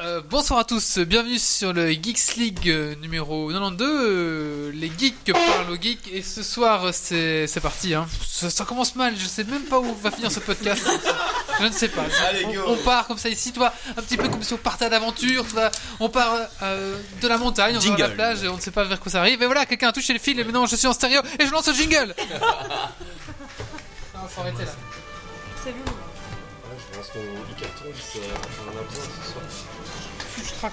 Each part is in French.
Euh, bonsoir à tous, bienvenue sur le Geeks League euh, numéro 92. euh, les geeks parlent aux geeks et ce soir c'est c'est parti. Hein. Ça, ça commence mal, je sais même pas où va finir ce podcast. je ne sais pas. Allez, on, on part comme ça ici, toi, un petit peu comme si on partait à l'aventure. tu vois. On part euh, de la montagne, on va à la Jingle. plage et on ne sait pas vers quoi ça arrive. Et voilà, quelqu'un a touché le fil et maintenant je suis en stéréo et je lance le jingle. Non, faut arrêter là. C'est bon. J'en ai besoin ce soir.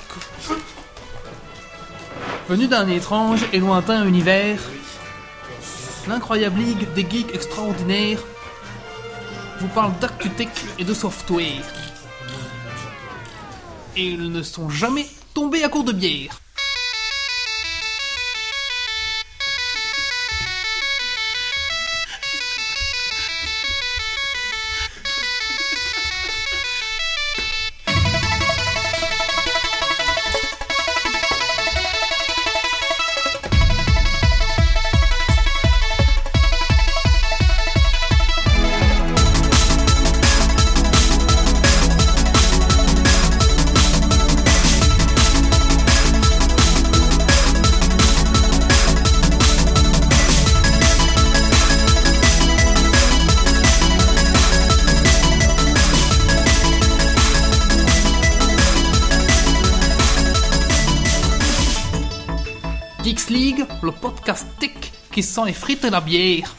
Venu d'un étrange et lointain univers, l'incroyable ligue des geeks extraordinaires vous parle d'actu-tech et de software. Et ils ne sont jamais tombés à court de bière. Sent les frites et la bière.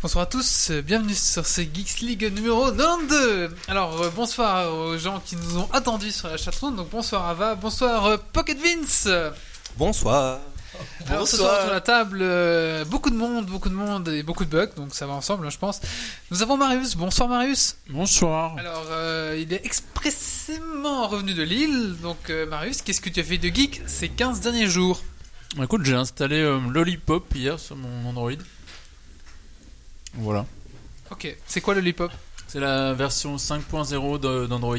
Bonsoir à tous, bienvenue sur ce Geeks League numéro 92 Alors euh, bonsoir aux gens qui nous ont attendus sur la chatroom, donc bonsoir Ava, bonsoir euh, Pocket Vince. Bonsoir. Alors ce soir autour la table, euh, beaucoup de monde, beaucoup de monde et beaucoup de bugs, donc ça va ensemble hein, je pense. Nous avons Marius, bonsoir Marius. Bonsoir. Alors euh, il est expressément revenu de Lille, donc euh, Marius, qu'est-ce que tu as fait de geek ces 15 derniers jours? Écoute, j'ai installé euh, Lollipop hier sur mon Android. Voilà. Ok, c'est quoi le Lollipop? C'est la version 5.0 de- d'Android.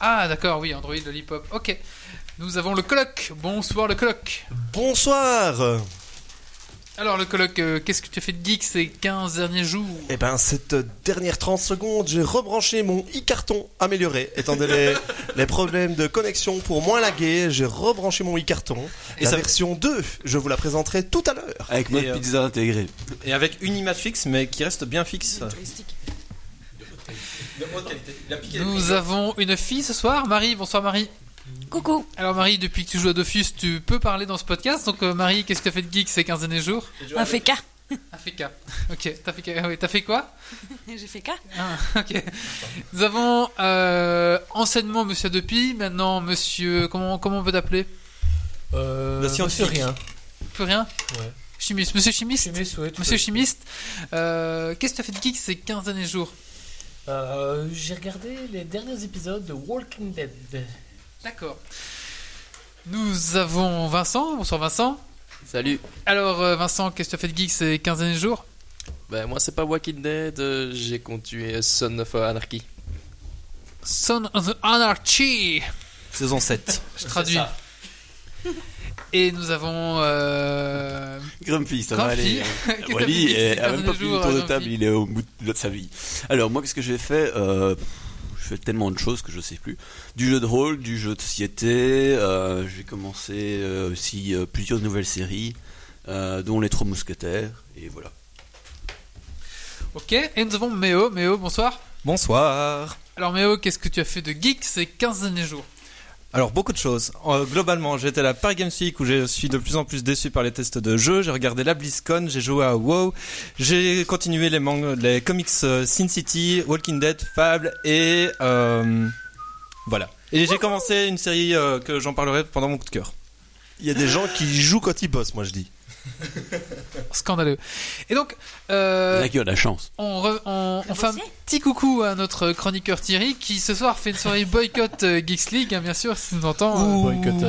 Ah d'accord, oui, Android Lollipop, ok. Nous avons le colloque, bonsoir le colloque Bonsoir. Alors le colloque, euh, qu'est-ce que tu as fait de geek ces 15 derniers jours Eh ben, cette dernière 30 secondes, j'ai rebranché mon e-carton amélioré. Étant donné les, les problèmes de connexion pour moins laguer, j'ai rebranché mon e-carton. Et la ça- version 2, je vous la présenterai tout à l'heure. Avec mode euh, pizza intégré. Et avec une image fixe, mais qui reste bien fixe. Nous avons une fille ce soir, Marie, bonsoir Marie. Coucou. Alors Marie, depuis que tu joues à Dofus, tu peux parler dans ce podcast, donc euh, Marie, qu'est-ce que tu as fait de geek ces 15 derniers jours? Un fait K. Ah, fait K. Ok, t'as fait, K- ah oui, t'as fait quoi? J'ai fait K. Ah, ok. Nous avons euh, enseignement Monsieur Depi, maintenant Monsieur... Comment, comment on peut t'appeler? Euh, monsieur rien. Plus rien? Ouais. Chimiste, Monsieur Chimiste? Chimiste, ouais, Monsieur peux- Chimiste, euh, qu'est-ce que tu as fait de geek ces 15 derniers jours? Euh, J'ai regardé les derniers épisodes de Walking Dead. D'accord. Nous avons Vincent, bonsoir Vincent. Salut. Alors euh, Vincent, qu'est-ce que tu as fait de geek ces 15 derniers jours? Ben moi c'est pas Walking Dead, euh, j'ai continué Son of Anarchy. Son of Anarchy Saison 7. Je traduis. Et nous avons euh, Grumpy, ça va Grumpy. aller. Que t'as Wally fait ces a 15 même pas pris le tour de table, il est au bout de sa vie. Alors, moi, qu'est-ce que j'ai fait Euh, fais tellement de choses que je sais plus. Du jeu de rôle, du jeu de société. euh, j'ai commencé euh, aussi euh, plusieurs nouvelles séries, euh, dont Les Trois Mousquetaires. Et voilà. Ok, et nous avons Méo. Méo, bonsoir. Bonsoir. Alors Méo, qu'est-ce que tu as fait de geek ces 15 derniers jours? Alors, beaucoup de choses. Euh, globalement, j'étais à la Paris Games Week où je suis de plus en plus déçu par les tests de jeux. J'ai regardé la BlizzCon, j'ai joué à WoW, j'ai continué les, mangas, les comics euh, Sin City, Walking Dead, Fable et euh, voilà. Et j'ai commencé une série euh, que j'en parlerai pendant mon coup de cœur. Il y a des gens qui jouent quand ils bossent, moi je dis. Scandaleux. Et donc, euh, la chance. on, re- on, on T'as fait un petit coucou à notre chroniqueur Thierry qui ce soir fait une soirée boycott euh, Geeks League, hein, bien sûr, si tu nous entends. euh, Boycott,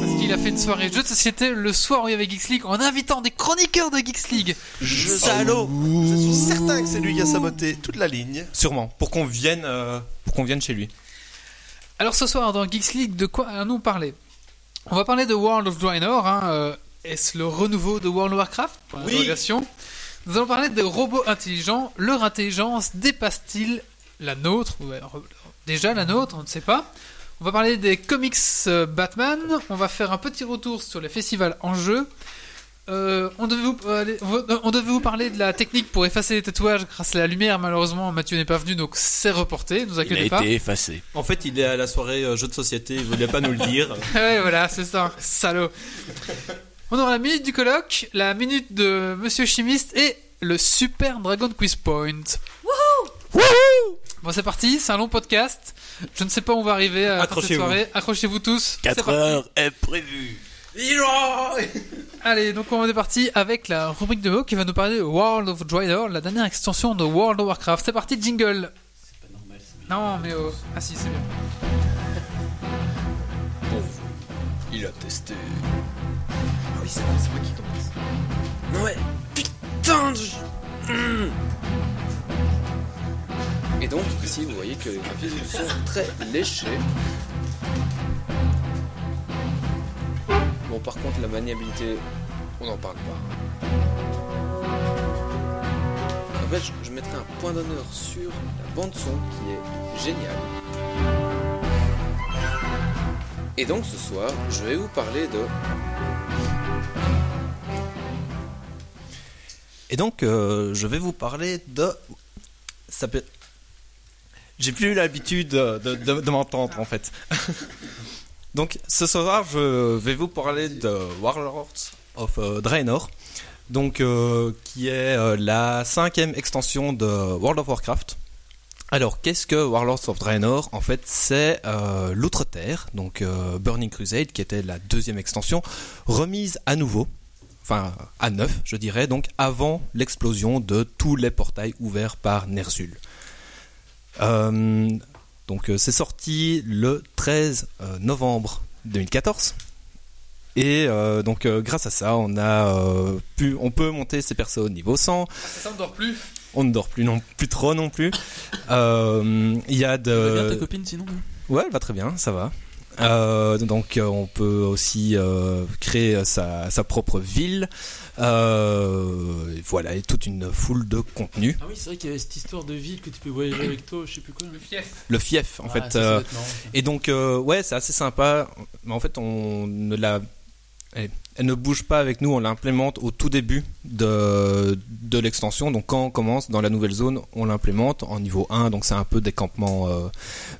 parce qu'il a fait une soirée jeu de société le soir où il y avait Geeks League en invitant des chroniqueurs de Geeks League. Je salaud Je suis certain que c'est lui qui a saboté toute la ligne. Sûrement, pour qu'on vienne, euh, pour qu'on vienne chez lui. Alors ce soir dans Geeks League, de quoi allons-nous parler? On va parler de World of Draenor. Hein, euh, Est-ce le renouveau de World of Warcraft Oui. Nous allons parler des robots intelligents. Leur intelligence dépasse-t-il la nôtre ou, déjà la nôtre, on ne sait pas. On va parler des comics euh, Batman. On va faire un petit retour sur les festivals en jeu. Euh, on, devait vous, parler- on devait vous parler de la technique pour effacer les tatouages grâce à la lumière. Malheureusement, Mathieu n'est pas venu, donc c'est reporté. Il a pas. été effacé. En fait, il est à la soirée euh, jeu de société, il voulait pas nous le dire. ouais, voilà, c'est ça, salaud. On aura la minute du colloque, la minute de Monsieur Chimiste et le Super Dragon Quiz Point. Bon, c'est parti, c'est un long podcast. Je ne sais pas où on va arriver à la fin de cette Accrochez-vous. soirée. Accrochez-vous tous. C'est 4 parti. heures est prévu. Allez, donc on est parti avec la rubrique de mots qui va nous parler de World of Draenor, la dernière extension de World of Warcraft. C'est parti, jingle. Non, mais oh. Ah si, c'est bien. Il a testé. C'est moi qui commence. Ouais, putain de... Hmm. Et donc, ici, vous voyez que les graphismes sont très léchés. Bon, par contre, la maniabilité, on n'en parle pas. En fait, je- je mettrai un point d'honneur sur la bande-son qui est géniale. Et donc, ce soir, je vais vous parler de Et donc, euh, je vais vous parler de. Ça peut... J'ai plus l'habitude de, m'entendre en fait. donc, ce soir, je vais vous parler de Warlords of euh, Draenor, donc euh, qui est la cinquième extension de World of Warcraft. Alors, qu'est-ce que Warlords of Draenor? En fait, c'est euh, l'Outre-Terre, donc Burning Crusade, qui était la deuxième extension, remise à nouveau enfin à neuf, je dirais, donc avant l'explosion de tous les portails ouverts par Ner'zhul. Euh, donc euh, c'est sorti le 13 euh, novembre 2014. Et euh, donc euh, grâce à ça, on a euh, pu, on peut monter ses persos au niveau 100. Ah, ça ne dort plus. On ne dort plus non plus trop non plus. Euh, Il y a de. Va bien ta copine sinon Ouais, elle va très bien, ça va. Euh, donc euh, on peut aussi euh, créer sa, sa propre ville. Euh, voilà, et toute une foule de contenu. Ah oui, c'est vrai qu'il y avait cette histoire de ville que tu peux voyager avec toi, je sais plus quoi. Le fief. Le fief, en Ah, fait. ça, euh, et donc, euh, ouais, c'est assez sympa. Mais en fait, on ne la. Elle, elle ne bouge pas avec nous, on l'implémente au tout début de, de l'extension. Donc, quand on commence dans la nouvelle zone, on l'implémente en niveau 1. Donc, c'est un peu des campements euh,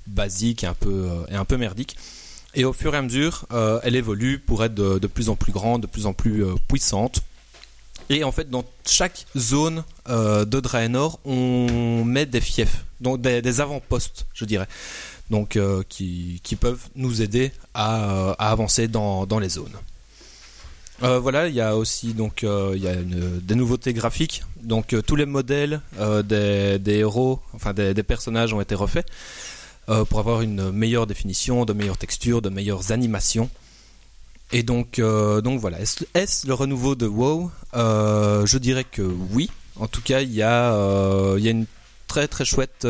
basiques et un, peu, euh, et un peu merdiques. Et au fur et à mesure, euh, elle évolue pour être de, plus en plus grande, de plus en plus euh, puissante. Et en fait, dans chaque zone euh, de Draenor, on met des fiefs, donc des, avant-postes, je dirais, donc qui, qui peuvent nous aider à, avancer dans, dans les zones. Voilà, il y a aussi donc y a des nouveautés graphiques. Donc tous les modèles des, des héros, enfin des personnages ont été refaits euh, pour avoir une meilleure définition, de meilleures textures, de meilleures animations. Et donc, euh, donc voilà, est-ce le renouveau de WoW Euh, Je dirais que oui. En tout cas, il y a, y a une très très chouette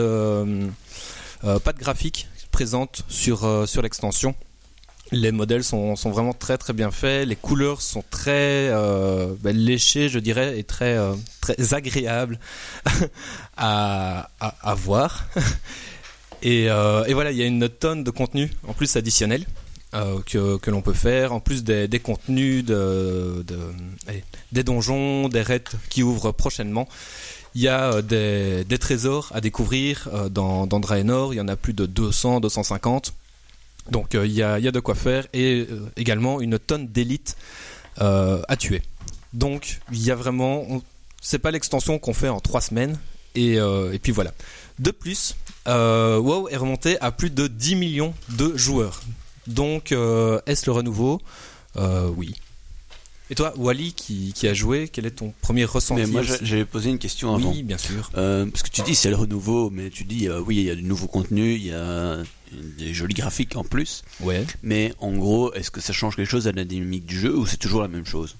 patte graphique présente sur, sur l'extension. Les modèles sont, sont vraiment très très bien faits. Les couleurs sont très ben, léchées, je dirais, et très très agréables à, à voir. Et, euh, et voilà, il y a une tonne de contenu en plus additionnel euh, que, l'on peut faire, en plus des, contenus, des donjons, des raids qui ouvrent prochainement. Il y a euh, des, trésors à découvrir dans, Draenor, il y en a plus de 200, 250. Donc il, y a, de quoi faire et également une tonne d'élites à tuer. Donc il y a vraiment... on- C'est pas l'extension qu'on fait en trois semaines. Et, puis voilà. De plus, WoW est remonté à plus de 10 millions de joueurs. Donc, euh, est-ce le renouveau? Euh, Oui. Et toi, Wally, qui, qui a joué, quel est ton premier ressenti Mais moi, j'avais posé une question avant. Oui, bien sûr. Euh, parce que tu dis c'est le renouveau, mais tu dis euh, oui, il y a du nouveau contenu, il y a des jolis graphiques en plus. Ouais. Mais en gros, est-ce que ça change quelque chose à la dynamique du jeu ou c'est toujours la même chose?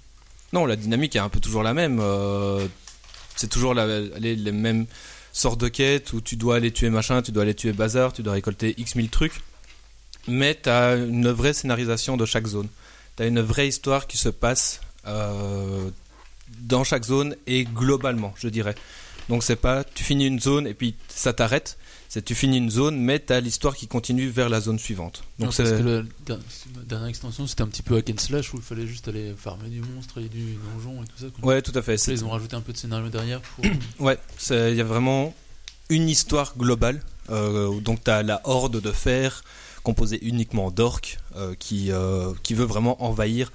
Non, la dynamique est un peu toujours la même. euh, c'est toujours la- les, les mêmes sortes de quêtes où tu dois aller tuer machin, tu dois aller tuer bazar, tu dois récolter X mille trucs. Mais tu as une vraie scénarisation de chaque zone. Tu as une vraie histoire qui se passe euh, dans chaque zone et globalement, je dirais. Donc c'est pas tu finis une zone et puis ça t'arrête. C'est tu finis une zone, mais t'as l'histoire qui continue vers la zone suivante. Donc Donc parce c'est que la, la dernière extension c'était un petit peu hack and slash où il fallait juste aller farmer du monstre et du donjon et tout ça. quoi. ouais, tout à fait. Là, C'est ils ont rajouté un peu de scénario derrière pour. Ouais, c'est- il y a vraiment une histoire globale. Euh, donc tu as la horde de fer composée uniquement d'orques euh, qui, euh, qui veut vraiment envahir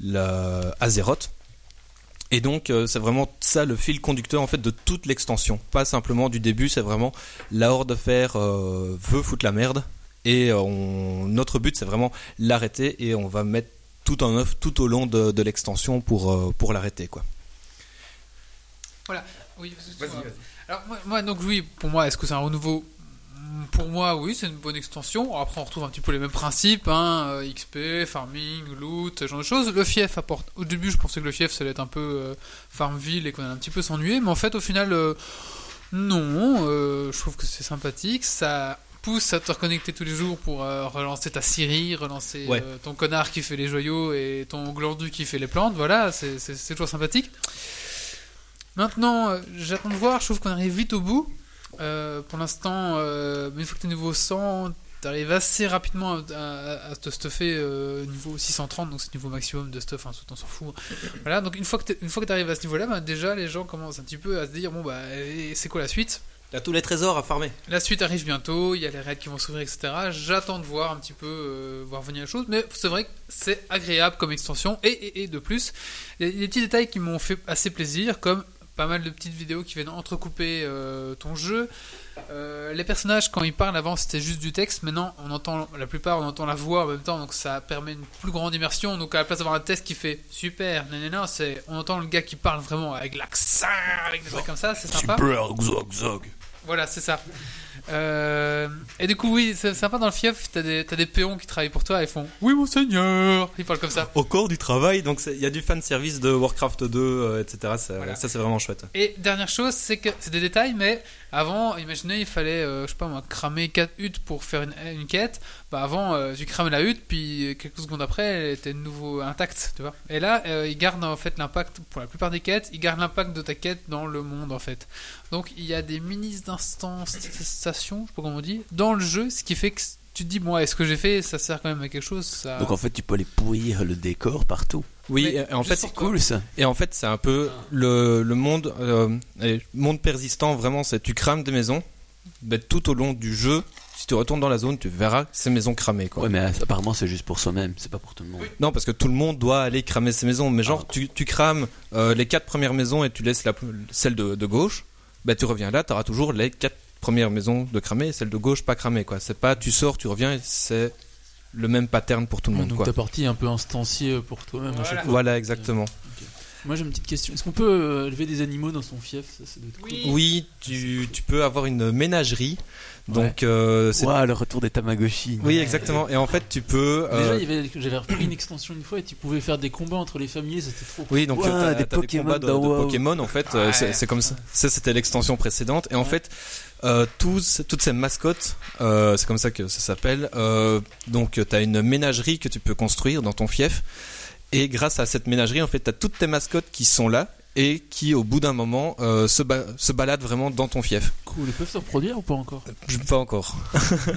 la Azeroth. Et donc euh, c'est vraiment ça le fil conducteur en fait de toute l'extension. Pas simplement du début, c'est vraiment la horde de fer euh, veut foutre la merde. Et euh, on- notre but c'est vraiment l'arrêter et on va mettre tout en œuvre tout au long de, de l'extension pour, euh, pour l'arrêter quoi. Oui, excuse-moi. Alors, moi, moi, donc, oui, pour moi, est-ce que c'est un renouveau Pour moi, oui, c'est une bonne extension. Après, on retrouve un petit peu les mêmes principes hein, euh, XP, farming, loot, ce genre de choses. Le fief apporte. Au début, je pensais que le fief, ça allait être un peu euh, Farmville et qu'on allait un petit peu s'ennuyer. Mais en fait, au final, euh, non. euh, je trouve que c'est sympathique. Ça pousse à te reconnecter tous les jours pour relancer ta Syrie, relancer Ouais. ton connard qui fait les joyaux et ton glandu qui fait les plantes. Voilà, c'est toujours sympathique. Maintenant, j'attends de voir. Je trouve qu'on arrive vite au bout. Euh, pour l'instant, euh, une fois que tu es niveau 100, tu arrives assez rapidement à, à- à te stuffer euh, niveau 630, donc c'est le niveau maximum de stuff, hein, on s'en fout. Voilà, donc une fois que tu arrives à ce niveau-là, bah, déjà les gens commencent un petit peu à se dire bon, bah, c'est quoi la suite? T'as tous les trésors à farmer. La suite arrive bientôt, il y a les raids qui vont s'ouvrir, etc. J'attends de voir un petit peu, euh, voir venir les choses, mais c'est vrai que c'est agréable comme extension. Et, et, et de plus, il y a des petits détails qui m'ont fait assez plaisir, comme pas mal de petites vidéos qui viennent entrecouper euh, ton jeu. Euh, les personnages, quand ils parlent avant, c'était juste du texte. Maintenant, on entend la plupart, on entend la voix en même temps, donc ça permet une plus grande immersion. Donc, à la place d'avoir un test qui fait super, nanana, c'est on entend le gars qui parle vraiment avec l'accent, avec des trucs comme ça, c'est sympa. Super, zog, zog. Voilà, c'est ça. Euh, et du coup, oui, c'est sympa dans le fief, t'as des, t'as des péons qui travaillent pour toi et ils font Oui, mon seigneur Ils parlent comme ça. Au corps du travail, donc il y a du fan service de Warcraft 2, euh, etc. Ça, Voilà. ça, c'est vraiment chouette. Et dernière chose, c'est que c'est des détails, mais avant, imaginez, il fallait, euh, je sais pas moi, cramer 4 huttes pour faire une, une quête. Bah avant, euh, tu cramais la hutte, puis quelques secondes après, elle était de nouveau intacte, tu vois. Et là, euh, ils gardent en fait l'impact, pour la plupart des quêtes, ils gardent l'impact de ta quête dans le monde en fait. Donc il y a des mini instanciations, je sais pas comment on dit, dans le jeu, ce qui fait que tu te dis, bon, est-ce que j'ai fait, ça sert quand même à quelque chose ça... Donc en fait, tu peux aller pourrir le décor partout. Oui, Mais en fait, C'est cool ça. et en fait, c'est un peu le, le monde, euh, monde persistant. Vraiment, c'est tu crames des maisons, ben, tout au long du jeu. Si tu retournes dans la zone, tu verras ces maisons cramées. Quoi. Ouais, mais euh, apparemment, c'est juste pour soi-même, c'est pas pour tout le monde. Non, parce que tout le monde doit aller cramer ses maisons. Mais genre, tu, tu crames euh, les quatre premières maisons et tu laisses la, celle de, de gauche. Ben, tu reviens là, tu auras toujours les quatre premières maisons de cramer et celle de gauche pas cramée. Quoi. C'est pas tu sors, tu reviens, et c'est le même pattern pour tout le monde. donc quoi. ta partie est un peu instanciée pour toi-même Voilà. exactement. Moi j'ai une petite question. Est-ce qu'on peut euh, élever des animaux dans son fief? Ça, ça doit être cool. Oui. Oui, tu, tu peux avoir une ménagerie. Donc, euh, c'est Ouah, le retour des Tamagotchi. Oui, exactement. Et en fait, tu peux. Déjà, euh, il y avait- j'avais repris une extension une fois et tu pouvais faire des combats entre les familles, c'était trop cool. Oui, donc Ouais, t'as- des Pokémon combats de, WoW. Pokémon en fait. euh, Ouais. c'est c'est comme ça. Ça, c'était l'extension précédente. Et en fait, euh, tous, toutes ces mascottes, euh, c'est comme ça que ça s'appelle. euh, donc, t'as une ménagerie que tu peux construire dans ton fief. Et grâce à cette ménagerie, en fait, t'as toutes tes mascottes qui sont là et qui, au bout d'un moment, se, ba- se baladent vraiment dans ton fief. Cool, ils peuvent se reproduire ou pas encore? Pas encore.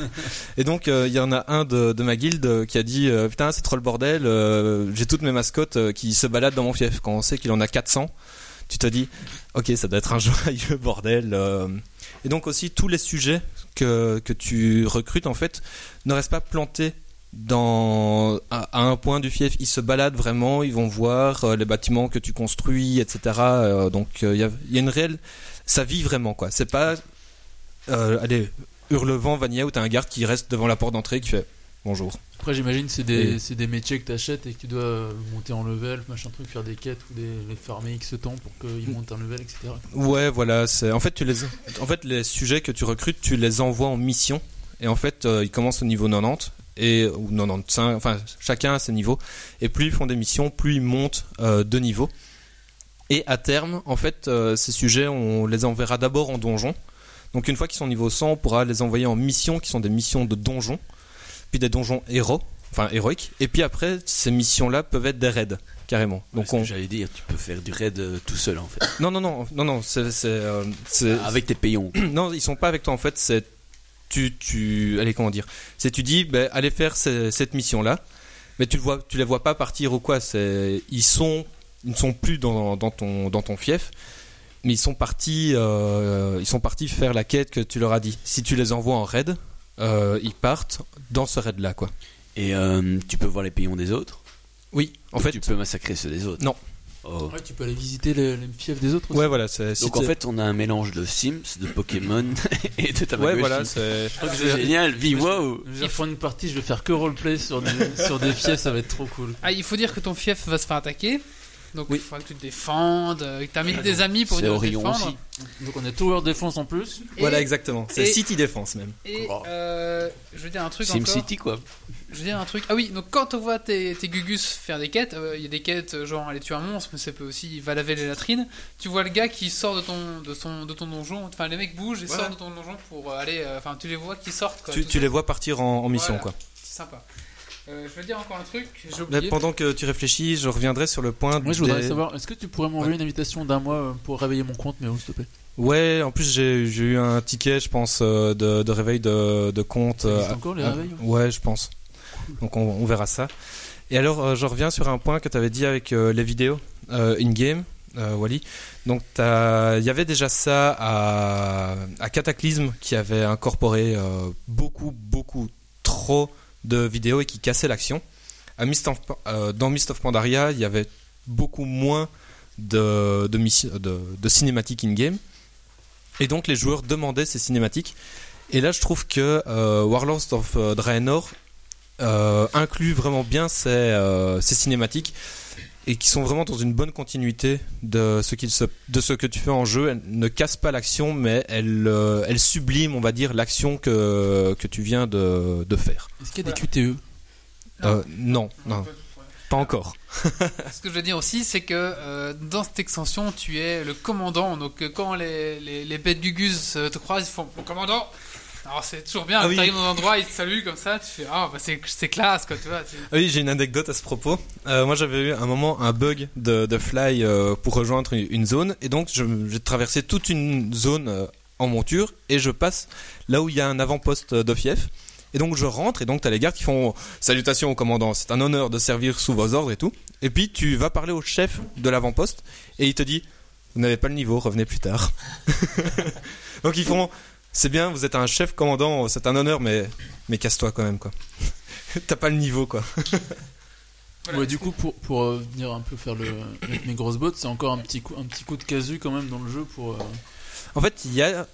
et donc, il y en a un de, de ma guilde qui a dit Putain, c'est trop le bordel, j'ai toutes mes mascottes qui se baladent dans mon fief. Quand on sait qu'il en a 400, tu te dis Ok, ça doit être un joyeux bordel. Euh. Et donc, aussi, tous les sujets que, tu recrutes, en fait, ne restent pas plantés dans à, un point du fief ils se baladent vraiment ils vont voir euh, les bâtiments que tu construis etc Euh, donc il y, a, y a une réelle ça vit vraiment quoi c'est pas euh, allez, Hurlevent, Vanilla, où t'as un garde qui reste devant la porte d'entrée qui fait bonjour. Après, j'imagine c'est des, des métiers que t'achètes et que tu dois euh, monter en level, machin truc, faire des quêtes ou des, les farmer X temps pour qu'ils montent un level, etc. Ouais, voilà. En fait tu les, en fait les sujets que tu recrutes, tu les envoies en mission. Et en fait, euh, ils commencent au niveau 90 et ou 95. Enfin, chacun a ses niveaux. Et plus ils font des missions, plus ils montent euh, de niveau. Et à terme, en fait, euh, ces sujets, on les enverra d'abord en donjon. Donc une fois qu'ils sont niveau 100, on pourra les envoyer en missions qui sont des missions de donjon, puis des donjons héros, enfin héroïques. Et puis après, ces missions-là peuvent être des raids carrément. Donc Donc on, j'allais dire, tu peux faire du raid euh, tout seul en fait. non non non non non, c'est euh, c'est- Avec tes payons. non, ils sont pas avec toi en fait. C'est tu, tu, allez comment dire, c'est tu dis, ben, allez faire ce- cette mission là, mais tu le vois, tu les vois pas partir ou quoi. C'est, ils sont, ils ne sont plus dans, dans ton, dans ton fief, mais ils sont partis, euh, ils sont partis faire la quête que tu leur as dit. Si tu les envoies en raid, ils partent dans ce raid là quoi. Et euh, tu peux voir les pions des autres? Oui, en fait, tu peux massacrer ceux des autres? Non. Oh. Ouais, tu peux aller visiter les, les fiefs des autres aussi. ouais voilà, c'est. Donc en fait, on a un mélange de Sims, de Pokémon et de Tamagotchi. ouais voilà, c'est. Je crois que je C'est génial, vive wow je vais reprendre une partie, je vais faire que roleplay sur des, sur des fiefs, ça va être trop cool. Ah, il faut dire que ton fief va se faire attaquer. Donc Oui. il faudra que tu te défendes, euh, que tu mis des amis pour venir te défendre. aussi. Donc on est tower défense en plus. Et- Voilà exactement. C'est City Défense même. Et Oh. euh, je veux dire un truc Sim encore. City quoi. Je veux dire un truc. Ah oui, donc quand on voit tes, tes gugus faire des quêtes, euh, il y a des quêtes genre aller tuer un monstre, mais ça peut aussi il va laver les latrines. Tu vois le gars qui sort de ton de son de ton donjon. Enfin les mecs bougent et sortent de ton donjon pour aller. euh, Enfin tu les vois qui sortent. Quoi, Tu, les vois partir en, en mission Voilà. quoi. C'est sympa. Euh, je veux dire encore un truc. Pendant que tu réfléchis, je reviendrai sur le point. Moi je voudrais des- savoir, est-ce que tu pourrais m'envoyer une invitation d'un mois euh, pour réveiller mon compte, mais où s'il te plaît? Ouais, en plus j'ai eu un ticket, je pense, euh, de, de réveil de, de compte. Ça encore les réveils Ouais, je pense. Donc on, on verra ça. Et alors, je reviens sur un point que tu avais dit avec euh, les vidéos euh, in-game, euh, Wally. Donc il y avait déjà ça à, à Cataclysme qui avait incorporé euh, beaucoup, beaucoup trop de vidéos et qui cassait l'action. Euh, dans Mist of Pandaria, il y avait beaucoup moins de, cinématiques in-game. Et donc les joueurs demandaient ces cinématiques. Et là, je trouve que euh, Warlords of euh, Draenor inclut vraiment bien ces cinématiques et qui sont vraiment dans une bonne continuité de ce, qu'il se, de ce que tu fais en jeu. Elles ne cassent pas l'action, mais elles, euh, elles subliment, on va dire, l'action que, que tu viens de, de faire. Est-ce qu'il y a des QTE Euh, non, non, pas encore. Ce que je veux dire aussi, c'est que euh, dans cette extension, tu es le commandant. Donc euh, quand les, les, les bêtes gugus te croisent, ils font Mon commandant Alors c'est toujours bien, Ah tu oui. arrives dans un endroit, ils te saluent comme ça, tu fais Ah, bah c'est classe quoi, tu vois. Ah Oui, j'ai une anecdote à ce propos. Euh, moi, j'avais eu un moment un bug de, de fly euh, pour rejoindre une, zone, et donc j'ai traversé toute une zone euh, en monture, et je passe là où il y a un avant-poste de fief. Et donc je rentre, et donc t'as les gardes qui font salutations au commandant, c'est un honneur de servir sous vos ordres et tout. Et puis tu vas parler au chef de l'avant-poste, et il te dit vous n'avez pas le niveau, revenez plus tard. donc ils font c'est bien, vous êtes un chef commandant, c'est un honneur, mais mais casse-toi quand même quoi. T'as pas le niveau quoi. Voilà. Ouais, du coup, pour, pour euh, venir un peu faire le, mes grosses bottes, c'est encore un petit, coup, un petit coup de casu quand même dans le jeu pour. euh, En fait, il y a,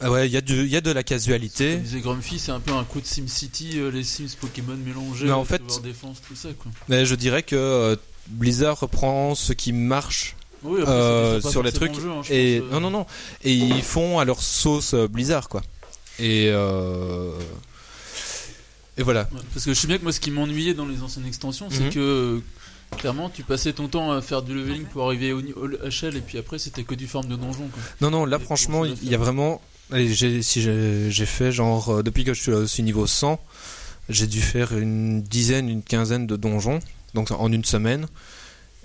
ah ouais, il y a, du, il y a de la casualité. Comme disait Grumpy, c'est un peu un coup de SimCity, euh, les Sims Pokémon mélangés, Mais en le fait- Tower Defense, tout ça quoi. Mais je dirais que euh, Blizzard reprend ce qui marche Oui, après, euh, sur les trucs jeu, hein, et pense, euh. non non non et ils font à leur sauce euh, Blizzard quoi. Et euh, et voilà. Ouais, parce que je sais bien que moi, ce qui m'ennuyait dans les anciennes extensions, c'est Mhm. que clairement, tu passais ton temps à faire du leveling pour arriver au, HL, et puis après, c'était que du farm de donjon. Quoi. Non non là Et franchement il y a vraiment allez, si j'ai fait genre depuis que je suis, suis niveau 100 j'ai dû faire une dizaine une quinzaine de donjons donc en une semaine.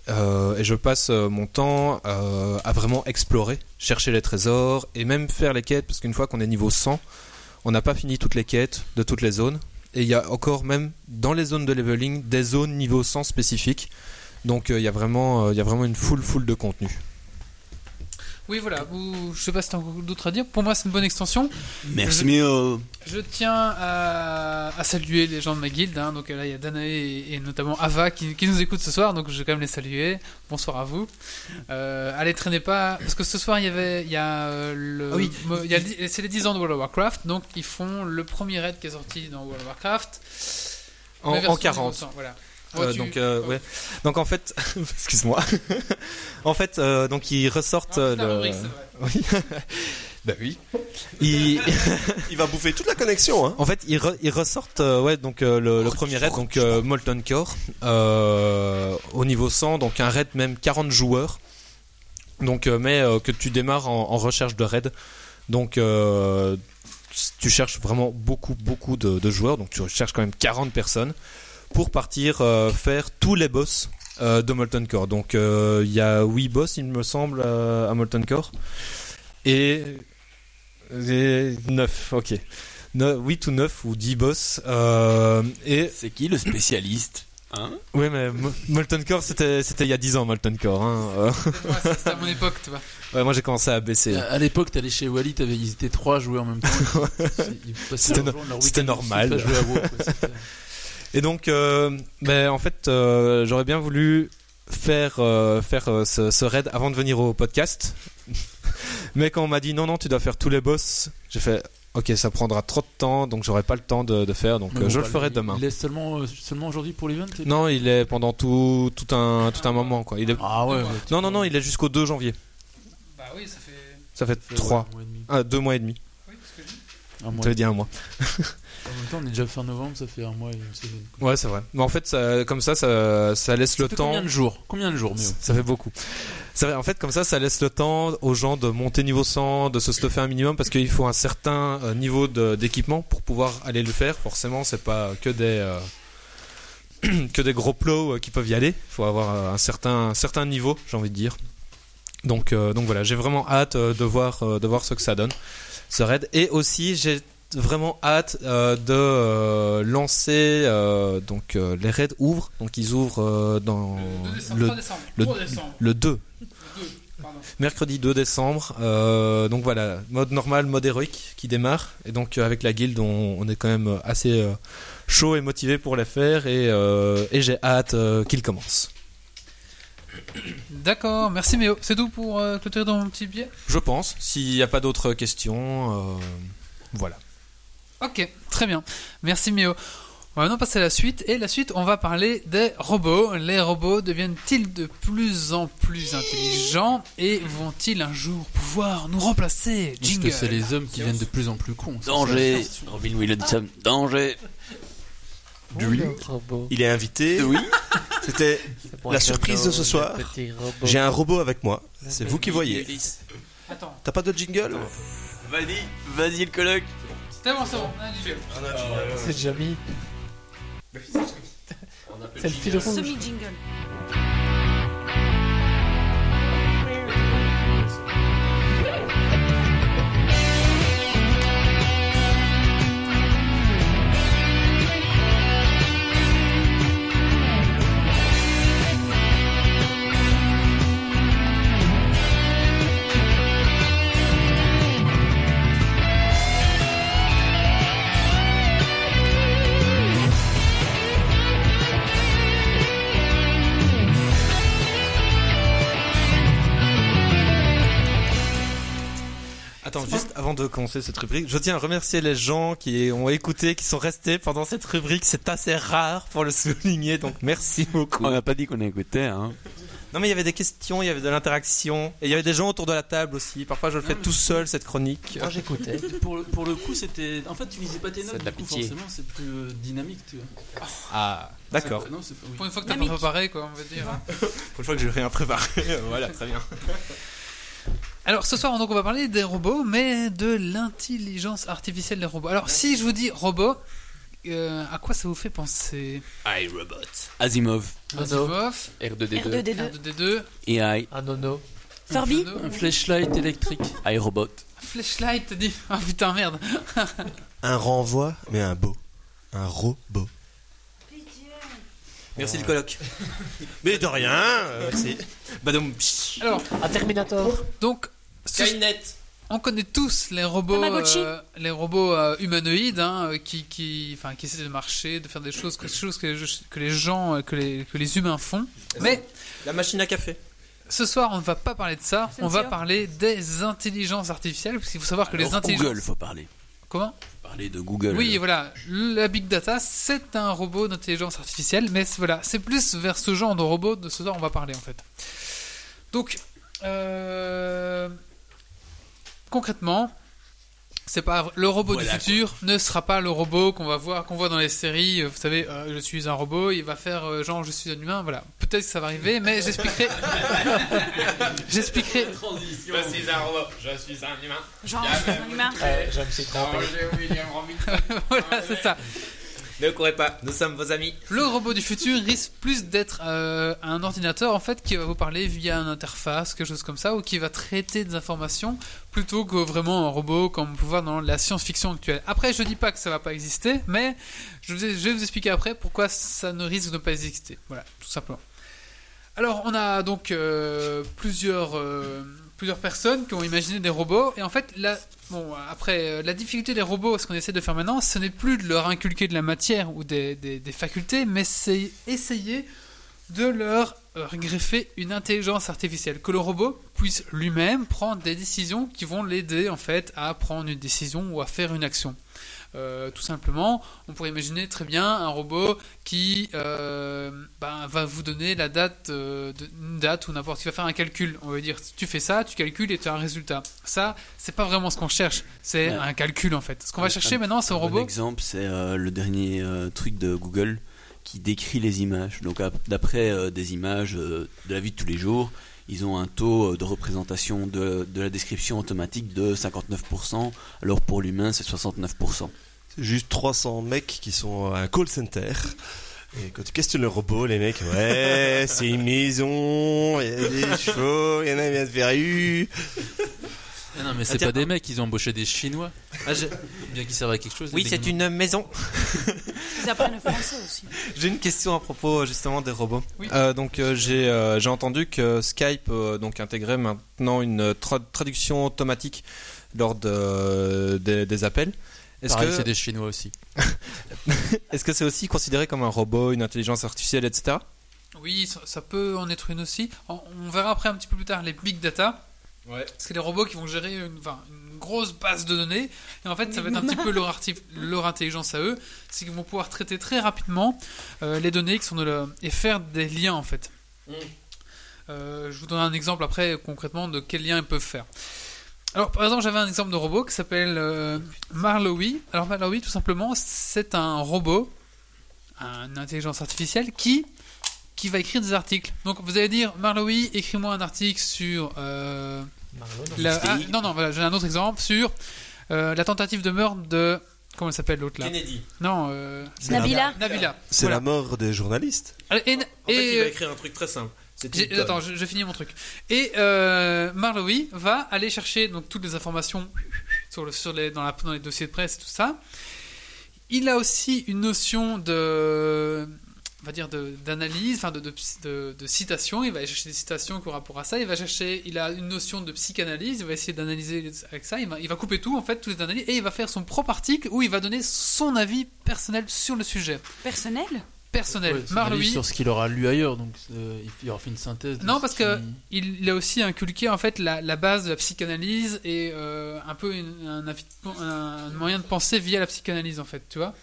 Euh, et je passe euh, mon temps euh, à vraiment explorer, chercher les trésors et même faire les quêtes parce qu'une fois qu'on est niveau 100, on n'a pas fini toutes les quêtes de toutes les zones. Et il y a encore même dans les zones de leveling des zones niveau 100 spécifiques. Donc il y a vraiment, y a vraiment une full full de contenu. Oui, voilà. Je sais pas si t'as encore d'autres à dire. Pour moi, c'est une bonne extension. Merci, Je- Mio. Je tiens à, à saluer les gens de ma guilde. hein. Donc là, il y a Danae et, et notamment Ava qui, qui nous écoutent ce soir. Donc je vais quand même les saluer. Bonsoir à vous. Euh, allez, traînez pas. Parce que ce soir, il y avait. Il y a euh, le. Ah oui. c'est les 10 ans de World of Warcraft. Donc ils font le premier raid qui est sorti dans World of Warcraft. En, en version 40. niveau 100, Voilà. Euh, Oh, donc euh, ouais. Donc en fait, excuse-moi. en fait, euh, donc ils ressortent Ah, le. rubrique. Oui. bah oui. Ils... Il va bouffer toute la connexion, hein. En fait, ils, re- ils ressortent euh, ouais, donc, euh, le, le premier raid, donc euh, Molten Core, euh, au niveau 100, donc un raid même 40 joueurs. Donc, euh, mais euh, que tu démarres en, en recherche de raid. Donc, euh, tu cherches vraiment beaucoup, beaucoup de, de joueurs. Donc, tu cherches quand même 40 personnes pour partir euh, faire tous les boss euh, de Molten Core. Donc, euh, il y a 8 boss, il me semble, euh, à Molten Core. Et. et 9, ok. 8 ou 9 ou 10 boss. Euh, et C'est qui le spécialiste Hein? Oui, mais Mo- Molten Core, c'était c'était il y a 10 ans, Molten Core. Hein. C'était à mon époque, tu vois. ouais, moi, j'ai commencé à baisser. À à l'époque, t'allais chez Wally, t'avais, ils étaient trois à jouer en même temps. C'était no- normal. à jouer à WoW, quoi. Et donc, euh, ben, en fait, euh, j'aurais bien voulu faire euh, faire euh, ce, ce raid avant de venir au podcast. Mais quand on m'a dit non, non, tu dois faire tous les boss, j'ai fait ok, ça prendra trop de temps, donc j'aurai pas le temps de, de faire, donc euh, je bah, le ferai il- demain. Il laisse seulement, euh, seulement aujourd'hui pour l'event Non, il est pendant tout, tout, un, tout un moment, quoi. Il est... Ah ouais, ouais, Non, non, non, il est jusqu'au 2 janvier. Bah oui, ça fait. Ça fait Ça fait, 3, ouais, un mois et demi. ah, 2 mois et demi. Oui, ce que je dis. Un mois. Tu avais dit un mois. En même temps, on est déjà fin novembre, ça fait un mois et une semaine. quoi. Ouais, c'est vrai. Mais en fait, ça, comme ça, ça, ça laisse Ça le fait temps. Combien de jours? Combien de jours, mais Ça fait beaucoup. Ça en fait, comme ça, ça laisse le temps aux gens de monter niveau 100, de se stuffer un minimum, parce qu'il faut un certain euh, niveau d'équipement pour pouvoir aller le faire. Forcément, c'est pas que des euh, que des gros plots euh, qui peuvent y aller. Il faut avoir un certain un certain niveau, j'ai envie de dire. Donc euh, donc voilà, j'ai vraiment hâte de voir de voir ce que ça donne ce raid. Et aussi, j'ai vraiment hâte euh, de euh, lancer euh, donc les raids ouvrent donc ils ouvrent dans Le 2 décembre. le 3 décembre. le- 3 décembre. le 2 Le 2, pardon. mercredi 2 décembre. Euh, donc voilà, mode normal, mode héroïque qui démarre. Et donc euh, avec la guilde, on, on est quand même assez euh, chaud et motivé pour les faire. Et, et j'ai hâte qu'ils commencent. D'accord, merci Méo. C'est tout pour clôturer dans mon petit billet Je pense. S'il n'y a pas d'autres questions, voilà. Ok, très bien. Merci Méo. On va maintenant passer à la suite. Et la suite, on va parler des robots. Les robots deviennent-ils de plus en plus intelligents et vont-ils un jour pouvoir nous remplacer? Est-ce Jingle. que c'est les hommes qui viennent de plus en plus cons Danger Robin Williamson, danger Il est invité. Oui C'était la surprise de ce soir. J'ai un robot avec moi. C'est vous qui voyez. Attends, T'as pas de jingle? Vas-y, vas-y le coloc c'est bon, c'est bon. on a un jingle. C'est déjà mis. C'est le fil rouge. Semi-jingle. Attends, juste avant de commencer cette rubrique, je tiens à remercier les gens qui ont écouté, qui sont restés pendant cette rubrique. C'est assez rare pour le souligner, donc merci beaucoup. On n'a pas dit qu'on écoutait, hein. Non mais il y avait des questions, il y avait de l'interaction, et il y avait des gens autour de la table aussi. Parfois je le fais tout seul cette chronique. Moi j'écoutais. Pour le, pour le coup, c'était. En fait, tu lisais pas tes notes, C'est de la du coup, pitié. forcément, c'est plus euh, dynamique, tu vois. Ah, d'accord. C'est- Non, c'est pas. oui. Pour une fois que t'as pas Dynamique. préparé, quoi, on va dire. hein. Pour une fois que j'ai rien préparé, voilà, très bien. Alors ce soir, donc, on va parler des robots, mais de l'intelligence artificielle des robots. Alors si je vous dis robot, euh, à quoi ça vous fait penser? iRobot. Asimov. Asimov, R2D2. R2D2. R2D2, AI. Non, non. Furby Un flashlight électrique. iRobot. Flashlight, t'as dit Ah putain, merde Un renvoi, mais un beau. Un robot. Merci le colloque. Mais de rien. euh, c'est- Badum. Alors, Un Terminator. donc, Skynet. on connaît tous les robots, euh, les robots euh, humanoïdes hein, euh, qui, qui, enfin, qui essaient de marcher, de faire des choses, que, choses que, les, que les gens, que les, que les humains font. Mais La machine à café. ce soir, on ne va pas parler de ça. C'est On va parler des intelligences artificielles, parce qu'il faut savoir que les Alors, intelligences. Google, faut parler. Comment Parler de Google. Oui, voilà. La big data, c'est un robot d'intelligence artificielle, mais c'est- voilà, c'est plus vers ce genre de robot de ce soir on va parler en fait. Donc, euh, concrètement, c'est pas le robot Voilà, du futur ne sera pas le robot qu'on va voir, qu'on voit dans les séries. Vous savez, euh, je suis un robot, il va faire euh, genre je suis un humain. Voilà, peut-être que ça va arriver, mais j'expliquerai. j'expliquerai. Genre, je suis un humain. Ouais, je me suis trompé. voilà, c'est ça. Ne courez pas, nous sommes vos amis. Le robot du futur risque plus d'être euh, un ordinateur en fait qui va vous parler via une interface, quelque chose comme ça, ou qui va traiter des informations plutôt que vraiment un robot comme on peut voir dans la science-fiction actuelle. Après, je dis pas que ça va pas exister, mais je, vais vous expliquer après pourquoi ça ne risque de ne pas exister. Voilà, tout simplement. Alors, on a donc euh, plusieurs, euh, plusieurs personnes qui ont imaginé des robots, et en fait, la, bon, après, euh, la difficulté des robots, ce qu'on essaie de faire maintenant, ce n'est plus de leur inculquer de la matière ou des facultés, mais c'est essayer de leur euh, greffer une intelligence artificielle, que le robot puisse lui-même prendre des décisions qui vont l'aider en fait à prendre une décision ou à faire une action. Euh, tout simplement, on pourrait imaginer très bien un robot qui euh, ben, va vous donner la date, euh, de- une date ou n'importe qui va faire un calcul. On va dire, tu fais ça, tu calcules et tu as un résultat. Ça, c'est pas vraiment ce qu'on cherche, c'est Ouais. un calcul en fait. Ce qu'on va chercher un- maintenant, c'est un Un bon robot. exemple, c'est le dernier truc de Google qui décrit les images. Donc ap- d'après des images de la vie de tous les jours, ils ont un taux de représentation de, de la description automatique de 59%, alors pour l'humain c'est 69%. Juste 300 mecs qui sont à un call center. Et quand tu questionnes le robot, les mecs, ouais, c'est une maison, il y a des chevaux, il y en a bien de verrues. Ah non, mais Ah, c'est tiens. pas des mecs, ils ont embauché des Chinois. Ah, Bien qu'ils servent à quelque chose. Oui, c'est une maison. Ils apprennent le français aussi. J'ai une question à propos justement des robots. Oui. Euh, donc euh, j'ai euh, j'ai entendu que Skype euh, donc intégrait maintenant une tra- traduction automatique lors de, des- des appels. Est-ce que c'est des Chinois aussi. est-ce que c'est aussi considéré comme un robot, une intelligence artificielle, etc. Oui, ça, peut en être une aussi. On, verra après un petit peu plus tard les big data. Ouais. C'est des robots qui vont gérer une, enfin, une grosse base de données. Et en fait, ça va être un petit peu leur, leur intelligence à eux. C'est qu'ils vont pouvoir traiter très rapidement euh, les données qui sont de et faire des liens en fait. Euh, je vous donne un exemple après concrètement de quels liens ils peuvent faire. Alors, par exemple, j'avais un exemple de robot qui s'appelle euh, Marlowe. Alors, Marlowe, tout simplement, c'est un robot, une intelligence artificielle qui qui va écrire des articles. Donc vous allez dire, Marlowe, écris-moi un article sur... euh, la- ah, non, non, voilà, j'ai un autre exemple sur euh, la tentative de meurtre de... Comment elle s'appelle l'autre là? Kennedy. Non, euh, Nabila Nabila. C'est Voilà. la mort des journalistes. Et, et- En fait, il va écrire un truc très simple. Attends, je, je finis mon truc. Et euh, Marlowe va aller chercher donc toutes les informations sur le, sur les, dans, la, dans les dossiers de presse et tout ça. Il a aussi une notion de, on va dire d'analyse, enfin de, de, de- de citation. Il va aller chercher des citations qui ont rapport à ça. Il va chercher, il a une notion de psychanalyse. Il va essayer d'analyser avec ça. Il va, il va couper tout en fait, toutes les analyses, et il va faire son propre article où il va donner son avis personnel sur le sujet. Personnel? Personnel. Ouais, Marlowe. sur ce qu'il aura lu ailleurs, donc euh, il aura fait une synthèse. Non, ce parce que qui- il a aussi inculqué en fait la, la base de la psychanalyse et euh, un peu une- un, moyen de penser via la psychanalyse en fait, tu vois.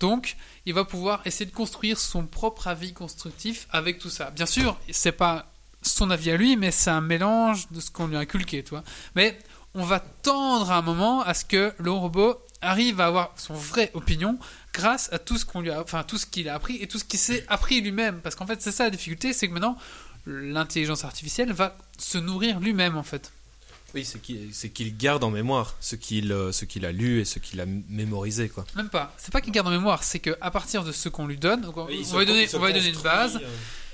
Donc, il va pouvoir essayer de construire son propre avis constructif avec tout ça. Bien sûr, c'est pas son avis à lui, mais c'est un mélange de ce qu'on lui a inculqué, tu vois. Mais on va tendre à un moment à ce que le robot arrive à avoir son vraie opinion grâce à tout ce qu'on lui a, enfin tout ce qu'il a appris et tout ce qu'il s'est appris lui-même. Parce qu'en fait, c'est ça la difficulté, c'est que maintenant l'intelligence artificielle va se nourrir lui-même en fait. Oui, c'est qu'il garde en mémoire ce qu'il euh, ce qu'il a lu et ce qu'il a mémorisé quoi. Même pas. C'est pas qu'il garde en mémoire, c'est que à partir de ce qu'on lui donne, donc on, Oui, va lui donner, on va lui donner une base, euh.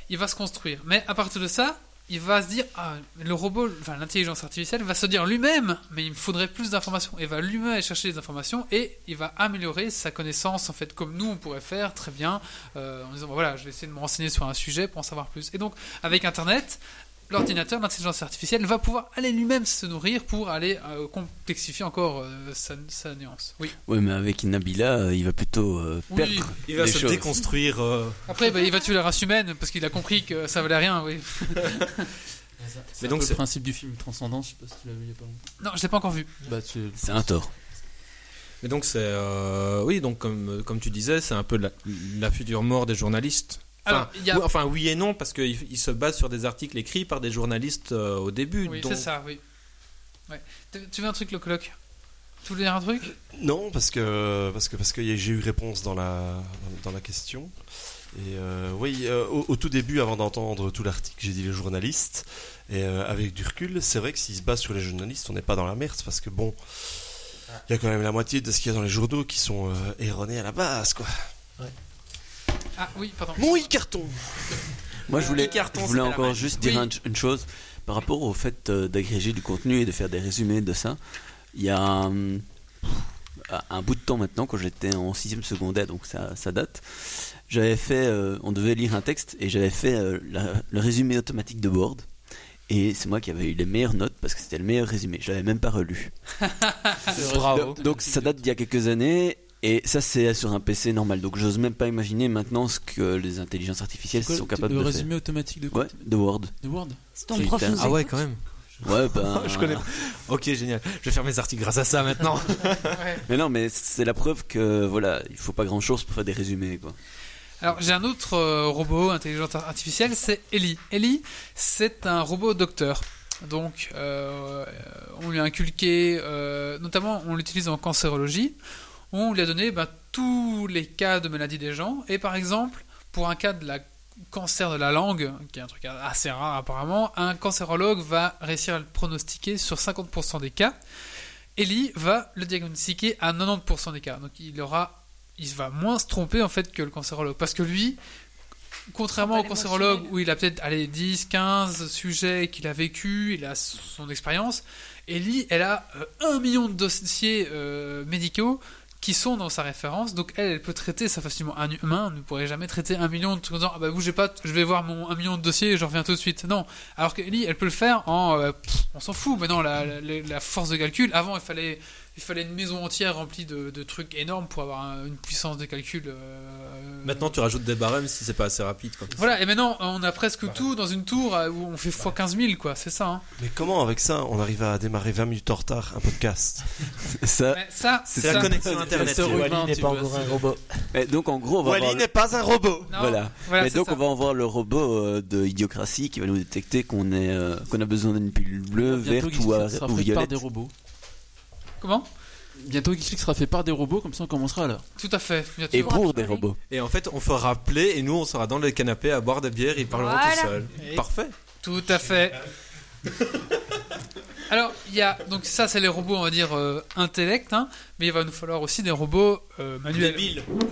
il va se construire. Mais à partir de ça, il va se dire, ah, le robot, l'intelligence artificielle va se dire lui-même, mais il me faudrait plus d'informations. Et va lui-même aller chercher des informations et il va améliorer sa connaissance en fait, comme nous on pourrait faire très bien, euh, en disant voilà, je vais essayer de me renseigner sur un sujet pour en savoir plus. Et donc avec Internet. L'ordinateur, l'intelligence artificielle, va pouvoir aller lui-même se nourrir pour aller euh, complexifier encore euh, sa, sa nuance. Oui. Ouais, mais avec Nabila, euh, il va plutôt euh, Oui. perdre. Il va des se choses. déconstruire. euh, Après, bah, il va tuer la race humaine parce qu'il a compris que ça valait rien. Oui. C'est Mais donc c'est- le principe du film Transcendance, je sais pas si tu l'as vu il y a pas longtemps. Non, je l'ai pas encore vu. Bah, c'est- C'est un tort. Mais donc c'est euh, oui donc comme comme tu disais c'est un peu la, la future mort des journalistes. Enfin, Alors, a- oui, enfin oui et non parce qu'il il se base sur des articles écrits par des journalistes euh, au début. Oui, donc- c'est ça, oui. Ouais. Tu- veux un truc, le coloc? Tu voulais dire un truc? Non, parce que parce que parce que j'ai eu réponse dans la dans la question. Et euh, oui, euh, au, au tout début, avant d'entendre tout l'article, j'ai dit les journalistes. Et euh, avec du recul, c'est vrai que s'ils se basent sur les journalistes, on n'est pas dans la merde parce que bon, il y a quand même la moitié de ce qu'il y a dans les journaux qui sont euh, erronés à la base, quoi. Ah oui, pardon. Mon e-carton Moi, je voulais, je voulais encore juste dire Oui. un- une chose par rapport au fait euh, d'agréger du contenu et de faire des résumés de ça. Il y a hum, un bout de temps maintenant, quand j'étais en 6 secondaire, donc ça, ça date, j'avais fait, euh, on devait lire un texte et j'avais fait euh, la- le résumé automatique de Word. Et c'est moi qui avais eu les meilleures notes parce que c'était le meilleur résumé. Je l'avais même pas relu. Bravo. Donc ça date d'il y a quelques années. Et ça, c'est sur un PC normal. Donc, j'ose même pas imaginer maintenant ce que les intelligences artificielles Quoi, sont capables le de résumé automatique de faire. quoi Ouais, de Word. De Word C'est ton prof Ah ouais, quand même. Ouais, ben. Je connais. Ok, génial. Je vais faire mes articles grâce à ça maintenant. Mais non, mais c'est la preuve que voilà, il faut pas grand chose pour faire des résumés, quoi. Alors j'ai un autre euh, robot intelligence artificielle, c'est Ellie. Ellie, c'est un robot docteur. Donc euh, on lui a inculqué, euh, notamment on l'utilise en cancérologie, on lui a donné ben, tous les cas de maladie des gens. Et par exemple, pour un cas de la cancer de la langue, qui est un truc assez rare apparemment, un cancérologue va réussir à le pronostiquer sur 50% des cas. Ellie va le diagnostiquer à 90% des cas. Donc il aura il va moins se tromper en fait que le cancérologue. Parce que lui, contrairement au cancérologue où il a peut-être allez, 10, 15 sujets qu'il a vécu, il a son expérience, Ellie, elle a euh, un million de dossiers euh, médicaux qui sont dans sa référence, donc elle, elle peut traiter ça facilement. Un humain ne pourrait jamais traiter un million de trucs en disant ah bah bougez pas, je vais voir mon un million de dossiers et je reviens tout de suite. Non, alors que Ellie, elle peut le faire en, euh, on s'en fout. Maintenant la, la, la force de calcul, avant il fallait il fallait une maison entière remplie de, de trucs énormes pour avoir un- une puissance de calcul. euh, Maintenant, tu rajoutes des barèmes si c'est pas assez rapide. Quoi. Voilà, et maintenant on a presque tout dans une tour euh, où on fait x 15 000, quoi, c'est ça. Hein. Mais comment avec ça on arrive à démarrer 20 minutes en retard un podcast? Ça. Ça, C'est la connexion internet. Wally. n'est pas encore un robot. Mais donc en gros, on va Wally avoir. le- n'est pas un robot Non, Voilà. voilà, Mais donc ça. on va avoir le robot euh, de idiocratie qui va nous détecter qu'on est euh, qu'on a besoin d'une pilule bleue, verte ou, sera ou violette. des robots. Comment? Bientôt, Geeks sera fait par des robots, comme ça on commencera là. Tout à fait. bientôt. Et pour des robots. Et en fait, on fera play et nous, on sera dans le canapé à boire des bières et ils parleront Voilà. tout seuls. Et- Parfait. Tout à fait. Alors, il y a donc ça, c'est les robots, on va dire euh, intellect, hein, mais il va nous falloir aussi des robots euh, manuels.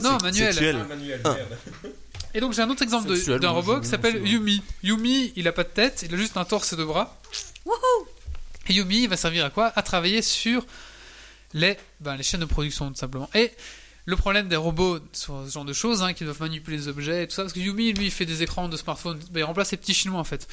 Non, manuels. Sexuel. Ah. Et donc j'ai un autre exemple de- Sexuel, d'un robot je- qui s'appelle Yumi. Yumi, il a pas de tête, il a juste un torse et deux bras. Et Yumi, il va servir à quoi? À travailler sur les, ben, les chaînes de production, tout simplement. Et le problème des robots sur ce genre de choses, hein, qui doivent manipuler les objets et tout ça, parce que Yumi, lui, il fait des écrans de smartphone, ben, il remplace les petits chinois en fait.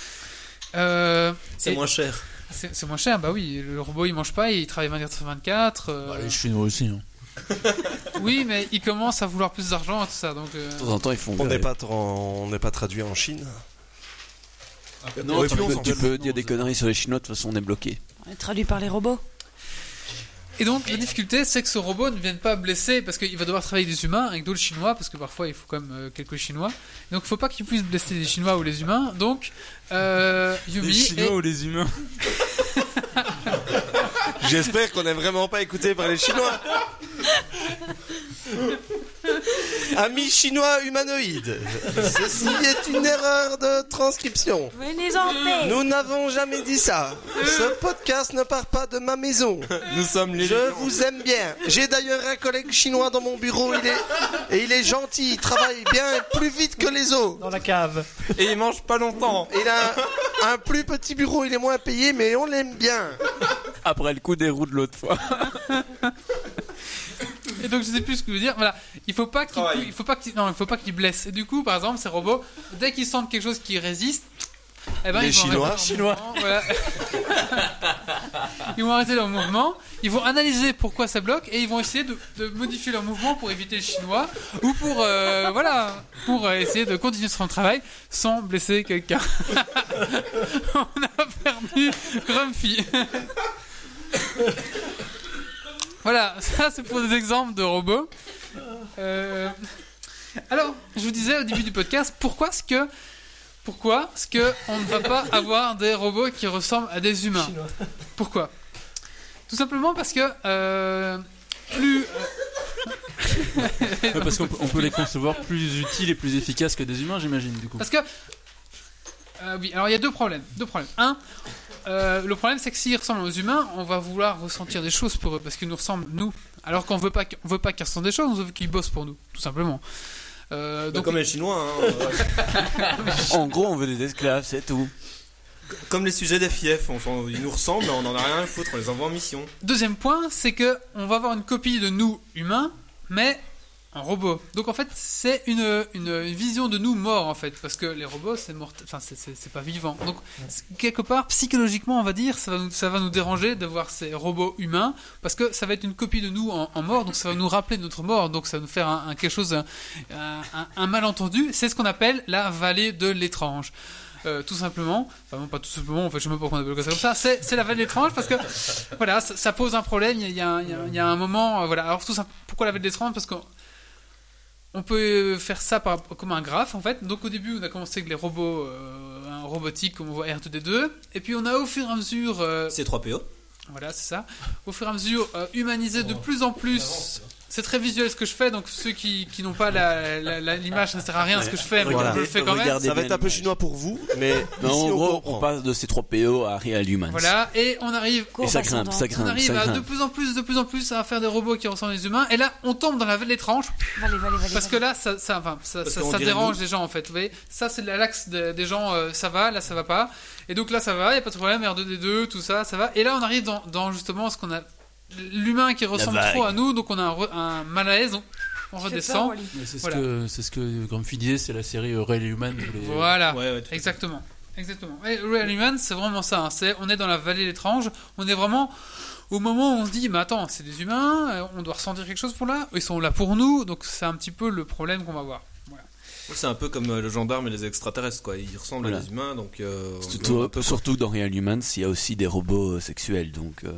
Euh, C'est et- moins cher. c'est moins cher, bah oui, le robot il mange pas, il travaille 24 sur 24. euh, Bah, les Chinois aussi. Hein. oui, mais il commence à vouloir plus d'argent et tout ça, donc. euh, De temps en temps, ils font. On n'est pas, tra- on n'est pas traduit en Chine. Non, Ouais, tu peux, tu peux dire des conneries sur les Chinois, de toute façon, on est bloqué. On est traduit par les robots. Et donc la difficulté c'est que ce robot ne vienne pas blesser parce qu'il va devoir travailler des humains avec d'autres chinois parce que parfois il faut quand même euh, quelques chinois. Donc il faut pas qu'il puisse blesser les chinois ou les humains. Donc euh, Yumi est- ou les humains J'espère qu'on n'est vraiment pas écouté par les Chinois. Amis chinois humanoïdes, ceci est une erreur de transcription. Venez en paix. Nous n'avons jamais dit ça. Ce podcast ne part pas de ma maison. Nous sommes les. Je vous aime bien. J'ai d'ailleurs un collègue chinois dans mon bureau. Il est et il est gentil. Il travaille bien et plus vite que les autres. Dans la cave. Et ils mangent pas longtemps. Il a un plus petit bureau. Il est moins payé, mais on l'aime bien. Après le coup des roues de l'autre fois. et donc je sais plus ce que je veux dire. Voilà, il faut pas qu'il il faut pas qu'il non il faut pas qu'il blesse. Et du coup par exemple ces robots dès qu'ils sentent quelque chose qui résiste eh ben, Les ils vont Chinois. arrêter leur mouvement, voilà. ils vont arrêter leur mouvement, ils vont analyser pourquoi ça bloque et ils vont essayer de, de modifier leur mouvement pour éviter le chinois ou pour euh, voilà pour euh, essayer de continuer son travail sans blesser quelqu'un. On a perdu Grumpy. voilà, ça c'est pour des exemples de robots. Euh, alors, je vous disais au début du podcast, pourquoi est-ce que pourquoi est-ce que on ne va pas avoir des robots qui ressemblent à des humains? Pourquoi? Tout simplement parce que euh, plus Ouais, Parce qu'on peut, on peut les concevoir plus utiles et plus efficaces que des humains, j'imagine, du coup. Parce que. Euh, oui, alors il y a deux problèmes. Deux problèmes. Un, euh, le problème c'est que s'ils ressemblent aux humains, on va vouloir ressentir des choses pour eux parce qu'ils nous ressemblent nous. Alors qu'on veut pas, qu'on veut pas qu'ils ressentent des choses, on veut qu'ils bossent pour nous, tout simplement. Euh, Bah, donc, comme les Chinois, hein, En gros, on veut des esclaves, c'est tout. comme les sujets des fiefs, on s'en- ils nous ressemblent, mais on en a rien à foutre, on les envoie en mission. Deuxième point, c'est que on va avoir une copie de nous humains, mais en robot. Donc en fait, c'est une, une, une vision de nous morts en fait, parce que les robots c'est mort, enfin c'est- pas vivant. Donc quelque part, psychologiquement, on va dire, ça va nous, ça va nous déranger de voir ces robots humains, parce que ça va être une copie de nous en, en mort, donc ça va nous rappeler notre mort, donc ça va nous faire un, un- quelque chose, un, un- un malentendu. C'est ce qu'on appelle la vallée de l'étrange. Euh, tout simplement, enfin non pas tout simplement, en fait je sais même pas pourquoi on appelle ça comme ça, c'est c'est la vallée de l'étrange parce que voilà, ça, ça pose un problème, il y a, il y a un- il y a- un moment, euh, voilà, alors tout ça, pourquoi la vallée de l'étrange? Parce qu'on on peut faire ça par, comme un graphe en fait, donc au début on a commencé avec les robots euh, un robotique comme on voit R2D2, et puis on a au fur et à mesure, euh, C'est 3PO. voilà c'est ça, au fur et à mesure euh, humanisé de plus en plus. C'est très visuel ce que je fais, donc ceux qui, qui n'ont pas l'image, ça ne sert à rien ce que je fais, mais je le fais quand même. Ça va être un peu chinois pour vous, mais Mais ici, en on gros, on passe de ces 3PO à Real Humans. Voilà, et on arrive Et ça grimpe, ça. On arrive ça à de plus en plus, de plus en plus à faire des robots qui ressemblent à des humains, et là on tombe dans la vallée vallée, parce que là ça, ça, enfin, ça, ça, dérange les gens en fait. Vous voyez, ça c'est l'axe de- des gens, euh, ça va, là ça va pas, et donc là ça va, y a pas de problème, R2D2, tout ça, ça va, et là on arrive dans, dans justement ce qu'on a l'humain qui ressemble trop à nous, donc on a un, un malaise, donc on redescend. C'est ce, Voilà. que, c'est ce que Grumpy disait, c'est la série euh, Real Human. les- Voilà. Ouais, ouais. Exactement. Exactement. Et Real Human, c'est vraiment ça. hein. C'est, on est dans la vallée d'étrange. On est vraiment au moment où on se dit, mais attends, c'est des humains, euh, on doit ressentir quelque chose pour là. Ils sont là pour nous, donc c'est un petit peu le problème qu'on va voir. Voilà. C'est un peu comme euh, le gendarme et les extraterrestres, quoi. Ils ressemblent Voilà. à des humains, donc. euh, on Surtout, surtout dans Real Humans, il y a aussi des robots sexuels, donc euh,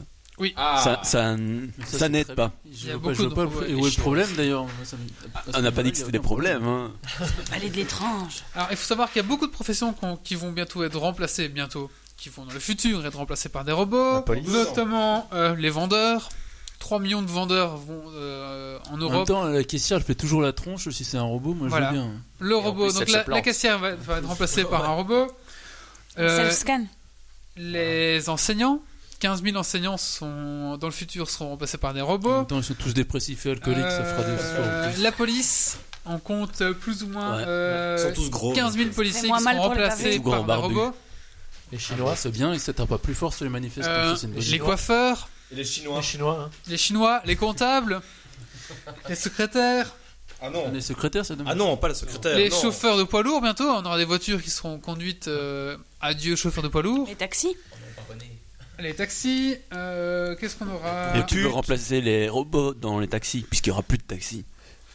Ah, ça, ça, n'aide pas. bien. Il y Je a vois pas- je beaucoup vois de pas le- où est le problème d'ailleurs ce On n'a pas dit que c'était des aucun problèmes. Hein. Vallée de l'étrange. Alors, il faut savoir qu'il y a beaucoup de professions qui vont bientôt être remplacées, bientôt, qui vont dans le futur être remplacées par des robots, notamment euh, les vendeurs. 3 millions de vendeurs vont euh, en En même Europe. temps, la caissière, elle fait toujours la tronche. Si c'est un robot, moi Voilà. je veux bien. Le robot, plus, donc la, caissière va, va être remplacée par un robot. Euh, Self-scan. les enseignants, 15 000 enseignants sont, dans le futur seront remplacés par des robots. temps, ils sont tous dépressifs et alcooliques, ça fera des Euh, histoires. la police, on compte plus ou moins Ouais. euh, Ils sont tous gros. 15 000 donc, policiers qui seront les remplacés par des robots. Les Chinois, c'est bien, ça tape pas plus fort sur les manifestants. Euh, les coiffeurs, Et les Chinois. les Chinois, hein. les Chinois, les comptables, les secrétaires, Ah non. Les secrétaires, c'est. Ah non, pas la secrétaire. les non. chauffeurs de poids lourds bientôt. On aura des voitures qui seront conduites. euh, adieu chauffeurs de poids lourds. Les taxis. Les taxis. euh, Qu'est-ce qu'on aura Et tu peux remplacer les robots dans les taxis, puisqu'il n'y aura plus de taxis.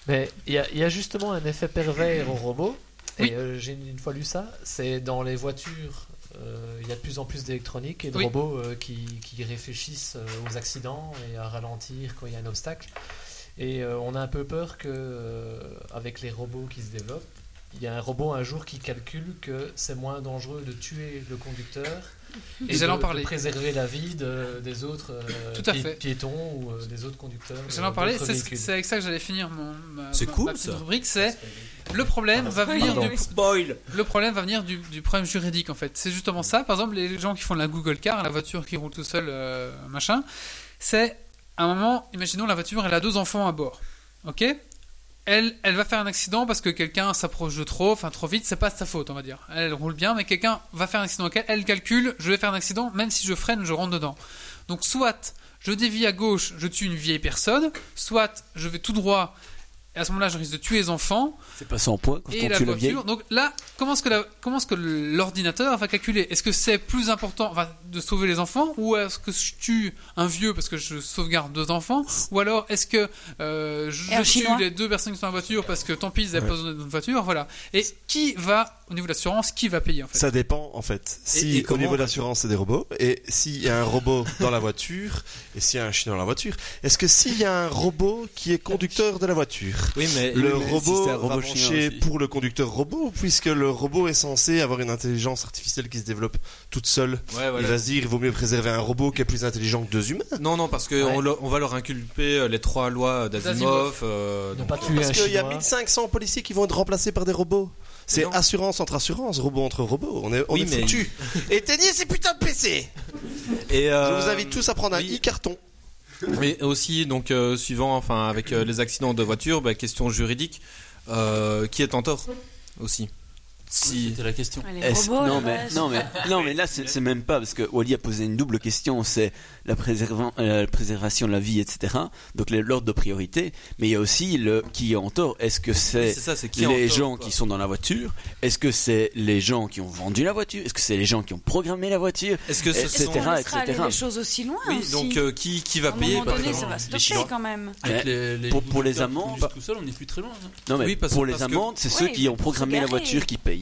Mais il y, a- il y a justement un effet pervers aux robots. Oui. Et euh, j'ai une fois lu ça. C'est dans les voitures. euh, Il y a de plus en plus d'électronique et de Oui. robots euh, qui, qui réfléchissent euh, aux accidents et à ralentir quand il y a un obstacle. Et euh, on a un peu peur que, euh, avec les robots qui se développent, il y a un robot un jour qui calcule que c'est moins dangereux de tuer le conducteur et J'allais en parler. de préserver la vie de- des autres euh, Tout à pi- fait. piétons ou euh, des autres conducteurs. J'allais en parler, c'est avec ça que j'allais finir mon, ma, C'est ma- cool, ma petite ça. rubrique, c'est le problème va venir Pardon. du, Spoil. le problème va venir du, du problème juridique en fait. C'est justement ça. Par exemple, les gens qui font de la Google Car, la voiture qui roule tout seul, euh, machin, c'est à un moment, imaginons la voiture, elle a deux enfants à bord, ok? Elle, va faire un accident parce que quelqu'un s'approche de trop, enfin trop vite, c'est pas sa faute, on va dire. Elle, roule bien, mais quelqu'un va faire un accident elle, elle calcule, je vais faire un accident, même si je freine, je rentre dedans. Donc soit je dévie à gauche, je tue une vieille personne, soit je vais tout droit, à ce moment-là je risque de tuer les enfants, C'est pas sans poids quand et on la tue la vieille. voiture. Donc là, comment est-ce que la- comment est-ce que l'ordinateur va calculer? Est-ce que c'est plus important enfin, de sauver les enfants ou est-ce que je tue un vieux parce que je sauvegarde deux enfants? Ou alors est-ce que euh, je Et tue Chinois. les deux personnes qui sont dans la voiture parce que tant pis ils avaient pas besoin d'une voiture voilà. Et qui va au niveau de l'assurance qui va payer en fait? Ça dépend en fait. Si Et- et au niveau de l'assurance c'est des robots, et s'il y a un robot dans la voiture, et s'il y a un chien dans la voiture, est-ce que s'il y a un robot qui est conducteur de la voiture, Oui, mais. le mais si robot, c'est un va robot aussi. pour le conducteur robot, puisque le robot est censé avoir une intelligence artificielle qui se développe toute seule. Ouais, Il voilà. va se dire, il vaut mieux préserver un robot qui est plus intelligent que deux humains. Non, non, parce qu'on Ouais. on va leur inculper euh, les trois lois D'Asimov. euh, pas tuer Parce qu'il y a Chinois. 1500 policiers qui vont être remplacés par des robots. C'est assurance entre assurance, robot entre robot. On est, on Oui, est mais-. Éteignez ces putains de PC Et, Je euh, vous invite tous à prendre un oui. Mais aussi, donc, euh, suivant, enfin, avec euh, les accidents de voiture, bah, question juridique. euh, qui est en tort aussi. Si. C'était la question. Les Est-ce- robots, non, mais, non, mais, non, mais là, c'est même pas parce que Wally a posé une double question c'est la, euh, la préservation de la vie, etc. Donc, l'ordre de priorité. Mais il y a aussi le qui est en tort. Est-ce que c'est est en les tort, gens quoi. qui sont dans la voiture? Est-ce que c'est les gens qui ont vendu la voiture? Est-ce que c'est les gens qui ont programmé la voiture? Est-ce que ce Est-ce sont... On laissera aller etc. les choses aussi loin Oui, aussi? donc euh, qui, qui va à un payer moment par donné, ça va stopper quand même. Avec Mais les, les pour- pour les amendes, conduisent tout seul, on n'est plus très loin. hein. Non, mais Oui, parce- pour les amendes, c'est ceux qui ont programmé la voiture qui payent.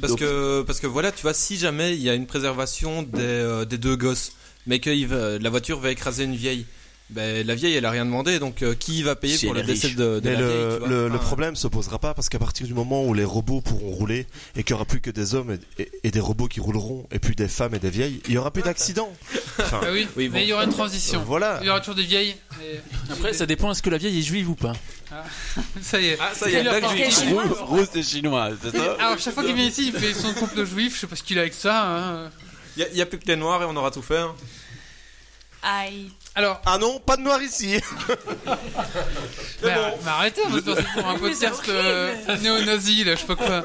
Parce Donc- que, parce que voilà, tu vois, si jamais il y a une préservation des, euh, des deux gosses, mais que il va- la voiture va écraser une vieille, ben, la vieille elle a rien demandé, donc euh, qui va payer Si pour le décès de, la le, vieille tu vois? le, le Enfin, problème se posera pas parce qu'à partir du moment où les robots pourront rouler et qu'il y aura plus que des hommes et, et- et des robots qui rouleront et plus des femmes et des vieilles, il y aura plus d'accidents. Enfin, Ah oui, Oui, bon. mais il y aura une transition. voilà. Il y aura toujours des vieilles. et- Après, ça dépend est-ce que la vieille est juive ou pas? Ça y est. Ah, ça y est, a juive. Quel chinois Rose, Rose est chinoise, c'est ça Alors, chaque fois qu'il vient ici, il fait son couple juif. Je sais pas ce qu'il a avec ça. hein. Il y, a plus que les noirs et on aura tout fait. hein. Aïe. Alors, Ah non, pas de noir ici. mais, mais arrêtez, on va se pour un podcast euh, néo-nazi, là, je sais pas quoi.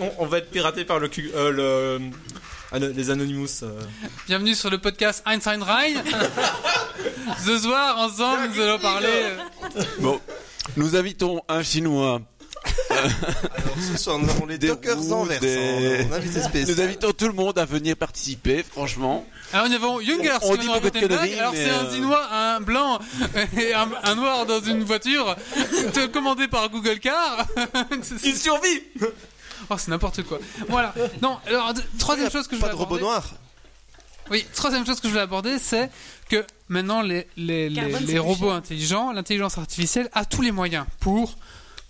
On, on va être piraté par le, euh, le ano- les Anonymous. euh. Bienvenue sur le podcast Einstein Rhein. Ce soir, ensemble, nous allons parler. euh, Bon, nous invitons un chinois. Ce soir, nous avons les Des dockers en des- spécial. Nous invitons tout le monde à venir participer, franchement. Alors, nous avons Jungers On- on qui dit beaucoup de conneries, Alors, c'est un euh, Dinois, un blanc et un, un noir dans une voiture te- commandé par Google Car. Il survit Oh, c'est n'importe quoi. Voilà. Non, alors, troisième chose que je Pas de robot noir. Oui, troisième chose que je voulais aborder, c'est que maintenant les, les, les, robots intelligents, l'intelligence artificielle a tous les moyens pour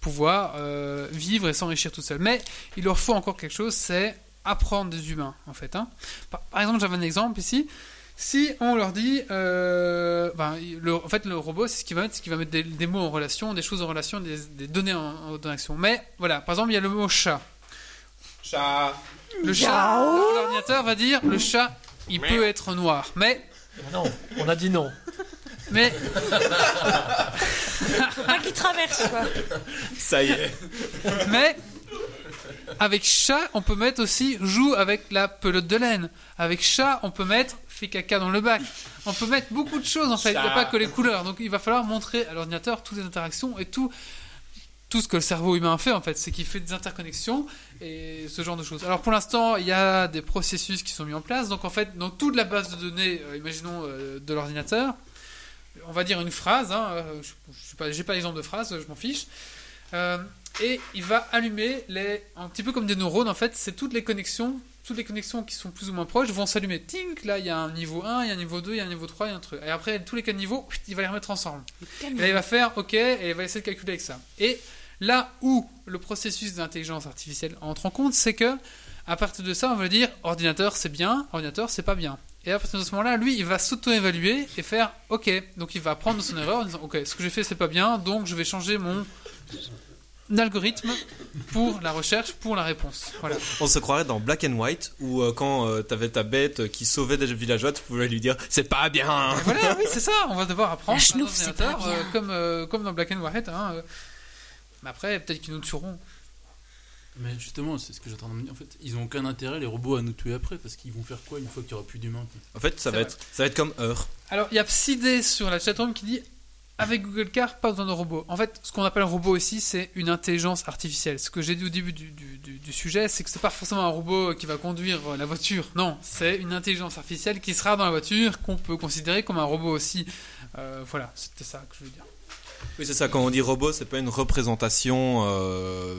pouvoir euh, vivre et s'enrichir tout seul. Mais il leur faut encore quelque chose, c'est apprendre des humains, en fait. hein. Par, par exemple, j'avais un exemple ici. Si on leur dit, euh, ben, le, en fait, le robot, c'est ce qu'il va mettre, c'est qu'il va mettre des, des mots en relation, des choses en relation, des, des données en, en action. Mais voilà, par exemple, il y a le mot chat. Chat. Le chat, l'ordinateur va dire, le chat, il peut être noir. Mais Non, on a dit non. mais pas qu'il traverse, quoi. Ça y est. Mais avec chat, on peut mettre aussi joue avec la pelote de laine. Avec chat, on peut mettre fait caca dans le bac. On peut mettre beaucoup de choses en fait. Il n'y a pas que les couleurs. Donc il va falloir montrer à l'ordinateur toutes les interactions et tout tout ce que le cerveau humain fait en fait, c'est qu'il fait des interconnexions et ce genre de choses. Alors pour l'instant, il y a des processus qui sont mis en place. Donc en fait, dans toute la base de données, euh, imaginons euh, de l'ordinateur, on va dire une phrase. Hein, euh, je sais pas, l'exemple de phrase, je m'en fiche. Et il va allumer les, un petit peu comme des neurones en fait, c'est toutes les connexions, toutes les connexions qui sont plus ou moins proches vont s'allumer. Tink, là il y a un niveau 1, il y a un niveau 2, il y a un niveau 3, il y a un truc. Et après tous les quatre niveaux, il va les remettre ensemble. Et là il va faire OK et il va essayer de calculer avec ça. Et là où le processus d'intelligence artificielle entre en compte, c'est que à partir de ça, on va dire ordinateur c'est bien, ordinateur c'est pas bien. Et à partir de ce moment-là, lui, il va s'auto-évaluer et faire OK. Donc il va prendre son erreur en disant OK, ce que j'ai fait c'est pas bien, donc je vais changer mon algorithme pour la recherche, pour la réponse. Voilà. On se croirait dans Black and White où euh, quand euh, t'avais ta bête qui sauvait des villageois, tu pouvais lui dire c'est pas bien. Et voilà, oui, c'est ça. On va devoir apprendre à euh, comme, euh, comme dans Black and White. Hein, euh. Mais après, peut-être qu'ils nous tueront. Mais justement, c'est ce que j'attends de me dire. En fait, ils ont aucun intérêt, les robots, à nous tuer après, parce qu'ils vont faire quoi une fois qu'il n'y aura plus d'humains En fait, ça va vrai. être ça va être comme Heure. Alors, il y a Psydé sur la chatroom qui dit avec Google Car, pas besoin de robot. En fait, ce qu'on appelle un robot ici, c'est une intelligence artificielle. Ce que j'ai dit au début du, du- du- du sujet, c'est que c'est pas forcément un robot qui va conduire euh, la voiture. Non, c'est une intelligence artificielle qui sera dans la voiture, qu'on peut considérer comme un robot aussi. Euh, voilà, c'était ça que je veux dire. Oui, c'est ça quand on dit robot, c'est pas une représentation euh,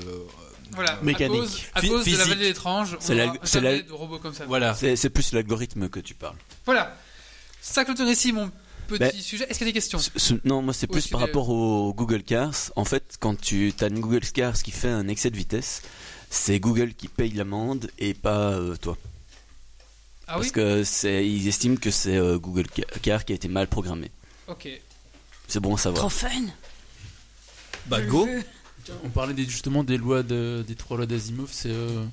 Voilà, Mécanique. à cause, à Phy- cause de la physique. vallée étrange, on C'est la- de robots comme ça. voilà. C'est plus l'algorithme que tu parles. Voilà. Ça clôture ici mon petit Ben, sujet. Est-ce qu'il y a des questions Ce- ce- non, moi c'est plus par rapport au Google Cars. En fait, quand tu as une Google Cars qui fait un excès de vitesse, c'est Google qui paye l'amende et pas euh, toi. Ah Parce oui que c'est, ils estiment que c'est euh, Google Ca- Car qui a été mal programmé. Ok. C'est bon à savoir. Trop fun. Bah go. On parlait des- justement des lois de, des trois lois d'Asimov, c'est euh,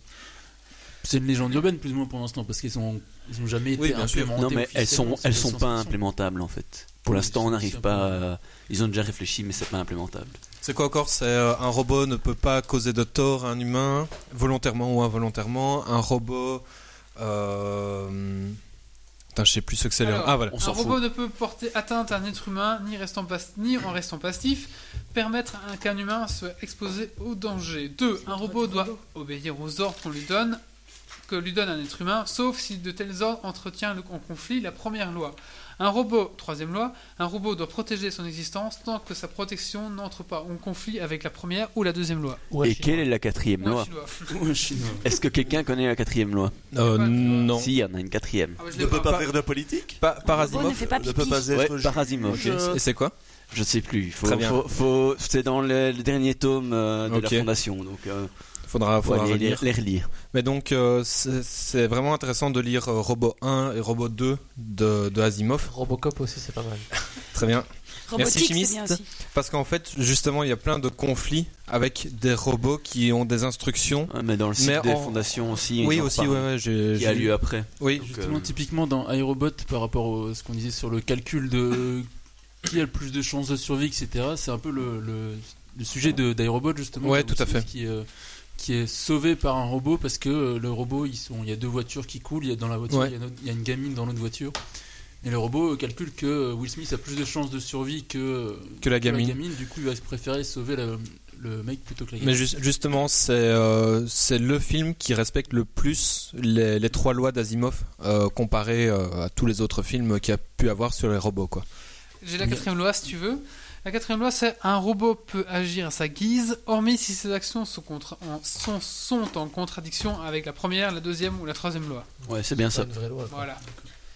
c'est une légende urbaine plus ou moins pour l'instant parce qu'ils ont ils ont jamais été Oui, bien sûr. implémentés. Non, mais elles sont, officiellement, c'est elles la sont pas science-fiction. implémentables en fait. Pour Oui, l'instant, on c'est- n'arrive pas. à- Ils ont déjà réfléchi, mais c'est pas implémentable. C'est quoi encore? C'est euh, un robot ne peut pas causer de tort à un humain, volontairement ou involontairement. Un robot. Euh... Putain, je sais plus ce que c'est. le- Alors, Ah voilà. On un robot ne peut porter atteinte à un être humain ni, restant pas- ni en restant passif, permettre à un- qu'un humain soit exposé au danger. 2. Un robot doit obéir aux ordres qu'on lui donne, que lui donne un être humain, sauf si de tels ordres entretient le- en conflit la première loi. Un robot, troisième loi, un robot doit protéger son existence tant que sa protection n'entre pas en conflit avec la première ou la deuxième loi. Et chinois. quelle est la quatrième loi chinois. Est-ce que quelqu'un connaît la quatrième loi Euh, de- non. Si, il y en a une quatrième. Ah, ouais, Ne peut pas. pas faire de politique? Pa- ne fait pas Ne peut pas Ouais, être par Asimov. Ok. Et c'est quoi? Je sais plus. Faut, Très bien. faut- faut- c'est dans le, le dernier tome euh, de la fondation, donc euh, Faudra, faut faudra les, relire. Mais donc, euh, c'est vraiment intéressant de lire euh, Robot 1 et Robot 2 de, de Asimov. Robocop aussi, c'est pas mal. Très bien. Robotique, c'est chimiste. bien aussi. Parce qu'en fait, justement, il y a plein de conflits avec des robots qui ont des instructions. Mais dans le cycle Mais des en- fondations aussi. Oui, aussi, ouais, ouais, j'ai. Qui a lieu après. Oui, Donc, Justement, euh, typiquement dans iRobot, par rapport à ce qu'on disait sur le calcul de qui a le plus de chances de survie, etc., c'est un peu le, le, le sujet de- d'iRobot, justement. Ouais, Will tout à fait. Qui, euh, qui est sauvé par un robot parce que euh, le robot, ils sont, il y a deux voitures qui coulent, il y a dans la voiture, Ouais. il, y a une autre- il y a une gamine dans l'autre voiture. Et le robot euh, calcule que euh, Will Smith a plus de chances de survie que, Que la que gamine. Du coup, il va se préférer sauver le, le mec plutôt que la Mais gamine. ju- justement, c'est euh, c'est le film qui respecte le plus les, les trois lois d'Asimov euh, comparé euh, à tous les autres films qu'il y a pu avoir sur les robots. Quoi. J'ai la quatrième loi si tu veux. La quatrième loi, c'est un robot peut agir à sa guise, hormis si ses actions sont, contra- en, sont, sont en contradiction avec la première, la deuxième ou la troisième loi. Ouais, c'est bien ça. une vraie loi. Voilà.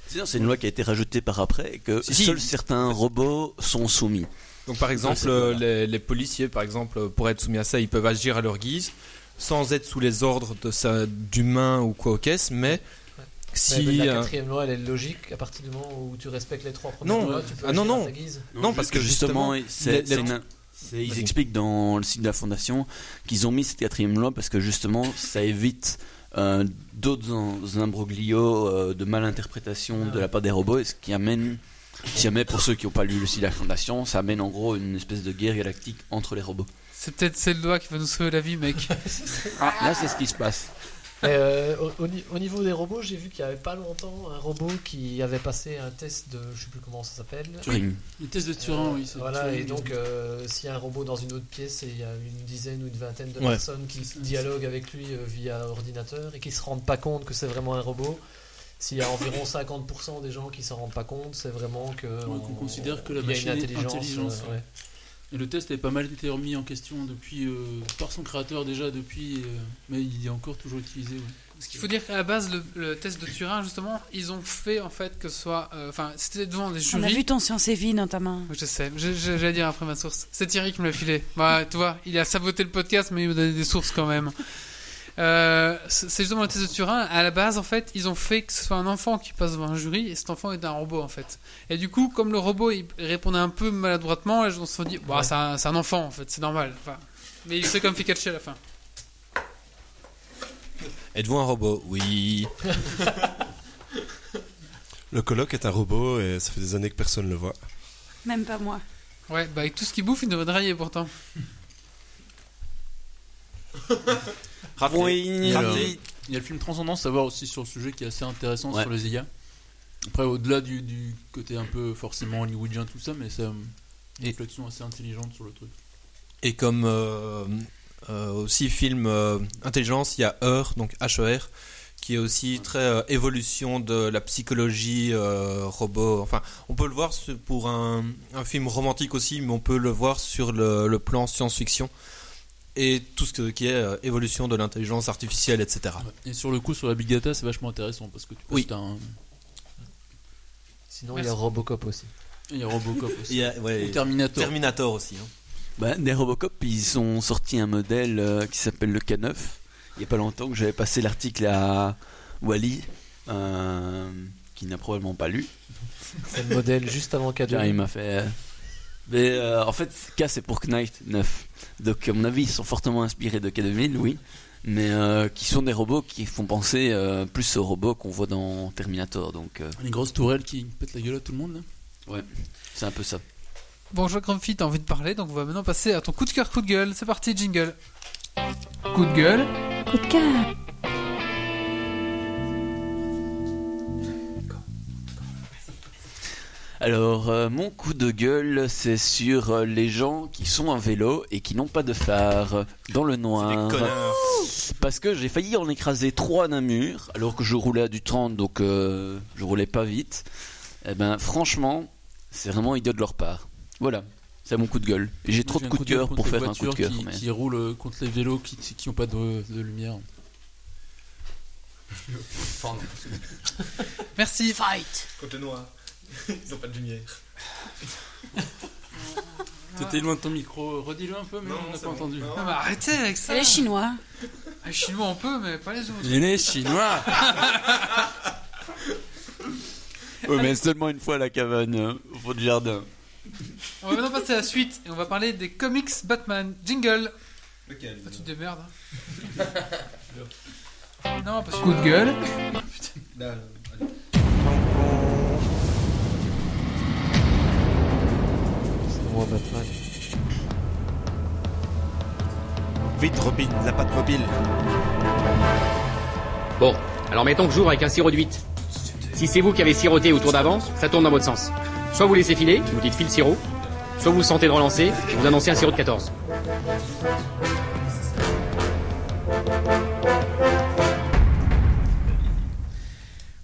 C'est une loi qui a été rajoutée par après et que Si, si. seuls certains robots sont soumis. Donc par exemple, euh, les, les policiers, par exemple, pour être soumis à ça, ils peuvent agir à leur guise, sans être sous les ordres de sa- d'humains ou quoi au caisse, mais si... La euh, quatrième loi, elle est logique à partir du moment où tu respectes les trois premières Non. lois. Tu peux Ah non, agir à non. ta guise. Non, parce que justement, c'est, ils expliquent dans le site de la fondation qu'ils ont mis cette quatrième loi parce que justement ça évite euh, d'autres imbroglios euh, de malinterprétation de la part des robots et ce qui amène si jamais pour ceux qui n'ont pas lu le site de la fondation ça amène en gros une espèce de guerre galactique entre les robots C'est peut-être cette loi qui va nous sauver la vie, mec. ah, là c'est ce qui se passe euh, au, au ni- au niveau des robots, j'ai vu qu'il y avait pas longtemps un robot qui avait passé un test de, je sais plus comment ça s'appelle. Turing. Les tests de Turin, Euh, oui. Voilà, Turing. et donc euh, s'il y a un robot dans une autre pièce et il y a une dizaine ou une vingtaine de Ouais. personnes qui dialoguent avec lui euh, via ordinateur et qui se rendent pas compte que c'est vraiment un robot, s'il y a environ 50% des gens qui se rendent pas compte, c'est vraiment que Ouais, qu'on considère que la il y a machine une est intelligence. ouais. Et le test avait pas mal été remis en question depuis euh, par son créateur déjà depuis, euh, mais il est encore toujours utilisé. ouais. Ce qu'il faut dire qu'à la base, le, le test de Turin, justement, ils ont fait en fait que ce soit. euh, Enfin, c'était devant des On a jurys. vu ton Science et Vie notamment. Oui, Je sais, je- je- j'allais dire après ma source. C'est Thierry qui me l'a filé. Bah, tu vois, il a saboté le podcast, mais il m'a donné des sources quand même. Euh, c'est justement le test de Turin. À la base, en fait, ils ont fait que ce soit un enfant qui passe devant un jury, et cet enfant est un robot, en fait. Et du coup, comme le robot il répondait un peu maladroitement, les gens se sont dit, bah, Ouais. c'est un, c'est un enfant, en fait, c'est normal. Enfin, mais il s'est comme fait catcher à la fin. Êtes-vous un robot? Oui. Le coloc est un robot et ça fait des années que personne ne le voit. Même pas moi. Ouais, bah, avec tout ce qu'il bouffe, il devrait drailler pourtant. Oui, il y a le film Transcendance à voir aussi sur le sujet qui est assez intéressant Ouais. sur les IA. Après, au-delà du, du côté un peu forcément hollywoodien, tout ça, mais c'est une Et- réflexion assez intelligente sur le truc. Et comme euh, euh, aussi film euh, intelligence, il y a Heur, donc H-E-R, qui est aussi très euh, évolution de la psychologie euh, robot. Enfin, on peut le voir pour un, un film romantique aussi, mais on peut le voir sur le, le plan science-fiction et tout ce qui est euh, évolution de l'intelligence artificielle, etc. Et sur le coup, sur la big data, c'est vachement intéressant parce que tu Oui. un. Sinon, il y a. Robocop aussi. Il y a Robocop Il aussi. y a ouais, Ou Terminator. Terminator aussi. hein. Bah, des Robocop, ils ont sorti un modèle euh, qui s'appelle le K9. Il n'y a pas longtemps que j'avais passé l'article à Wally, euh, qui n'a probablement pas lu. C'est le modèle juste avant Tiens, il K2. m'a fait. Euh, Mais euh, en fait, K c'est pour Knight 9. Donc, à mon avis, ils sont fortement inspirés de K2000, oui. Mais euh, qui sont des robots qui font penser euh, plus aux robots qu'on voit dans Terminator. Donc, euh, Les grosses tourelles qui pètent la gueule à tout le monde. Là. c'est un peu ça. Bon, je vois que Grumpy, t'as envie de parler, donc on va maintenant passer à ton coup de cœur, coup de gueule. C'est parti, jingle. Coup de gueule. Coup de cœur. Alors, euh, mon coup de gueule, c'est sur euh, les gens qui sont en vélo et qui n'ont pas de phare dans le noir. Parce que j'ai failli en écraser trois d'un mur, alors que je roulais à du 30, donc euh, je roulais pas vite. Eh ben, franchement, c'est vraiment idiot de leur part. Voilà, c'est mon coup de gueule. Et j'ai trop de coups de coup de cœur pour faire un coup de cœur. Qui, mais- qui roulent contre les vélos qui qui ont pas de, de lumière. Merci. Fight. Côté noir. Ils ont pas de lumière. T'étais loin de ton micro, redis-le un peu, mais Non, on n'a pas bon. entendu. Non. Non, mais arrêtez avec ça. Les Chinois. Ah, Les Chinois, on peut, mais pas les autres. Les chinois Ouais, mais seulement une fois à la cabane, hein, au fond du jardin. On va maintenant passer à la suite et on va parler des comics Batman. Jingle. Lequel Ah, tu te démerdes. hein. non, parce que. Coup de gueule. Moi Batman. Vite, Robin, la patte mobile. Bon, alors mettons que j'ouvre avec un sirop de 8. Si c'est vous qui avez siroté au tour d'avant, ça tourne dans votre sens. Soit vous laissez filer, vous dites file sirop, soit vous sentez de relancer, vous annoncez un sirop de 14.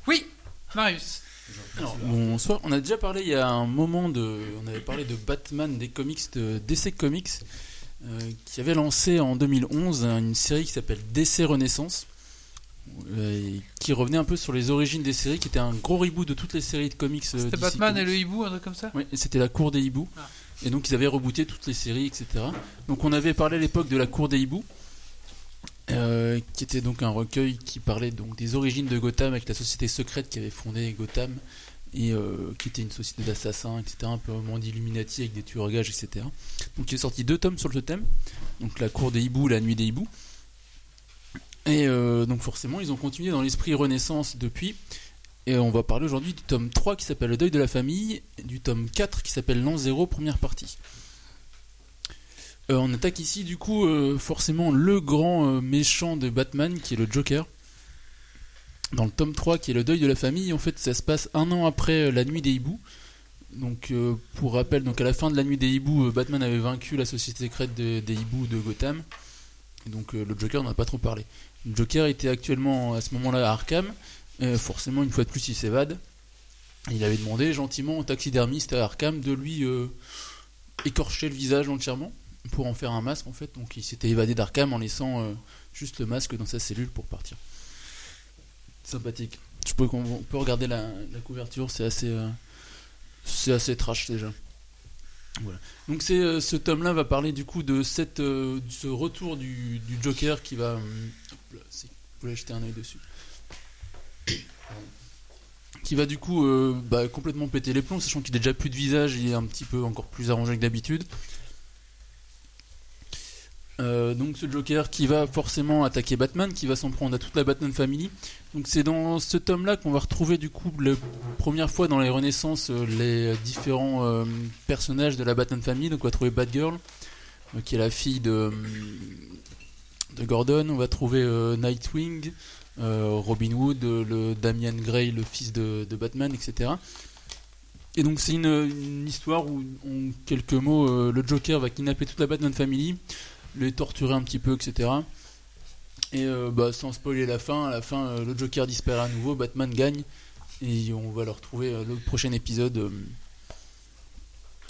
Oui, Marius. Bonsoir. On a déjà parlé il y a un moment de. On avait parlé de Batman des comics de DC Comics euh, qui avait lancé en 2011 une série qui s'appelle DC Renaissance euh, qui revenait un peu sur les origines des séries, qui était un gros reboot de toutes les séries de comics. euh, C'était Batman et le hibou, un truc comme ça Oui, c'était la cour des hiboux. Ah. Et donc ils avaient rebooté toutes les séries, etc. Donc on avait parlé à l'époque de la cour des hiboux, euh, qui était donc un recueil qui parlait donc des origines de Gotham avec la société secrète qui avait fondé Gotham et euh, qui était une société d'assassins, etc. Un peu au monde Illuminati avec des tueurs gages, etc. Donc il est sorti deux tomes sur ce thème, donc la cour des hiboux, la nuit des hiboux. Et euh, donc forcément ils ont continué dans l'esprit Renaissance depuis. Et on va parler aujourd'hui du tome 3 qui s'appelle Le deuil de la famille, du tome 4 qui s'appelle L'an 0, première partie. Euh, on attaque ici du coup euh, forcément le grand méchant de Batman qui est le Joker. Dans le tome 3 qui est Le deuil de la famille, en fait ça se passe un an après euh, la nuit des hiboux. Donc euh, pour rappel, donc à la fin de la nuit des hiboux, euh, Batman avait vaincu la société secrète de- des hiboux de Gotham. Donc le Joker n'en a pas trop parlé. Le Joker était actuellement à ce moment-là à Arkham. Forcément, une fois de plus, il s'évade. Il avait demandé gentiment au taxidermiste à Arkham de lui écorcher le visage entièrement pour en faire un masque en fait. Donc il s'était évadé d'Arkham en laissant juste le masque dans sa cellule pour partir. Sympathique. Je peux, on peut regarder la, couverture, c'est assez, euh, assez trash déjà. Donc euh, ce tome-là va parler du coup de cette, euh, ce retour du, Joker qui va, c'est- vous voulez jeter un œil dessus qui va du coup bah, complètement péter les plombs, sachant qu'il n'a déjà plus de visage, il est un petit peu encore plus arrangé que d'habitude. Euh, donc ce Joker qui va forcément attaquer Batman, qui va s'en prendre à toute la Batman Family. Donc c'est dans ce tome-là qu'on va retrouver du coup la première fois dans les Renaissances euh, les différents euh, personnages de la Batman Family. Donc on va trouver Batgirl, qui est la fille de, de Gordon. On va trouver Nightwing, Robin Hood, le Damian Gray, le fils de, Batman, etc. Et donc c'est une, une histoire où, en quelques mots, le Joker va kidnapper toute la Batman Family, les torturer un petit peu, etc. Et euh, bah, sans spoiler la fin, à la fin, euh, le Joker disparaît à nouveau, Batman gagne, et on va le retrouver euh, le prochain épisode euh,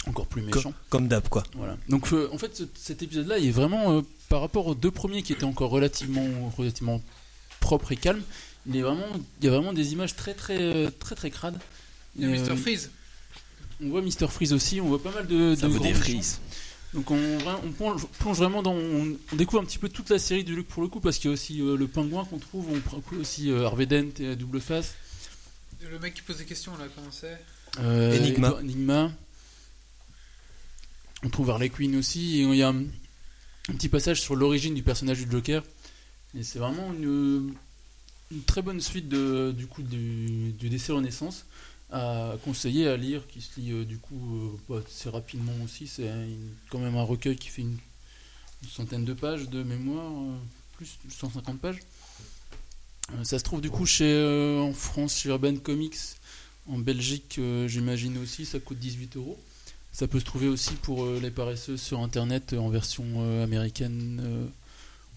encore plus méchant. Comme d'hab, quoi. Voilà. Donc euh, en fait ce- cet épisode-là il est vraiment euh, par rapport aux deux premiers qui étaient encore relativement relativement propres et calmes. Il est vraiment il y a vraiment des images très très très très crades. Il y a Mr. euh, Freeze. On voit Mr Freeze aussi. On voit pas mal de. Ça de. Donc on, plonge, plonge vraiment dans on, on découvre un petit peu toute la série du Luc pour le coup parce qu'il y a aussi euh, le pingouin qu'on trouve. On trouve aussi euh, Harvey Dent et la double face. Le mec qui pose des questions, là, comment c'est Euh, Enigma. Enigma. On trouve Harley Quinn aussi. Et il y a un, un petit passage sur l'origine du personnage du Joker. Et c'est vraiment une, une très bonne suite de, du coup du, du DC Renaissance. À conseiller à lire, qui se lit euh, du coup euh, assez rapidement aussi. C'est quand même un recueil qui fait une, centaine de pages de mémoire, euh, plus de 150 pages. Ça se trouve du coup chez en France chez Urban Comics, en Belgique j'imagine aussi, ça coûte 18 euros. Ça peut se trouver aussi pour les paresseux sur internet en version américaine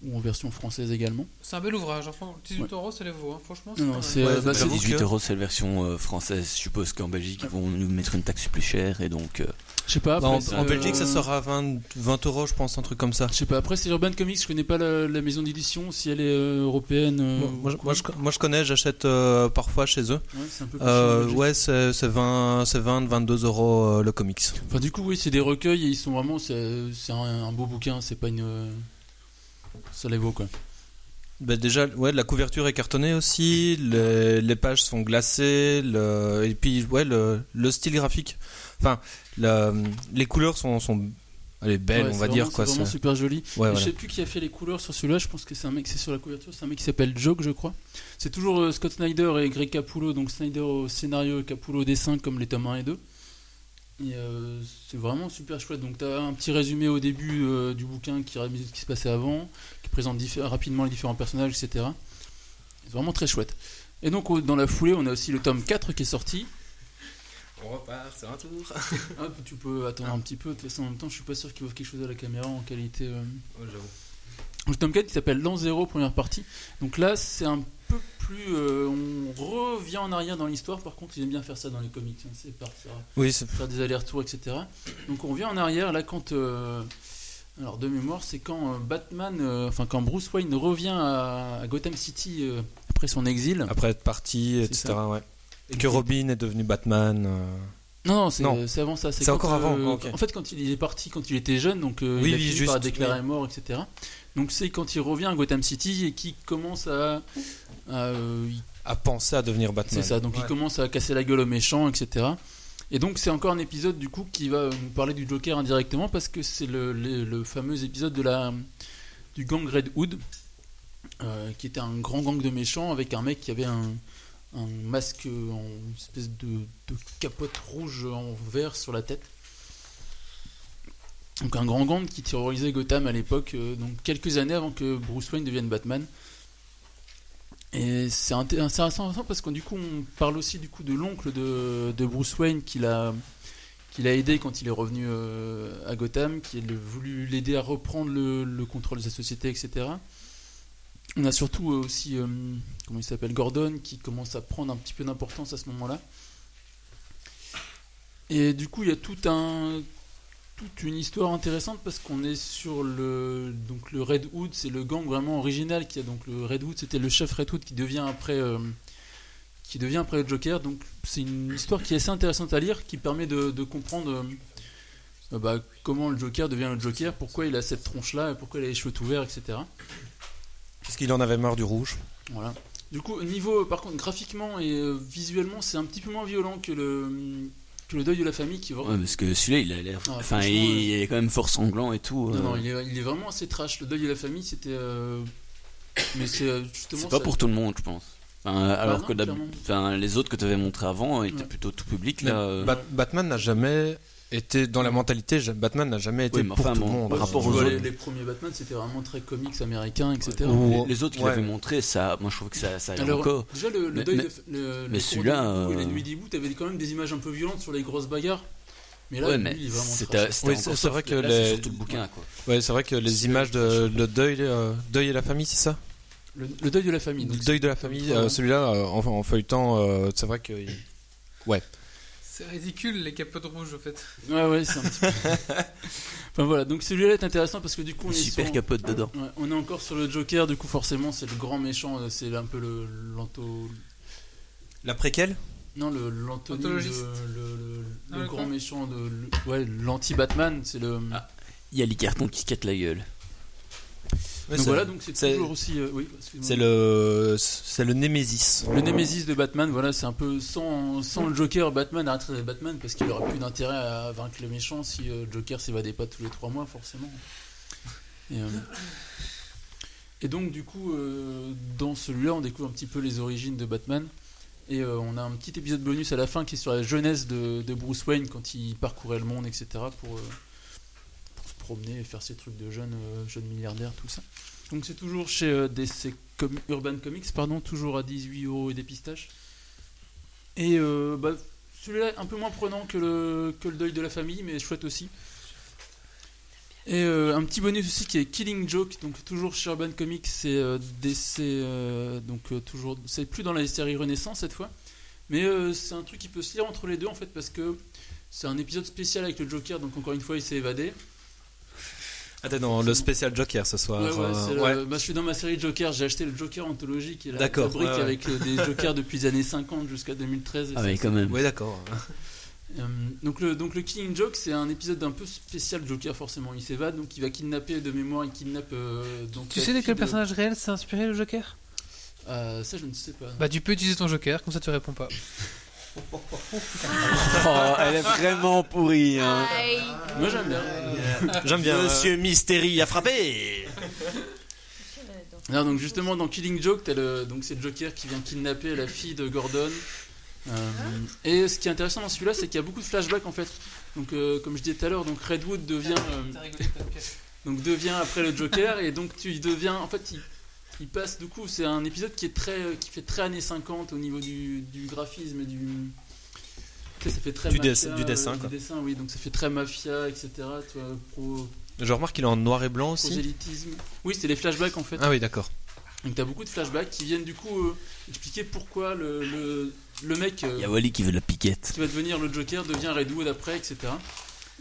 ou en version française également. C'est un bel ouvrage. Enfin, 18 Ouais. euros, ça les vaut. hein. Franchement, c'est, euh, bah, c'est 18 que- euros, c'est la version euh, française. Je suppose qu'en Belgique, ils vont nous mettre une taxe plus chère et donc. euh, Je sais pas. Bah, en, Belgique, ça sera 20, 20 euros, je pense, un truc comme ça. Je sais pas. Après, c'est Urban Comics. Je connais pas la, la maison d'édition, si elle est euh, européenne. euh, Moi, je- quoi. moi, je, moi, je connais, j'achète euh, parfois chez eux. Ouais, c'est un peu plus Euh, ouais, c'est c'est 20, c'est 20, 22 euros euh, le comics. Enfin, du coup, oui, c'est des recueils et ils sont vraiment. C'est c'est un, un beau bouquin. C'est pas une. Ça les vaut quoi. Ben déjà, ouais, la couverture est cartonnée aussi, les, les pages sont glacées, le, et puis ouais, le, le style graphique. Enfin, la- les couleurs sont, sont Ouais, on va vraiment- dire quoi. C'est vraiment super joli. Ouais, voilà. Je sais plus qui a fait les couleurs sur celui-là. Je pense que c'est un mec. C'est sur la couverture. C'est un mec qui s'appelle Joke, je crois. C'est toujours euh, Scott Snyder et Greg Capullo. Donc Snyder au scénario et Capullo au dessin, comme les tomes 1 et 2. Euh, c'est vraiment super chouette. Donc tu as un petit résumé au début euh, du bouquin qui résume ce qui se passait avant, qui présente rapidement les différents personnages, etc. C'est vraiment très chouette. Et donc au- dans la foulée, on a aussi le tome 4 qui est sorti. On repart, c'est un tour. Tu peux attendre un petit peu. De toute façon, en même temps, je suis pas sûr qu'il offre quelque chose à la caméra en qualité. euh, le tome 4 qui s'appelle L'an 0, première partie. Donc là, c'est un peu plus. euh, on revient en arrière dans l'histoire. Par contre, ils aiment bien faire ça dans les comics. hein, c'est partir, Oui, faire des allers-retours, etc. Donc on revient en arrière. Là, quand. euh, alors, de mémoire, c'est quand euh, Batman. euh, enfin, quand Bruce Wayne revient à, à Gotham City après son exil. après être parti, etc. Ouais. Et que Robin est devenu Batman. Non, non, c'est avant ça. C'est quand, encore avant, euh. En fait, quand il est parti, quand il était jeune, donc euh, Oui, il a oui, fini juste, par déclarer oui. mort, etc. Donc c'est quand il revient à Gotham City et qu'il commence à, à, euh, pensé à devenir Batman. c'est ça. Donc il commence à casser la gueule aux méchants, etc. Et donc c'est encore un épisode du coup qui va nous parler du Joker indirectement parce que c'est le, le- le fameux épisode de la du gang Red Hood, euh, qui était un grand gang de méchants avec un mec qui avait un, un masque en espèce de, de capote rouge en vert sur la tête. Donc un grand gang qui terrorisait Gotham à l'époque, euh, donc quelques années avant que Bruce Wayne devienne Batman. Et c'est inté- c'est intéressant parce que du coup on parle aussi du coup de l'oncle de, Bruce Wayne qui l'a aidé quand il est revenu euh, à Gotham, qui a voulu l'aider à reprendre le, le contrôle de sa société, etc. On a surtout euh, aussi, comment il s'appelle, Gordon, qui commence à prendre un petit peu d'importance à ce moment-là. Et du coup, il y a tout un, toute une histoire intéressante parce qu'on est sur le, donc le Red Hood, c'est le gang vraiment original qui a donc le Red Hood, c'était le chef Red Hood qui devient après, euh, qui devient après le Joker. Donc c'est une histoire qui est assez intéressante à lire, qui permet de, de comprendre euh, bah, comment le Joker devient le Joker, pourquoi il a cette tronche-là, et pourquoi il a les cheveux tout verts, etc. Parce qu'il en avait marre du rouge. Voilà. Du coup, niveau, par contre, graphiquement et euh, visuellement, c'est un petit peu moins violent que le, que le deuil de la famille qui va. Ouais, parce que celui-là, il a l'air. Ah, enfin, il, il est quand même fort sanglant et tout. Non, euh. non, il est, il est vraiment assez trash. Le deuil de la famille, c'était. euh, Mais c'est euh, justement. C'est pas ça- pour tout le monde, je pense. Enfin, alors non, que enfin, les autres que tu avais montré avant étaient Ouais. plutôt tout public. Là, euh. Bat- Batman n'a jamais été dans la mentalité. Batman n'a jamais été Oui, pour enfin, tout bon, le monde. par rapport aux les, les premiers Batman, c'était vraiment très comics américains, etc. Ou- les, les autres qui ouais. l'avaient montré, ça, moi je trouve que ça, ça allait Alors, encore. déjà, le, le Mais- deuil mais- de. Le, mais celui-là, et euh, la nuit d'Hibou, t'avais quand même des images un peu violentes sur les grosses bagarres. Mais là, ouais, c'est- vrai que les- c'est surtout le bouquin, quoi. Ouais, c'est vrai que les images de le deuil, euh, deuil et la famille, c'est ça? Le, le deuil de la famille. Le deuil de la famille, Ouais. euh, celui-là, euh, en, en feuilletant, c'est vrai que. C'est ridicule les capotes rouges, en fait. Ouais, ouais, c'est un petit peu. enfin voilà, donc celui-là est intéressant parce que du coup, on est, Super sur- capote dedans. Ouais, on est encore sur le Joker, du coup, forcément, c'est le grand méchant, euh, c'est un peu le l'anto. La préquelle? Non, le Anthologiste. le, le- Ah, le grand méchant de. le- ouais, l'anti-Batman, c'est le. Ah. Il y a les cartons qui quittent la gueule. Donc voilà, donc c'est toujours aussi. euh, oui. C'est le, c'est le Némésis. Le Némésis de Batman, voilà, c'est un peu sans, sans le Joker, Batman arrêterait Batman parce qu'il aurait plus d'intérêt à vaincre les méchants si euh, le Joker s'évadait pas tous les trois mois, forcément. Et, euh, et donc, du coup, euh, dans celui-là, on découvre un petit peu les origines de Batman. Et euh, on a un petit épisode bonus à la fin qui est sur la jeunesse de, de Bruce Wayne quand il parcourait le monde, etc. pour, euh, promener et faire ses trucs de euh, jeune milliardaire, tout ça. Donc c'est toujours chez euh, Urban Comics, pardon, toujours à 18 euros et des pistaches. Et euh, bah, celui-là un peu moins prenant que le, deuil de la famille, mais chouette aussi. Et un petit bonus aussi qui est Killing Joke, donc toujours chez Urban Comics, c'est donc toujours, c'est plus dans la série Renaissance cette fois, mais c'est un truc qui peut se lire entre les deux en fait parce que c'est un épisode spécial avec le Joker, donc encore une fois il s'est évadé. Ah, t'es dans le spécial Joker ce soir. Ouais, ouais, euh, le- bah, je suis dans ma série Joker, j'ai acheté le Joker anthologie qui est la D'accord, fabrique ouais, ouais. avec euh, des Jokers depuis les années 50 jusqu'à 2013. et Ah ça, oui, quand même. Ouais, d'accord. Euh, donc, le, donc le Killing Joke, c'est un épisode un peu spécial Joker forcément. Il s'évade, donc il va kidnapper de mémoire, il kidnappe. euh, donc Tu sais de quel personnage réel s'est inspiré le Joker? Euh, Ça, je ne sais pas. Bah, tu peux utiliser ton Joker, comme ça tu réponds pas. Oh, elle est vraiment pourrie. Hein. Moi, j'aime bien. J'aime bien. Monsieur Mystérie a frappé Non, donc justement dans Killing Joke, t'as le, donc c'est le Joker qui vient kidnapper la fille de Gordon. Euh, et ce qui est intéressant dans celui-là, c'est qu'il y a beaucoup de flashbacks en fait. Donc euh, comme je disais tout à l'heure, donc Redwood devient euh, donc devient après le Joker et donc tu deviens en fait il, il passe du coup c'est un épisode qui est très qui fait très années 50 au niveau du, du graphisme et du tu sais, ça fait très Du mafia, dess- du dessin, euh, quoi. du dessin oui donc ça fait très mafia etc tu vois, pro, Je remarque qu'il est en noir et blanc aussi. oui c'est les flashbacks en fait Ah oui, d'accord. donc t'as beaucoup de flashbacks qui viennent du coup euh, expliquer pourquoi le, le, le mec euh, Il y a Wally qui veut la piquette. qui va devenir le Joker devient Redwood après, etc.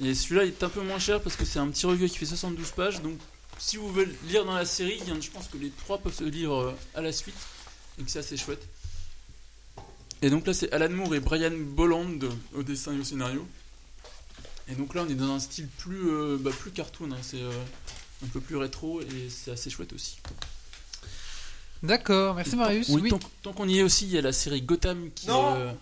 Et celui-là il est un peu moins cher parce que c'est un petit recueil qui fait 72 pages. Donc si vous voulez lire dans la série, je pense que les trois peuvent se lire euh, à la suite. Donc c'est assez chouette. Et donc là c'est Alan Moore et Brian Bolland au dessin et au scénario. Et donc là on est dans un style plus, euh, bah, plus cartoon, hein. c'est euh, un peu plus rétro et c'est assez chouette aussi. D'accord, merci Marius. Oui, Oui. Tant, tant qu'on y est aussi, il y a la série Gotham qui, Non. euh,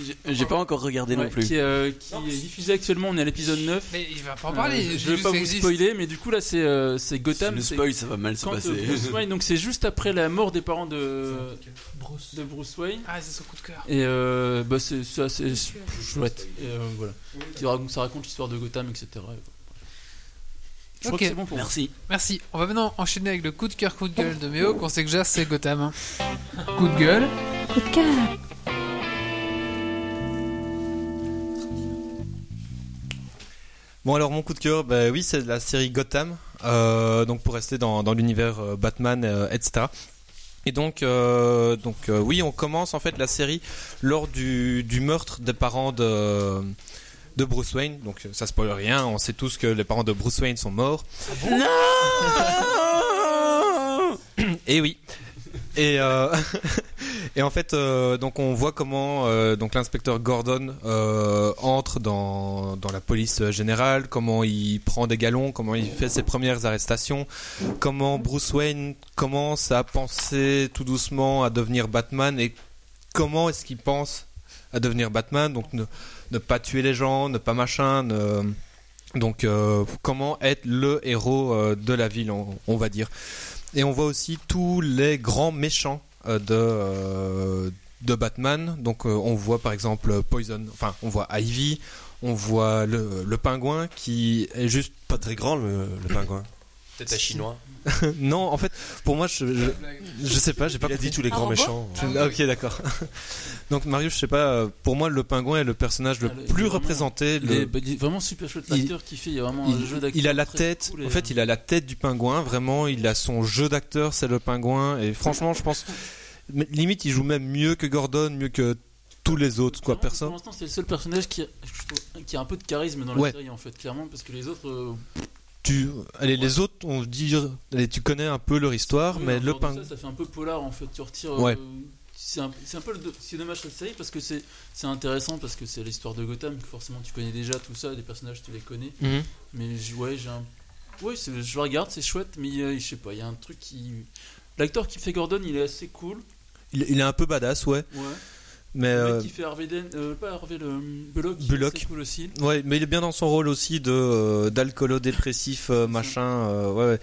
J'ai j'ai pas encore regardé ouais, non plus. qui, est, euh, qui est diffusée actuellement. On est à l'épisode 9. Mais il va pas en parler. Euh, j'ai je vais pas ça vous existe. spoiler, mais du coup là c'est euh, c'est Si Gotham. le c'est spoil, ça va mal se passer. Bruce Wayne, donc c'est juste après la mort des parents de Bruce. de Bruce Wayne. Ah, c'est son coup de cœur. Et euh, bah c'est c'est assez chouette. Et, euh, voilà. Qui raconte- ça raconte l'histoire de Gotham, etc. Et voilà. Je crois Ok. que c'est bon pour moi. Merci. Merci. On va maintenant enchaîner avec le coup de cœur, coup de gueule de Méo, qu'on sait que déjà c'est Gotham. hein. Coup de gueule. Coup de cœur. Bon alors mon coup de cœur, bah oui c'est la série Gotham, euh, donc pour rester dans, dans l'univers euh, Batman, euh, etc. Et donc, donc oui, on commence en fait la série lors du, du meurtre des parents de, de Bruce Wayne. Donc ça spoil rien, on sait tous que les parents de Bruce Wayne sont morts. Et oui. Et, euh, et en fait, euh, donc on voit comment euh, donc l'inspecteur Gordon entre dans, dans la police générale, comment il prend des galons, comment il fait ses premières arrestations, comment Bruce Wayne commence à penser tout doucement à devenir Batman et comment est-ce qu'il pense à devenir Batman, donc ne, pas tuer les gens, ne pas machin, donc comment être le héros de la ville, on va dire. Et on voit aussi tous les grands méchants euh, de, euh, de Batman. Donc euh, on voit par exemple Poison, enfin on voit Ivy, on voit le, le pingouin qui est juste... Pas très grand le, le pingouin. Peut-être un chinois. non, en fait, pour moi, je, je, je sais pas, j'ai pas Il a dit tous les grands méchants. Ah, ok, d'accord. Donc Marius, je sais pas, euh, pour moi, le pingouin est le personnage le Ah, le- il plus vraiment- représenté. Il le- est, bah, il est vraiment super chouette Il- l'acteur qui fait. Il y a vraiment un jeu d'acteur. il, il a la tête, cool et, en fait, il a la tête du pingouin, vraiment, il a son jeu d'acteur, c'est le pingouin, et franchement, je pense, limite, il joue même mieux que Gordon, mieux que tous les autres, quoi, personne. Pour l'instant, c'est le seul personnage qui a, je trouve, qui a un peu de charisme dans la Ouais. série, en fait, clairement, parce que les autres. euh, Tu, allez, les autres, on dit, allez, tu connais un peu leur histoire, oui, mais le pingouin. Ça, ça fait un peu polar, en fait. Tu retires. euh, Ouais. c'est un, un peu le c'est dommage cette série parce que c'est c'est intéressant parce que c'est l'histoire de Gotham que forcément tu connais déjà tout ça les personnages tu les connais Mhm. mais ouais j'ai un ouais c'est- je regarde c'est chouette mais euh, je sais pas il y a un truc qui l'acteur qui fait Gordon il est assez cool Il, il est un peu badass, ouais, ouais mais. le euh, mec qui fait Harvey euh, pas Harvey le Bullock est Bullock. cool aussi Ouais, mais il est bien dans son rôle aussi de euh, d'alcoolo dépressif euh, machin. euh, ouais, ouais.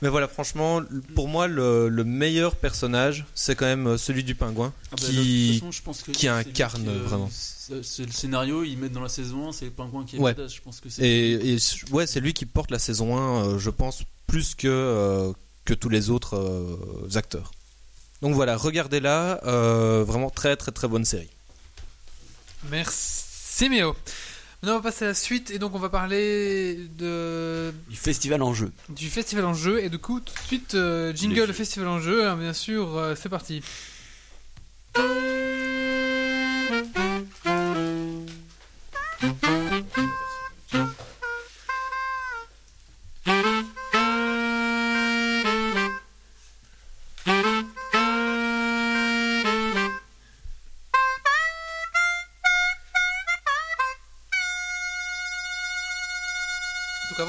Mais voilà, franchement, pour moi, le, le meilleur personnage, c'est quand même celui du pingouin, Ah bah, qui, toute façon, je pense que qui incarne qui, euh, vraiment. c'est- le scénario, ils mettent dans la saison 1, c'est le pingouin qui est Ouais. badass. Je pense que c'est. Et, et ouais, c'est lui qui porte la saison 1, euh, je pense, plus que, euh, que tous les autres euh, acteurs. Donc voilà, regardez-la, euh, vraiment très très très bonne série. Merci Méo. Maintenant, on va passer à la suite et donc on va parler de Du festival en jeu. du festival en jeu et du coup tout de suite euh, jingle festival en jeu hein, bien sûr euh, c'est parti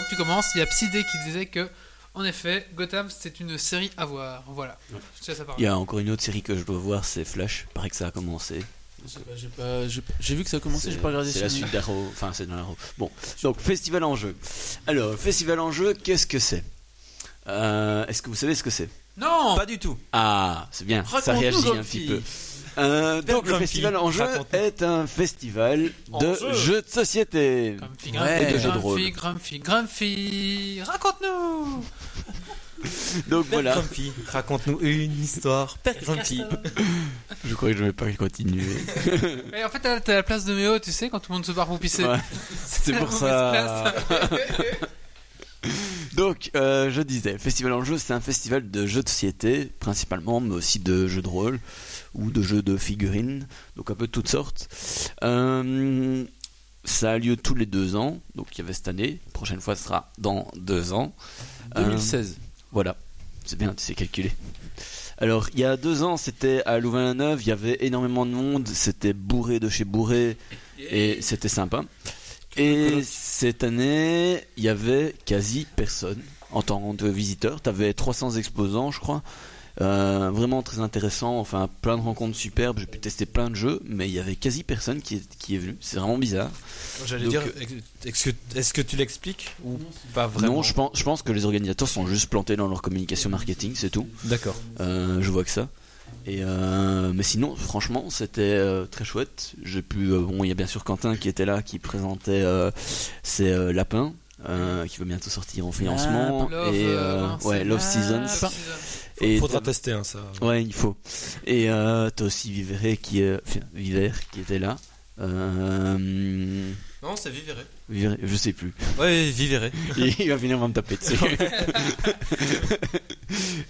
que tu commences il y a Psydé qui disait que en effet Gotham c'est une série à voir voilà je la parole. Il y a encore une autre série que je dois voir, c'est Flash. Pareil que ça a commencé. J'ai vu que ça a commencé, j'ai C'est- pas regardé C'est ça, la mais- suite d'Arrow. Enfin, c'est dans l'Arrow. Bon, donc festival en jeu. Alors, festival en jeu, qu'est-ce que c'est? Euh, Est-ce que vous savez ce que c'est? Non Pas du tout. Ah, c'est bien. Ça réagit un petit peu. Euh, donc le Grumpy, festival en jeu est un festival En de jeu. jeux de société. Grumpy, Ouais, Grumpy, de jeux de Grumpy, rôle. Grumpy, Grumpy, raconte-nous Donc Père voilà. Grumpy, raconte-nous une histoire. Père Grumpy. Je croyais que je ne vais pas continuer. En fait t'as t'as la place de Méo tu sais quand tout le monde se barre pour pisser Ouais, C'est la pour ça. Donc, euh, je disais, Festival en jeu, c'est un festival de jeux de société, principalement, mais aussi de jeux de rôle ou de jeux de figurines, donc un peu de toutes sortes. Euh, ça a lieu tous les deux ans, donc il y avait cette année. La prochaine fois, ce sera dans deux ans. 2016. Voilà, c'est bien, tu sais calculer. Alors, il y a deux ans, c'était à Louvain-la-Neuve, il y avait énormément de monde, c'était bourré de chez bourré, et c'était sympa. Et cette année, il y avait quasi personne en tant que visiteur. Tu avais 300 exposants, je crois. Euh, vraiment très intéressant, enfin plein de rencontres superbes, j'ai pu tester plein de jeux, mais il y avait quasi personne qui est, qui est venu, c'est vraiment bizarre. J'allais dire, est-ce que, est-ce que tu l'expliques ou pas vraiment Non, je pense, je pense que les organisateurs sont juste plantés dans leur communication marketing, c'est tout. D'accord. Euh, je vois que ça. Et euh, mais sinon, franchement, c'était euh, très chouette. J'ai pu, euh, bon, il y a bien sûr Quentin qui était là, qui présentait euh, ses euh, lapins, euh, qui va bientôt sortir en financement. Love, et non, ouais, c'est Love Love Seasons. Seasons. Et Faudra tester hein, ça. Ouais, il faut. Et euh, t'as aussi Vivere qui est, enfin, Viver qui était là. Euh, Non, c'est Vivere. Vivere, je sais plus. Ouais, Vivere. il il va venir me taper dessus.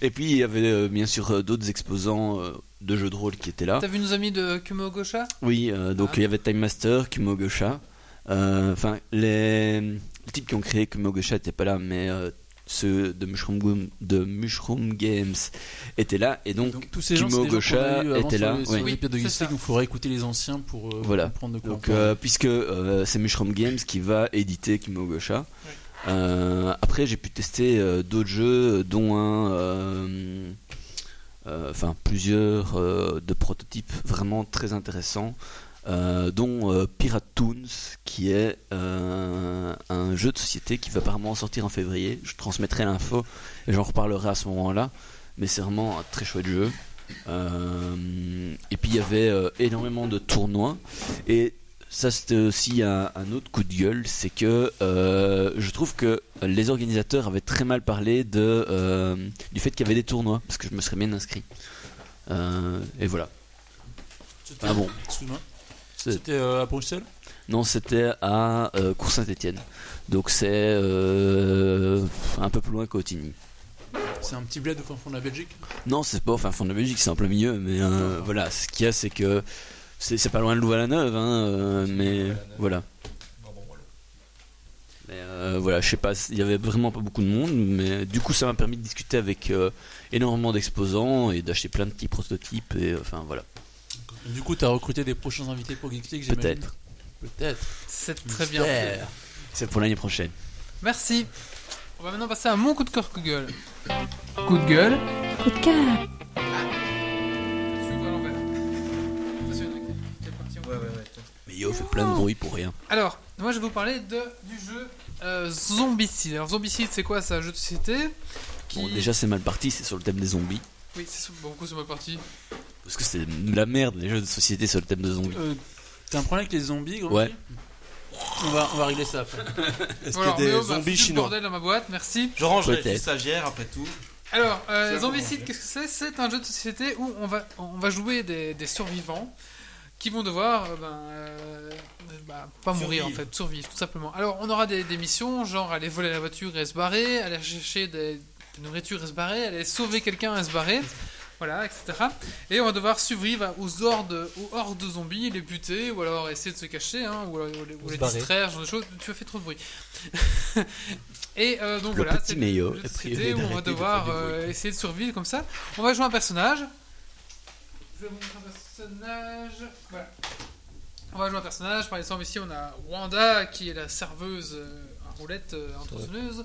Et puis il y avait euh, bien sûr euh, d'autres exposants euh, de jeux de rôle qui étaient là. T'as vu nos amis de Kumo Gosha Oui, euh, donc Ah. il y avait Time Master, Kumo Gosha. Euh, Enfin, les, les types qui ont créé Kumo Gosha n'étaient pas là, mais euh, ceux de Mushroom, Gum- de Mushroom Games étaient là. Et donc, Donc tous ces gens, Kimo gens Gosha avant était sur là. sur ouais. les de League, ça. donc il faudrait écouter les anciens pour euh, Voilà. comprendre de quoi on Donc, euh, puisque euh, c'est Mushroom Games qui va éditer Kimo Gosha. Euh, après, j'ai pu tester euh, d'autres jeux, dont un, euh, euh, enfin plusieurs euh, de prototypes vraiment très intéressants, euh, dont euh, Pirate Toons, qui est euh, un jeu de société qui va apparemment sortir en février. Je transmettrai l'info et j'en reparlerai à ce moment-là. Mais c'est vraiment un très chouette jeu. Et puis il y avait énormément de tournois et ça c'était aussi un, un autre coup de gueule, c'est que euh, je trouve que les organisateurs avaient très mal parlé de, euh, du fait qu'il y avait des tournois, parce que je me serais bien inscrit. Euh, et voilà. Ah bon Excuse-moi. C'était euh, à Bruxelles? Non, c'était à euh, Cours Saint-Étienne. Donc c'est euh, un peu plus loin qu'Autigny. C'est un petit bled au fin fond de la Belgique? Non, c'est pas au fin fond de la Belgique, c'est en plein milieu, mais euh, voilà, ce qu'il y a, c'est que c'est pas loin de Louvain-la-Neuve, hein, mais voilà. Mais euh, voilà, je sais pas, il y avait vraiment pas beaucoup de monde, mais du coup, ça m'a permis de discuter avec énormément d'exposants et d'acheter plein de petits prototypes, et enfin voilà. Du coup, t'as recruté des prochains invités pour League, j'imagine Peut-être. Peut-être. C'est très bien. C'est pour l'année prochaine. Merci. On va maintenant passer à mon coup de cœur coup de gueule. Coup de gueule. Coup de cœur. Tu ouvres à l'envers. Attention, quelle partie on- Mais yo, fait plein de bruit pour rien. Alors, moi je vais vous parler de, du jeu euh, Zombicide. Alors Zombicide c'est quoi C'est un jeu de société qui... Bon, déjà, c'est mal parti, c'est sur le thème des zombies. Oui, c'est beaucoup sur ma partie. Parce que c'est la merde, les jeux de société sur le thème de zombies. Euh, T'as un problème avec les zombies, gros Ouais. on va, on va régler ça après. Est-ce qu'il y a des m'a zombies foutu le chinois bordel dans ma boîte, merci. Je rangerai Peut-être. les stagiaires après tout. Alors, euh, Zombicide, qu'est-ce que c'est? C'est un jeu de société où on va, on va jouer des, des survivants qui vont devoir euh, ben, euh, bah, pas mourir en Survivre. fait, survivre tout simplement. Alors, on aura des, des missions, genre aller voler la voiture et se barrer, aller chercher des, des nourritures et se barrer, aller sauver quelqu'un et se barrer. Voilà, etc. Et on va devoir survivre aux hordes, aux hordes de zombies, les buter, ou alors essayer de se cacher, hein, ou, les, ou Ou les se barrer. distraire, genre de choses. Tu as fait trop de bruit. Et euh, donc Le voilà, c'est où on va de devoir euh, essayer de survivre comme ça. On va jouer un personnage. Je vais vous montrer un personnage. Voilà. On va jouer un personnage. Par exemple, ici on a Wanda qui est la serveuse euh, roulette, euh, en tronçonneuse.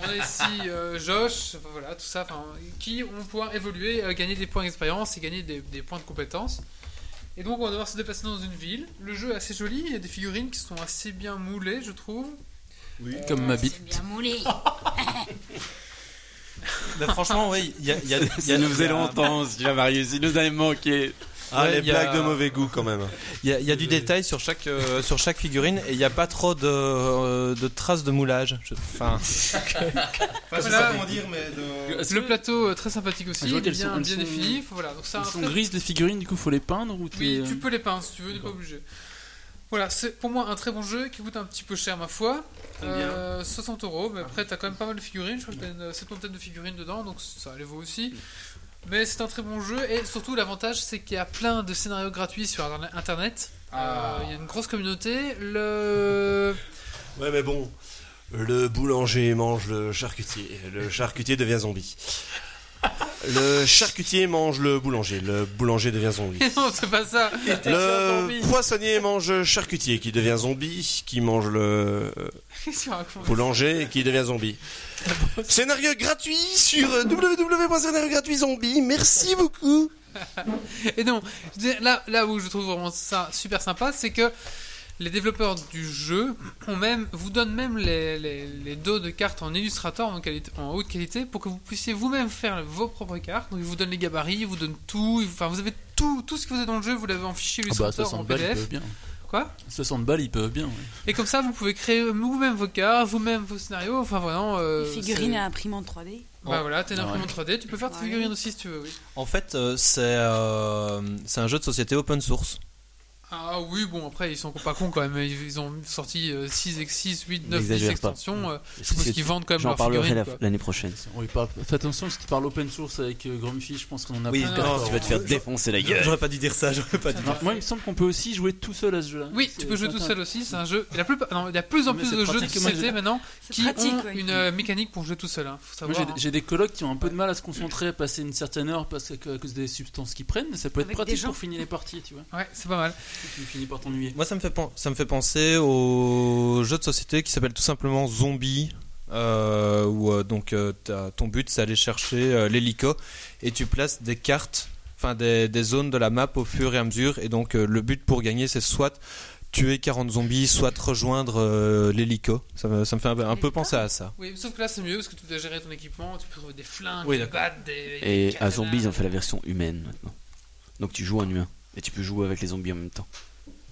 On a ici euh, Josh, enfin, voilà, tout ça, qui vont pouvoir évoluer, euh, gagner des points d'expérience et gagner des, des points de compétences. Et donc on va devoir se déplacer dans une ville. Le jeu est assez joli, il y a des figurines qui sont assez bien moulées, je trouve. Comme ma bite. C'est bien moulé. Franchement, oui, il y a, il y a- il y a- Ça nous faisait longtemps, déjà Marius, il nous avait manqué. Ah, Ouais, les il y a- blagues de mauvais goût quand même. Il y a, il y a du détail sur chaque, euh, sur chaque figurine et il n'y a pas trop de, euh, de traces de moulage. Je- Enfin, Voilà. dire, mais de... Le plateau euh, très sympathique aussi, Ah, bien, sont- bien sont- défini. Voilà, donc sont très- grises les figurines, du coup faut les peindre ou Oui, tu peux les peindre si tu veux, tu n'es pas obligé. Voilà, c'est pour moi un très bon jeu qui coûte un petit peu cher ma foi. Euh, 60 euros, mais après t'as quand même pas mal de figurines, je crois que t'as une septantaine de figurines dedans, donc ça les vaut aussi. Mais c'est un très bon jeu et surtout l'avantage c'est qu'il y a plein de scénarios gratuits sur internet. Euh, Il y a une grosse communauté. Le Ouais, mais bon. Le boulanger mange le charcutier. Le charcutier devient zombie. Le charcutier mange le boulanger. Le boulanger devient zombie. non, c'est pas ça. Le poissonnier mange le charcutier qui devient zombie, qui mange le boulanger qui devient zombie. Scénario gratuit sur www.scénario gratuit zombie. Merci beaucoup. Et non, là où je trouve vraiment ça super sympa, c'est que les développeurs du jeu ont même, vous donnent même les, les, les dos de cartes en Illustrator en, haute qualité pour que vous puissiez vous-même faire vos propres cartes. Donc ils vous donnent les gabarits, ils vous donnent tout, ils- enfin vous avez tout, tout ce que vous avez dans le jeu, vous l'avez en fichier Ah bah Illustrator en 60 balles ils PDF. peuvent bien. Quoi? 60 balles ils peuvent bien. ouais. Et comme ça vous pouvez créer vous-même vos cartes, vous-même vos scénarios, enfin vraiment. euh, figurines c'est- à imprimante 3D. Bah voilà, t'as une Ah ouais. imprimante 3D, tu peux faire tes Ouais. figurines aussi si tu veux, oui. En fait, euh, c'est euh, c'est un jeu de société open source. Ah oui, bon, après, ils sont pas cons quand même. Ils, ont sorti euh, 6, 6, 8, 9, 10 N'exagère pas. extensions. euh, je suppose qu'ils vendent quand même J'en parlerai l'année prochaine. Parle- Fais attention si tu parles open source avec euh, Grumpy, je pense qu'on en a Oui, pas non, encore. Tu vas te faire défoncer la gueule. J'aurais pas dû dire ça, j'aurais pas dû. Moi il me semble qu'on peut aussi jouer tout seul à ce jeu-là. Oui, tu peux jouer tout seul aussi. C'est un jeu. Il y a, plus... non, il y a plus en plus de jeux de société maintenant qui pratique, ont ouais. une euh, mécanique pour jouer tout seul. hein. Faut Moi savoir. j'ai hein. j'ai des colocs qui ont un peu de mal à se concentrer, à passer une certaine heure parce que, à cause des substances qu'ils prennent, mais ça peut être pratique pour finir les parties, tu vois. Ouais, c'est pas mal. Tu finis par t'ennuyer. Moi, ça me fait, pen- ça me fait penser au jeu de société qui s'appelle tout simplement Zombie. Euh, où euh, donc euh, ton but c'est aller chercher euh, l'hélico et tu places des cartes, enfin des, des zones de la map au fur et à mesure et donc euh, le but pour gagner c'est soit tuer 40 zombies, soit rejoindre euh, l'hélico. Ça me, ça me fait un, un peu penser à ça. Oui, sauf que là c'est mieux parce que tu dois gérer ton équipement. Tu peux trouver des flingues, Oui, des battes, des. Et des à katanas. Zombies, ils ont fait la version humaine maintenant. Donc tu joues un humain. Et tu peux jouer avec les zombies en même temps.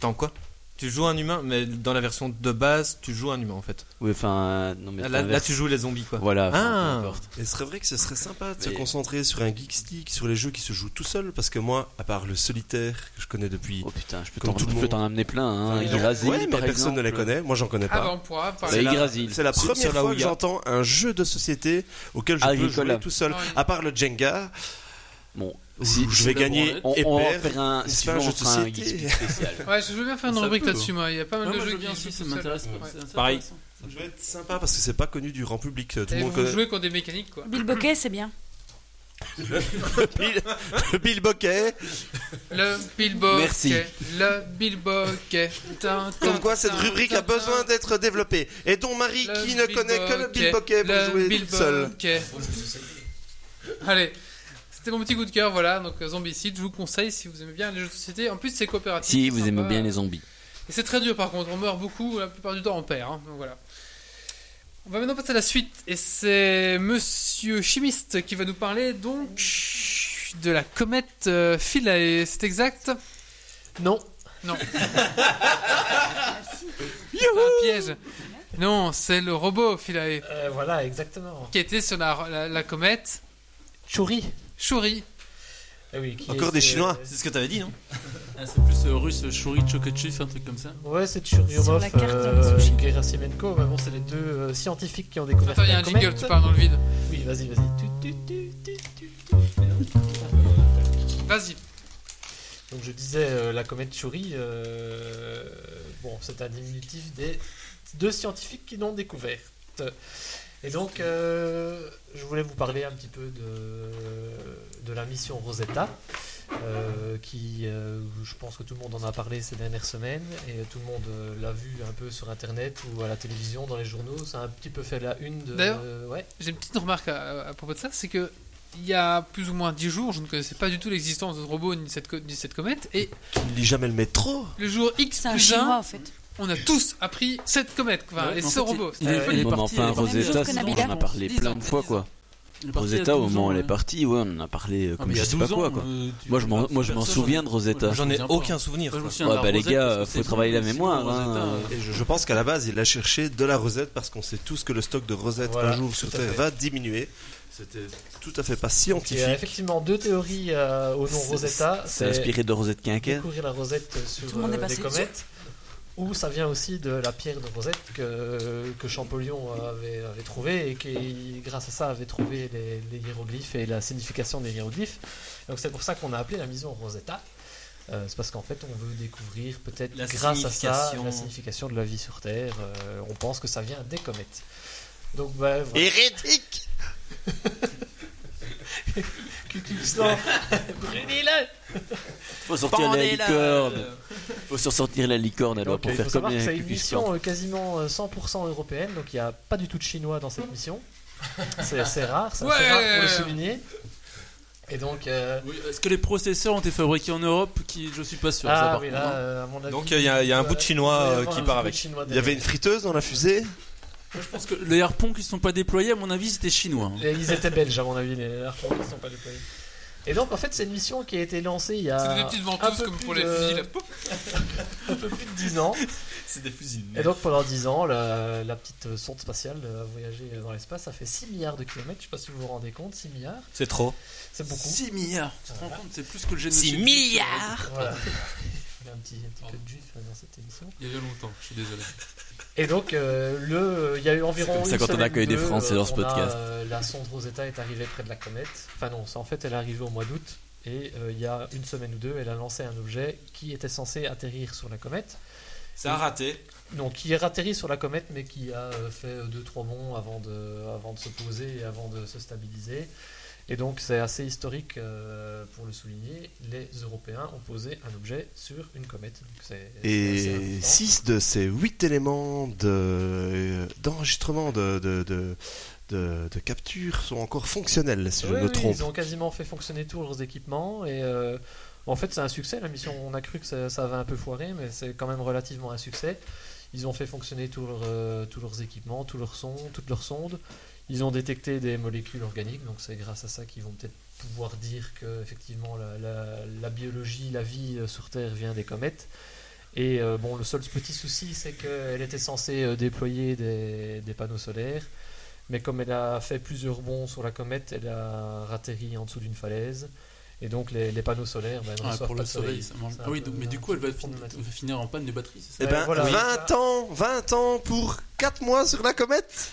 Dans quoi? Tu joues un humain, mais dans la version de base, tu joues un humain en fait. Oui, enfin. Non, mais Là, tu joues les zombies quoi. Voilà, enfin, Ah. peu importe. Et ce serait vrai que ce serait sympa de se concentrer sur un Geek Stick, sur les jeux qui se jouent tout seul, parce que moi, à part le solitaire que je connais depuis. Oh putain, je peux t'en monde. amener plein. Hein. Ouais, Yggdrasil, ouais, mais par personne ne les connaît. Moi, j'en connais Ah pas. Bah, parler. Yggdrasil. C'est la première sur la fois que j'entends un jeu de société auquel je peux jouer tout seul. Ah oui. À part le Jenga, Bon, si, je vais gagner et on faire un, c'est jeu de société. geek spécial. Ouais, je veux bien faire une rubrique là-dessus, moi. Il y a pas mal de jeux qui aussi, ça m'intéresse. Pareil. Ça doit être sympa parce que c'est pas connu du grand public. Tout le Et monde connaît. jouez contre des mécaniques quoi. Bill Bokeh, c'est bien. Bill, Bill Bokeh. Le Bilbo. Merci. Le Bilbo. Comme quoi, cette rubrique a besoin d'être développée. Et ton mari qui ne connaît que le Bill Bokeh pour jouer seul. Allez, c'était mon petit coup de cœur, voilà. Donc euh, Zombicide, je vous conseille si vous aimez bien les jeux de société. En plus, c'est coopératif. Si vous sympa. aimez bien les zombies. Et c'est très dur par contre, on meurt beaucoup, la plupart du temps on perd. hein. Donc voilà. On va maintenant passer à la suite et c'est Monsieur Chimiste qui va nous parler donc de la comète euh, Philae. C'est exact? Non. Non. C'est un piège. Non, c'est le robot Philae Euh, voilà, exactement. qui était sur la, la, la comète Churi. Shuri. Eh oui, qui Encore est- des Chinois. C'est ce que t'avais dit, non Ah, c'est plus euh, russe, Shuri Chokachif, un truc comme ça. Ouais, c'est Sur Churyumov la carte, euh, Gerasimenko, mais bon, c'est les deux euh, scientifiques qui ont découvert Attends, il y a un jingle, tu parles dans le vide. Oui, vas-y, vas-y. Vas-y. Donc je disais euh, la comète Chury, euh, bon, c'est un diminutif des deux scientifiques qui l'ont découverte. Et donc, euh, je voulais vous parler un petit peu de, de la mission Rosetta, euh, qui, euh, je pense que tout le monde en a parlé ces dernières semaines, et tout le monde l'a vu un peu sur Internet ou à la télévision, dans les journaux. Ça a un petit peu fait la une de... D'ailleurs, ouais. J'ai une petite remarque à, à propos de ça, c'est que il y a plus ou moins 10 jours, je ne connaissais pas du tout l'existence de ce robot ni cette, co- ni cette comète, et Tu ne lis jamais le métro? le jour X C'est un plus chinois 1, en fait. On a tous appris cette comète, Ouais, et ce fait, robot. il- est- Euh, il est parti, enfin, il est parti Rosetta, on en a parlé plein ans, de fois, quoi. Rosetta, au 12 moment où elle est partie, ouais, on en a parlé euh, Ah, comme mais il y je a sais pas 12 quoi, ans, quoi. euh, Moi, je m'en- moi, je m'en souviens de Rosetta. J'en ai aucun souvenir. Quoi. Ouais, bah, les gars, faut travailler la mémoire, hein. Et je, je pense qu'à la base, il a cherché de la rosette parce qu'on sait tous que le stock de rosette Voilà, un jour sur Terre va diminuer. C'était tout à fait pas Il y scientifique. a effectivement deux théories euh, au nom Rosetta. C'est inspiré de Rosette Quinquet. découvrir la rosette sur Tout le monde est euh, passé les comètes, ou ça vient aussi de la pierre de Rosette que, que Champollion avait, avait trouvé et qui, grâce à ça, avait trouvé les, les hiéroglyphes et la signification des hiéroglyphes. Donc c'est pour ça qu'on a appelé la mission Rosetta. Euh, c'est parce qu'en fait, on veut découvrir peut-être grâce à ça la signification de la vie sur Terre. Euh, on pense que ça vient des comètes. Donc, bah, voilà. Hérétique Klan. Brûlez-le Faut sortir la licorne. Faut sortir la licorne, alors Donc, pour il faire faut savoir que c'est avec une mission euh, quasiment euh, 100% européenne, donc il n'y a pas du tout de chinois dans cette mission. C'est c'est rare, c'est assez Ouais. rare pour le souligner. Et donc, euh, Oui, Est-ce que les processeurs ont été fabriqués en Europe qui, Je suis pas sûr. ça, ah par oui, contre, là, euh, à mon avis, Donc, il y a- il y a un bout de chinois, euh, qui part avec. Il y avait une friteuse dans la fusée Je pense que les harpons qui ne sont pas déployés, à mon avis, c'était chinois. hein. Et Ils étaient belges, à mon avis, les harpons qui ne sont pas déployés. Et donc, en fait, c'est une mission qui a été lancée il y a C'est des petites un ventouses peu comme plus pour les de- fusils. là. Poup. un peu plus de 10 ans. C'est des fusils. Et donc pendant 10 ans, la, la petite sonde spatiale euh, a voyagé dans l'espace, ça fait 6 milliards de kilomètres, je sais pas si vous vous rendez compte, 6 milliards, C'est trop. c'est beaucoup. 6 milliards. Tu te rends compte, c'est plus que le génocide. 6 milliards Voilà. Il y a un petit, un petit peu de juif dans cette émission. Il y a bien longtemps, je suis désolé. Et donc, euh, le, il y a eu environ. comme ça une quand on accueille des Français euh, dans ce on a, podcast. euh, la sonde Rosetta est arrivée près de la comète. Enfin, non, c'est- en fait, elle est arrivée au mois d'août. Et euh, il y a une semaine ou deux, elle a lancé un objet qui était censé atterrir sur la comète. Ça a raté. Non, qui est atterri sur la comète, mais qui a euh, fait 2-3 bonds avant de, avant de se poser et avant de se stabiliser. Et donc, c'est assez historique euh, pour le souligner. Les Européens ont posé un objet sur une comète. Donc, Et important. 6 de ces 8 éléments de- d'enregistrement de, de, de, de- de capture sont encore fonctionnels, si je Oui, me oui, trompe. Ils ont quasiment fait fonctionner tous leurs équipements et euh, en fait c'est un succès la mission. On a cru que ça, ça avait un peu foiré, mais c'est quand même relativement un succès. Ils ont fait fonctionner tous leurs, euh, tous leurs équipements, tous leurs sons, toutes leurs sondes. Ils ont détecté des molécules organiques, donc c'est grâce à ça qu'ils vont peut-être pouvoir dire que effectivement la, biologie, la vie euh, sur Terre vient des comètes. Et euh, bon, le seul petit souci, c'est qu'elle était censée euh, déployer des, panneaux solaires. Mais comme elle a fait plusieurs bonds sur la comète, elle a ratterri en dessous d'une falaise. Et donc les, les panneaux solaires, ben, Ah, pour pas le de soleil, ça mange. Ah oui, donc, mais du coup, elle va, fin- va finir en panne de batterie, c'est Eh ça ben, voilà. 20 ans 20 ans pour 4 mois sur la comète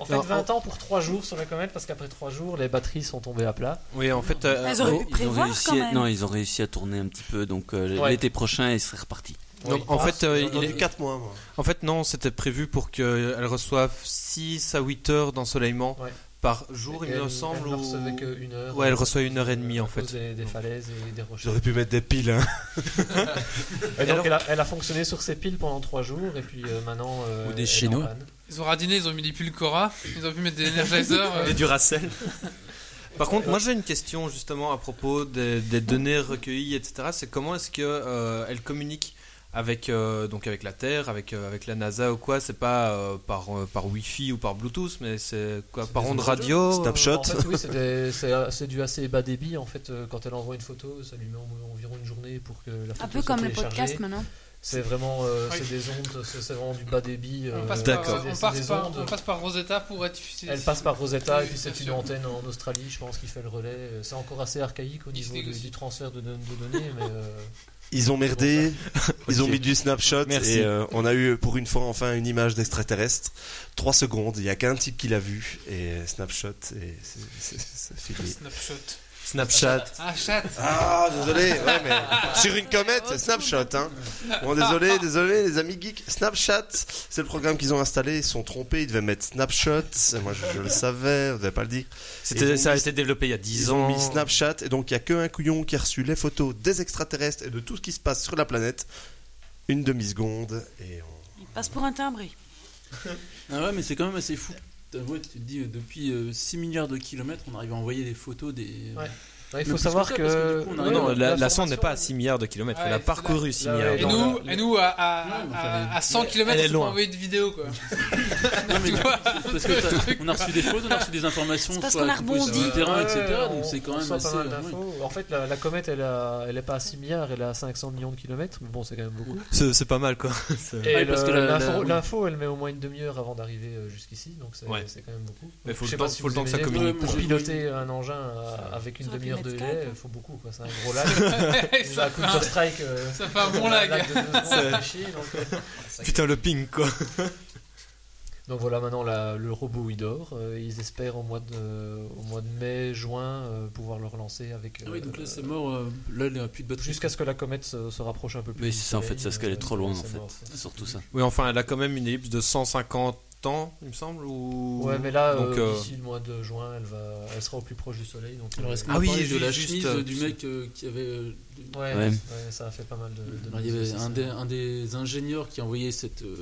En fait, Non, 20 ans pour 3 jours sur la comète, parce qu'après 3 jours, les batteries sont tombées à plat. Oui, en fait. euh, Elles auraient Oh, pu ils ont réussi quand à- non, ils ont réussi à tourner un petit peu, donc euh, Ouais. l'été prochain, ils seraient repartis. Donc, Oui, en fait, euh, ils il est- dit 4 mois, moi. En fait, non, c'était prévu pour qu'elles reçoivent 6 à 8 heures d'ensoleillement Ouais. Par jour, il Et me elle- semble. Elle ne ou- recevait qu'une heure. Ouais, elle euh, reçoit une heure et demie, en cause fait. Des, des falaises et des rochers. J'aurais pu mettre des piles, hein. Et donc, elle, a, elle a fonctionné sur ses piles pendant 3 jours, et puis euh, maintenant. euh, Ou elle des en Chinois. Ils ont radiné, ils ont mis des pulcora, ils ont pu mettre des energizers. euh, Et du Racel. Par contre, moi j'ai une question justement à propos des, des données recueillies, etc. C'est comment est-ce que euh, elles avec donc avec la Terre, avec avec la NASA ou quoi. C'est pas euh, par par Wi-Fi ou par Bluetooth, mais c'est quoi par onde radio, Snapshot. En fait, oui, c'est des- c'est c'est du assez bas débit. En fait, euh, quand elle envoie une photo, ça lui met en- environ une journée pour que la photo Un peu soit comme les podcasts maintenant. C'est vraiment, euh, Oui. c'est des ondes, c'est c'est vraiment du bas débit. On euh, passe, par, des- on, passe par, ondes. on passe par Rosetta pour être diffusé. Elle passe par Rosetta Oui, et puis c'est une antenne en Australie, je pense, qui fait le relais. Euh, C'est encore assez archaïque au niveau du transfert de, don- de données, mais euh, Ils ont merdé, ils ont mis du snapshot Merci. et euh, on a eu pour une fois enfin une image d'extraterrestre. Trois secondes, il y a qu'un type qui l'a vu et euh, snapshot et c'est fini. Snapshot. Snapchat. Ah, chat. Ah désolé, ouais mais sur une comète c'est snapshot hein. Bon désolé, désolé les amis geeks, Snapchat c'est le programme qu'ils ont installé, ils se sont trompés, ils devaient mettre snapshot, et moi je, je le savais, on devait pas le dire. C'était Ils ça a mis- été développé il y a 10 Ils ans. ont mis Snapchat et donc il y a que un couillon qui a reçu les photos des extraterrestres et de tout ce qui se passe sur la planète. Une demi-seconde et on... Il passe pour un timbré. Ah ouais, mais c'est quand même assez fou. T'avoues, tu te dis, euh, depuis euh, 6 milliards de kilomètres, on arrive à envoyer des photos des. Ouais. Ouais, il faut savoir que coup, Ouais, Non, Ouais, la, la sonde n'est pas à 6 milliards de kilomètres, elle a Ouais, parcouru c'est 6 là, milliards ouais, de non, nous, le- et nous à, à, Non, à- fallait- à 100 Elle km, est on envoyer des vidéos quoi. Non, mais Tu vois parce que on a reçu des photos, on a reçu des informations parce sur qu'on la a du terrain, Ouais, etc. on- Donc c'est quand même assez. pas mal euh, ouais. En fait, la, la comète, elle, a, elle est pas à 6 milliards, elle est à 500 millions de kilomètres, mais bon, c'est quand même beaucoup. C'est pas mal quoi. Ouais, l'info, elle met au moins une demi-heure avant d'arriver euh, jusqu'ici, donc c'est Ouais. c'est quand même beaucoup. Mais Donc, faut je le sais pas temps- si faut le vous temps que ça. Pour Ouais, piloter un engin euh, avec une demi-heure de Skype. il faut beaucoup. quoi. C'est un gros lag. ça, Ça fait un, Strike. euh, ça fait un bon lag. secondes, chier, donc, euh, Putain le ping quoi. Donc voilà, maintenant la- le robot il dort. Euh, ils espèrent au mois de, au mois de mai, juin euh, pouvoir le relancer avec. Ah oui, donc là euh, c'est mort. euh, Là, il n'y a plus de batterie. Jusqu'à ce que la comète se, se rapproche un peu plus. Mais du c'est ça, en fait, c'est parce qu'elle est euh, trop loin, en fait. mort. Surtout ça. Oui, enfin, elle a quand même une ellipse de 150 ans, il me semble. Ou... Ouais, mais là, Donc, euh, euh, d'ici le mois de juin, elle, va, elle sera au plus proche du soleil. Donc, Alors, euh, est-ce qu'on Ah oui, de la juste, chemise euh, euh, du mec euh, qui avait. euh, ouais, Ouais. ouais, ça a fait pas mal de. de Alors, il y avait un des, un des ingénieurs qui a envoyé cette, euh,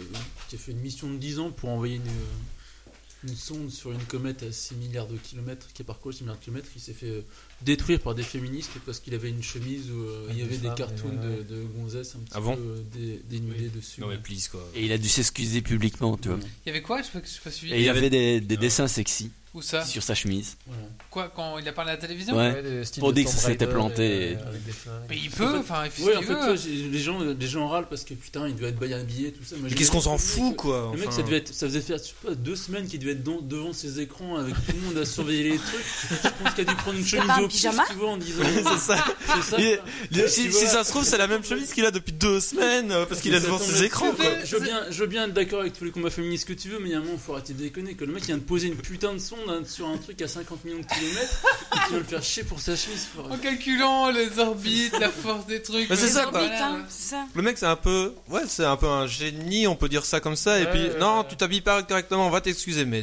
qui a fait une mission de 10 ans pour envoyer une, euh, une sonde sur une comète à 6 milliards de kilomètres, qui a parcouru 6 milliards de kilomètres. Il s'est fait euh, détruire par des féministes parce qu'il avait une chemise où euh, il y Avec avait des cartoons ouais, ouais. de, de gonzesses un petit Ah bon peu euh, dé- dénudées dessus. Non mais please quoi. Et il a dû s'excuser publiquement, tu vois. Il y avait quoi? Je sais pas, je pas suivi. Et il avait des, des dessins sexy Où ça sur sa chemise. Voilà. Quoi Quand il a parlé à la télévision Ouais. styles Pour de dire que ça s'était planté et, et- euh, avec des flingues. Mais il peut, enfin, il fait Ouais, ce en fait, toi, les gens, les gens râlent parce que putain, il devait être bien habillé, tout ça. Moi, Mais qu'est-ce qu'on s'en fout quoi Le mec, enfin. ça, devait être, ça faisait faire je sais pas, deux semaines qu'il devait être dans- devant ses écrans avec tout le monde à surveiller les trucs. Je pense qu'il a dû prendre une chemise au pyjama tu vois, en disant. C'est ça. C'est ça. Il- quoi. il- si, si ça se trouve, c'est la même chemise qu'il a depuis deux semaines euh, parce qu'il est devant ses écrans. Je veux bien, je veux bien être d'accord avec tous les combats féministes que tu veux, mais il y a un moment, il faut arrêter de déconner. Que le mec vient de poser une putain de sonde hein, sur un truc à 50 millions de kilomètres, et tu vas le faire chier pour sa chemise. En calculant les orbites, la force des trucs. Mais c'est les ça, orbites, quoi. Vite, hein, c'est ça. Le mec c'est un peu ouais c'est un peu un génie on peut dire ça comme ça et Ouais, puis ouais, non ouais. tu t'habilles pas correctement on va t'excuser mais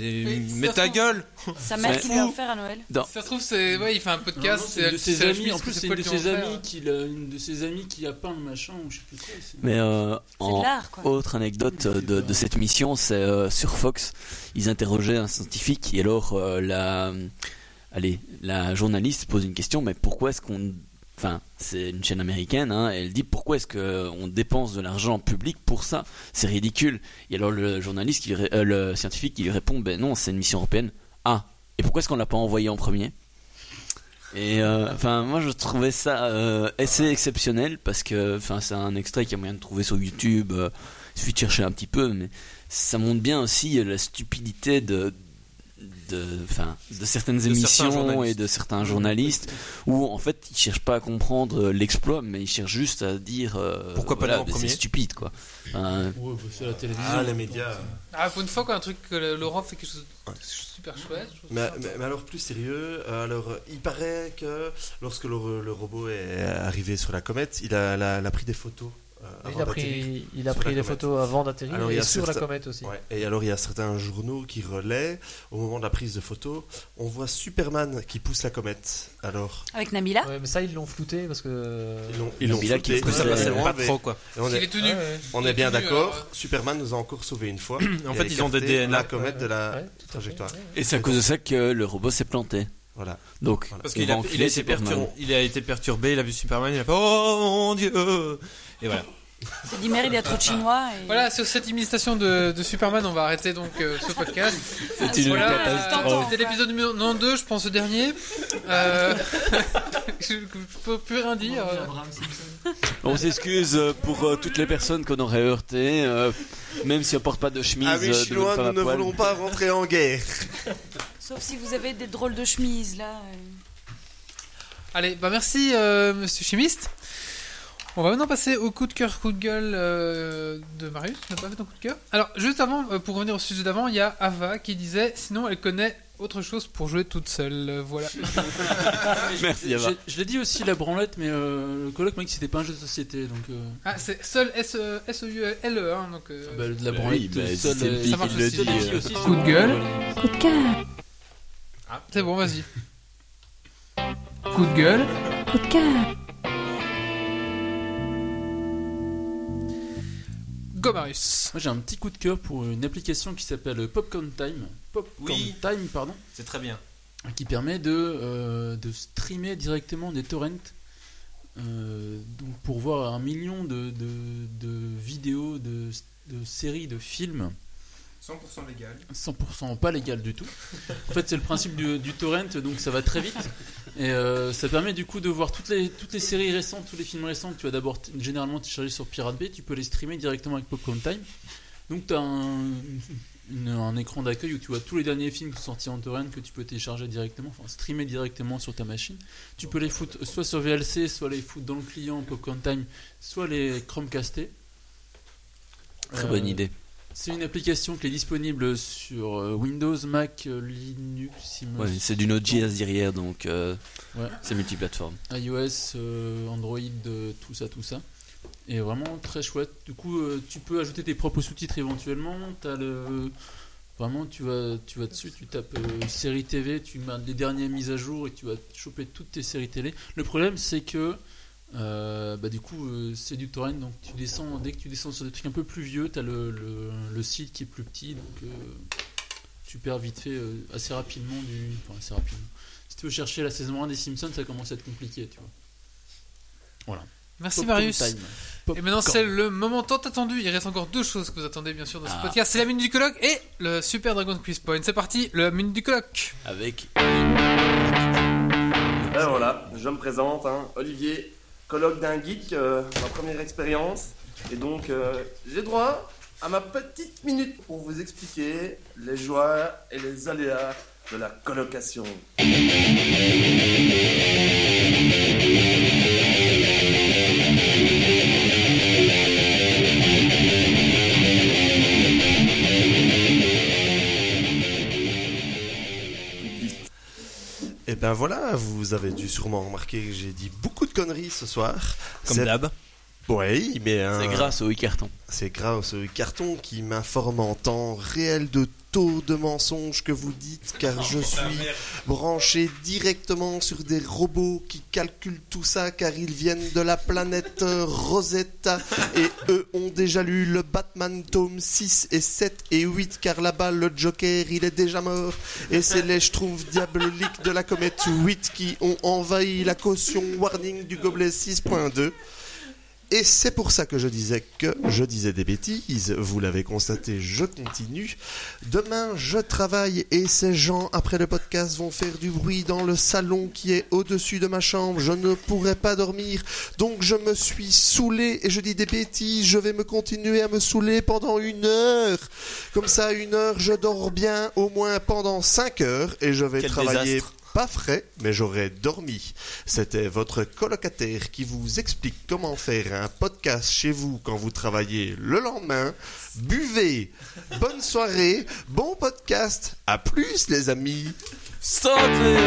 mais ça ta gueule Sa mère qui lui a offert à Noël. Ça se trouve, c'est. Ouais, il fait un podcast. c'est une de ses c'est la amis, en plus c'est une de ses amis qui l'a- une de ses amis qui a peint le machin ou je sais plus quoi. Mais euh, en quoi. autre anecdote euh, de, de cette mission, c'est euh, sur Fox, ils interrogeaient un scientifique et alors euh, la, allez, la journaliste pose une question, mais pourquoi est-ce qu'on, enfin, c'est une chaîne américaine, hein, elle dit pourquoi est-ce qu'on dépense de l'argent public pour ça? C'est ridicule. Et alors le journaliste, euh, le scientifique, lui répond, ben non, c'est une mission européenne. Ah, et pourquoi est-ce qu'on l'a pas envoyé en premier? Et euh, enfin, moi je trouvais ça assez exceptionnel parce que, c'est un extrait qu'il y a moyen de trouver sur YouTube. il suffit de chercher un petit peu, mais ça montre bien aussi la stupidité de, de, enfin, de certaines émissions et de certains journalistes où en fait ils cherchent pas à comprendre euh, l'exploit, mais ils cherchent juste à dire euh, Pourquoi pas voilà, premier c'est stupide quoi. Enfin, Ouais, bah, c'est la télévision. Ah, les médias. Ah, pour une fois, quand un truc que Laurent fait quelque chose de super chouette. Mais, mais- mais alors plus sérieux, euh, alors il paraît que lorsque le, le robot est arrivé sur la comète, il a, la- il a pris des photos. Euh, Il a pris, il a pris comète. photos avant d'atterrir il et sur la comète aussi. Ouais. Et alors il y a certains journaux qui relaient, au moment de la prise de photos, on voit Superman qui pousse la comète. Alors Avec Nabila. Ouais, mais ça ils l'ont flouté parce que. ils l'ont qui pousse ça Ouais, passait pas trop quoi Et on Il est, est tenu. Ouais, ouais. on Il est est bien d'accord, alors. Superman nous a encore sauvé une fois. en fait a ils ont des DNA la comète de la trajectoire. Ouais. et c'est à cause de ça que le robot s'est planté. Voilà. Donc, parce qu'il va a, il enculer a été Superman. perturbé il a été perturbé il a vu Superman il a fait oh mon dieu et voilà C'est dit merde, il y a trop de chinois. Et... Voilà, sur cette imitation de, de Superman, on va arrêter donc euh, ce podcast. C'est une Voilà, catastrophe. C'était l'épisode numéro 92, je pense, le dernier. Euh, je, je peux plus rien dire. On s'excuse euh, pour euh, toutes les personnes qu'on aurait heurtées, euh, même si on porte pas de chemise. Amis euh, de chinois, nous ne voulons pas rentrer en guerre. Sauf si vous avez des drôles de chemises là. Allez, bah merci, euh, monsieur chimiste. On va maintenant passer au coup de cœur, coup de gueule euh, de Marius. Tu n'as pas fait ton coup de cœur Alors, juste avant, euh, pour revenir au sujet d'avant, il y a Ava qui disait sinon elle connaît autre chose pour jouer toute seule. Euh, voilà. Merci, Ava. Je, je l'ai dit aussi la branlette, mais euh, le coloc m'a dit que c'était pas un jeu de société, donc euh, Ah, c'est seul S-E-U-L-E, hein, donc. euh, bah, de la branlette oui, bah, fille ça marche aussi. euh, aussi, Coup de gueule. Coup de cœur. C'est bon, vas-y. Coup de gueule. Coup de cœur. Go Marius. Moi j'ai un petit coup de cœur pour une application qui s'appelle Popcorn Time. Popcorn Oui. Time, pardon. C'est très bien. qui permet de, euh, de streamer directement des torrents euh, donc pour voir un million de, de, de vidéos, de, de séries, de films 100% légal. 100% pas légal du tout. En fait, c'est le principe du, du torrent, donc ça va très vite. Et euh, ça permet du coup de voir toutes les, toutes les séries récentes, tous les films récents que tu vas d'abord généralement télécharger sur Pirate Bay, tu peux les streamer directement avec Popcorn Time. Donc tu as un, une- un écran d'accueil où tu vois tous les derniers films qui sont sortis en torrent que tu peux télécharger directement, enfin streamer directement sur ta machine. Tu peux les foutre soit sur VLC, soit les foutre dans le client Popcorn Time, soit les Chromecaster. Très Euh, bonne idée. C'est une application qui est disponible sur euh, Windows, Mac, euh, Linux, Ouais, c'est du Node.js derrière, donc euh, Ouais. c'est multiplateforme. iOS, euh, Android, euh, tout ça, tout ça. Et vraiment très chouette. Du coup, tu peux ajouter tes propres sous-titres éventuellement. Le... Vraiment, tu vas, tu vas dessus, tu tapes série TV, tu mets les dernières mises à jour et tu vas choper toutes tes séries télé. Le problème, c'est que euh, bah, du coup, euh, c'est du torrent, donc tu descends, dès que tu descends sur des trucs un peu plus vieux, tu as le, le, le site qui est plus petit, donc euh, tu perds vite fait euh, assez rapidement du. Enfin, assez rapidement. Si tu veux chercher la saison 1 des Simpsons, ça commence à être compliqué, tu vois. Voilà. Merci Marius. Et maintenant, c'est le moment tant attendu. Il reste encore deux choses que vous attendez, bien sûr, dans ce Ah. podcast. C'est la minute du colloque et le Super Dragon Quiz Point. C'est parti, la minute du colloque. Avec Ben voilà, je me présente, hein, Olivier, colloque d'un geek, euh, ma première expérience. Et donc, euh, j'ai droit à ma petite minute pour vous expliquer les joies et les aléas de la colocation. Ben voilà, vous avez dû sûrement remarquer que j'ai dit beaucoup de conneries ce soir. Comme d'hab. Oui, mais c'est grâce au e-carton. c'est grâce au carton qui m'informe en temps réel de taux de mensonges que vous dites, car je suis branché directement sur des robots qui calculent tout ça, car ils viennent de la planète euh, Rosetta, et eux ont déjà lu le Batman tome 6 et 7 et 8, car là-bas le Joker il est déjà mort, et c'est les Schtroumpfs diaboliques de la comète 8 qui ont envahi la caution warning du gobelet 6.2. Et c'est pour ça que je disais que je disais des bêtises. Vous l'avez constaté, je continue. Demain, je travaille et ces gens, après le podcast, vont faire du bruit dans le salon qui est au-dessus de ma chambre. Je ne pourrai pas dormir. Donc je me suis saoulé et je dis des bêtises. Je vais me continuer à me saouler pendant une heure. Comme ça, une heure, je dors bien au moins pendant cinq heures et je vais Quel travailler désastre. Pas frais, mais j'aurais dormi. C'était votre colocataire qui vous explique comment faire un podcast chez vous quand vous travaillez le lendemain. Buvez. Bonne soirée. Bon podcast. À plus, les amis. Santé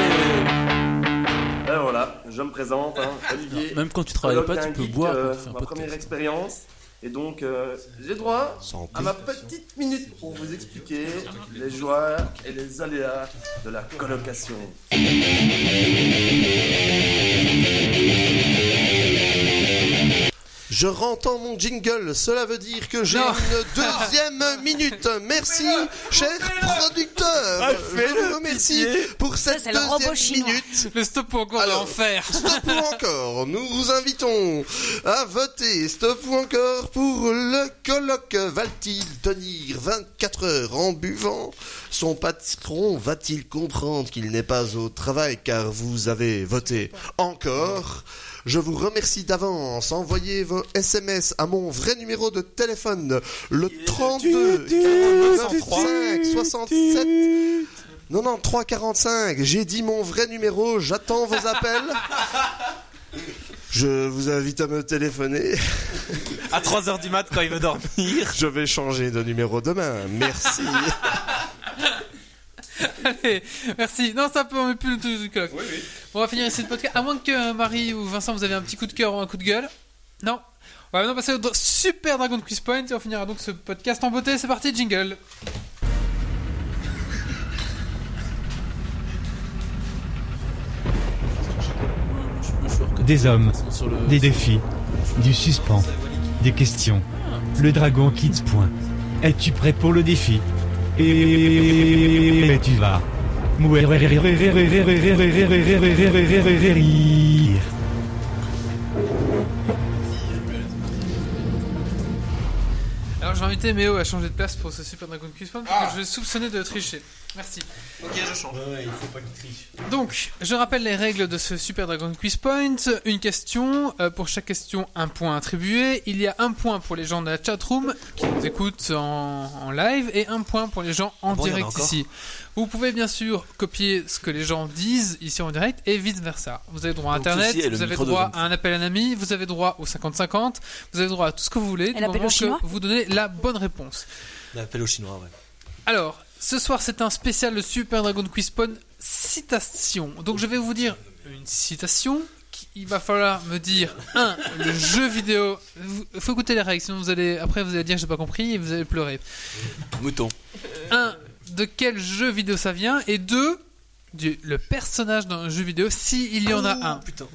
Ben voilà, je me présente, hein, Olivier. Même quand tu travailles pas, tu peux boire un ma première expérience. Et donc, euh, j'ai droit à ma petite minute pour vous expliquer les joies et les aléas de la colocation. Je rentends mon jingle, cela veut dire que j'ai une deuxième minute. Merci, cher producteur. Je vous remercie pour cette c'est le robot deuxième chinois. minute. Le stop ou encore Alors, l'enfer. Stop ou encore Nous vous invitons à voter Stop ou encore pour le colloque. Va-t-il tenir 24 heures en buvant? Son patron va-t-il comprendre qu'il n'est pas au travail car vous avez voté encore? Je vous remercie d'avance. Envoyez vos SMS à mon vrai numéro de téléphone, le 32 45 67 93 45. J'ai dit mon vrai numéro, j'attends vos appels. Je vous invite à me téléphoner. À 3h du mat quand il veut dormir. Je vais changer de numéro demain. Merci. Allez, merci. Non, ça peut, on met plus le truc du coq. On va finir ici le podcast. À moins que euh, Marie ou Vincent, vous avez un petit coup de cœur ou un coup de gueule. Non. On va maintenant passer au Super Dragon Quiz Point et on finira donc ce podcast en beauté. C'est parti, jingle. Des hommes, des défis, du suspens, des questions. Le dragon quitte point. Es-tu prêt pour le défi? Et tu vas. Alors j'ai invité Méo à changer de place pour ce Super Dragon Point parce que je l'ai soupçonné de tricher. Merci. Ok, je change. il faut pas qu'il triche. Donc, je rappelle les règles de ce Super Dragon Quiz Point. Une question, euh, pour chaque question, un point attribué. Il y a un point pour les gens de la chatroom qui nous écoutent en, en live et un point pour les gens en Ah bon, en direct ici. Vous pouvez bien sûr copier ce que les gens disent ici en direct et vice versa. Vous avez droit à Donc, Internet, vous avez droit à un appel à un ami, vous avez droit au 50-50, vous avez droit à tout ce que vous voulez. du l'appel moment au chinois que vous donnez la bonne réponse. L'appel au chinois, ouais. Alors, ce soir, c'est un spécial le Super Dragon Quiz Point citation. Donc, je vais vous dire une citation. qui- Il va falloir me dire un le jeu vidéo. Il faut écouter les règles, sinon vous allez après vous allez dire j'ai pas compris et vous allez pleurer. Mouton. Un de quel jeu vidéo ça vient et deux du, le personnage dans un jeu vidéo si il y en a un. Putain.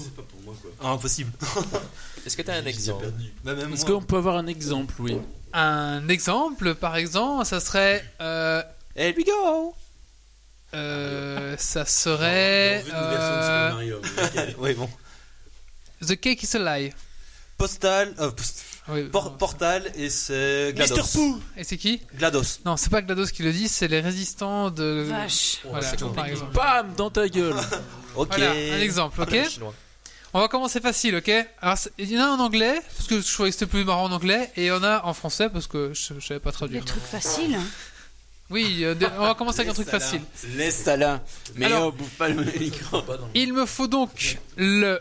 C'est pas pour moi quoi. Ah, impossible. Est-ce que t'as un exemple Bah, Est-ce qu'on peut avoir un exemple, oui Un exemple, par exemple, ça serait euh, Here we go euh, ça serait euh, Mario. Oui, bon. The Cake is a Lie. Postal, euh, post- Oui, Por- non, Portal et c'est GLaDOS. Et c'est qui? GLaDOS. Non, c'est pas GLaDOS qui le dit, c'est les résistants de. Vache. Voilà, par exemple. Bam Dans ta gueule Ok. Voilà, un exemple, ok Le chinois. On va commencer facile, ok? Alors, il y en a en anglais, parce que je trouvais que c'était plus marrant en anglais, et il y en a en français, parce que je, je savais pas Des traduire. trucs faciles. hein. Oui, euh, on va commencer avec un truc facile. Laisse ça là. Mais Alors- oh, bouffe pas le micro. Il me faut donc le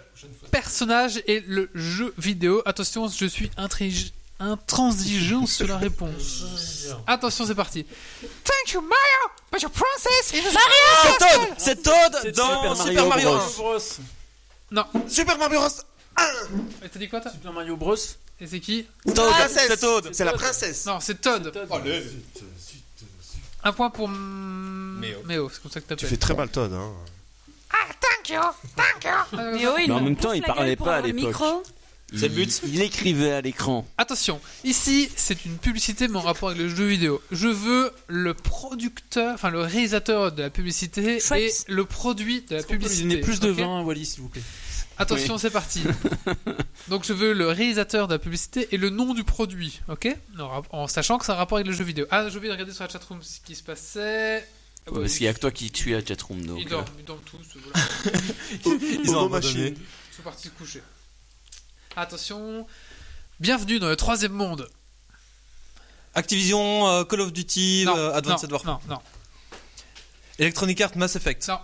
personnage et le jeu vidéo. Attention, je suis intransigeant sur la réponse. Attention, c'est parti. Thank you, Mario, but your princess is C'est Todd C'est Todd dans Super Super Mario Mario, Bros. 1. Non. Super Mario Bros. Et T'as dit quoi, toi Super Mario Bros. Et c'est qui Todd, Princesse. c'est. C'est la princesse. Non, c'est Todd. Un point pour M- Méo. c'est comme ça que Tu t'appelles. fais très mal Todd. Hein. Euh, Mais oui, Mais en il me même temps, bouffe il la parlait pour pas à avoir le l'époque. micro. C'est le but. Il écrivait à l'écran. Attention, ici c'est une publicité mais en rapport avec le jeu vidéo. Je veux le producteur, enfin le réalisateur de la publicité Schweppes. et le produit de la publicité. donner plus de ok vin, Wally, s'il vous plaît Attention, c'est parti. Donc je veux le réalisateur de la publicité et le nom du produit, ok en, rap- en sachant que c'est un rapport avec le jeu vidéo. Ah, j'ai oublié de regarder sur la chatroom ce qui se passait. Ah bah, Parce qu'il y a que toi qui tue la chatroom. Donc, Ils euh, dorment, ils dorment tous. Voilà. Ils ont abandonné. machine. Ils sont partis se coucher. Attention, bienvenue dans le troisième monde. Activision, euh, Call of Duty, Non, euh, Advanced non, Warfare. non, non. Electronic Arts, Mass Effect. Non.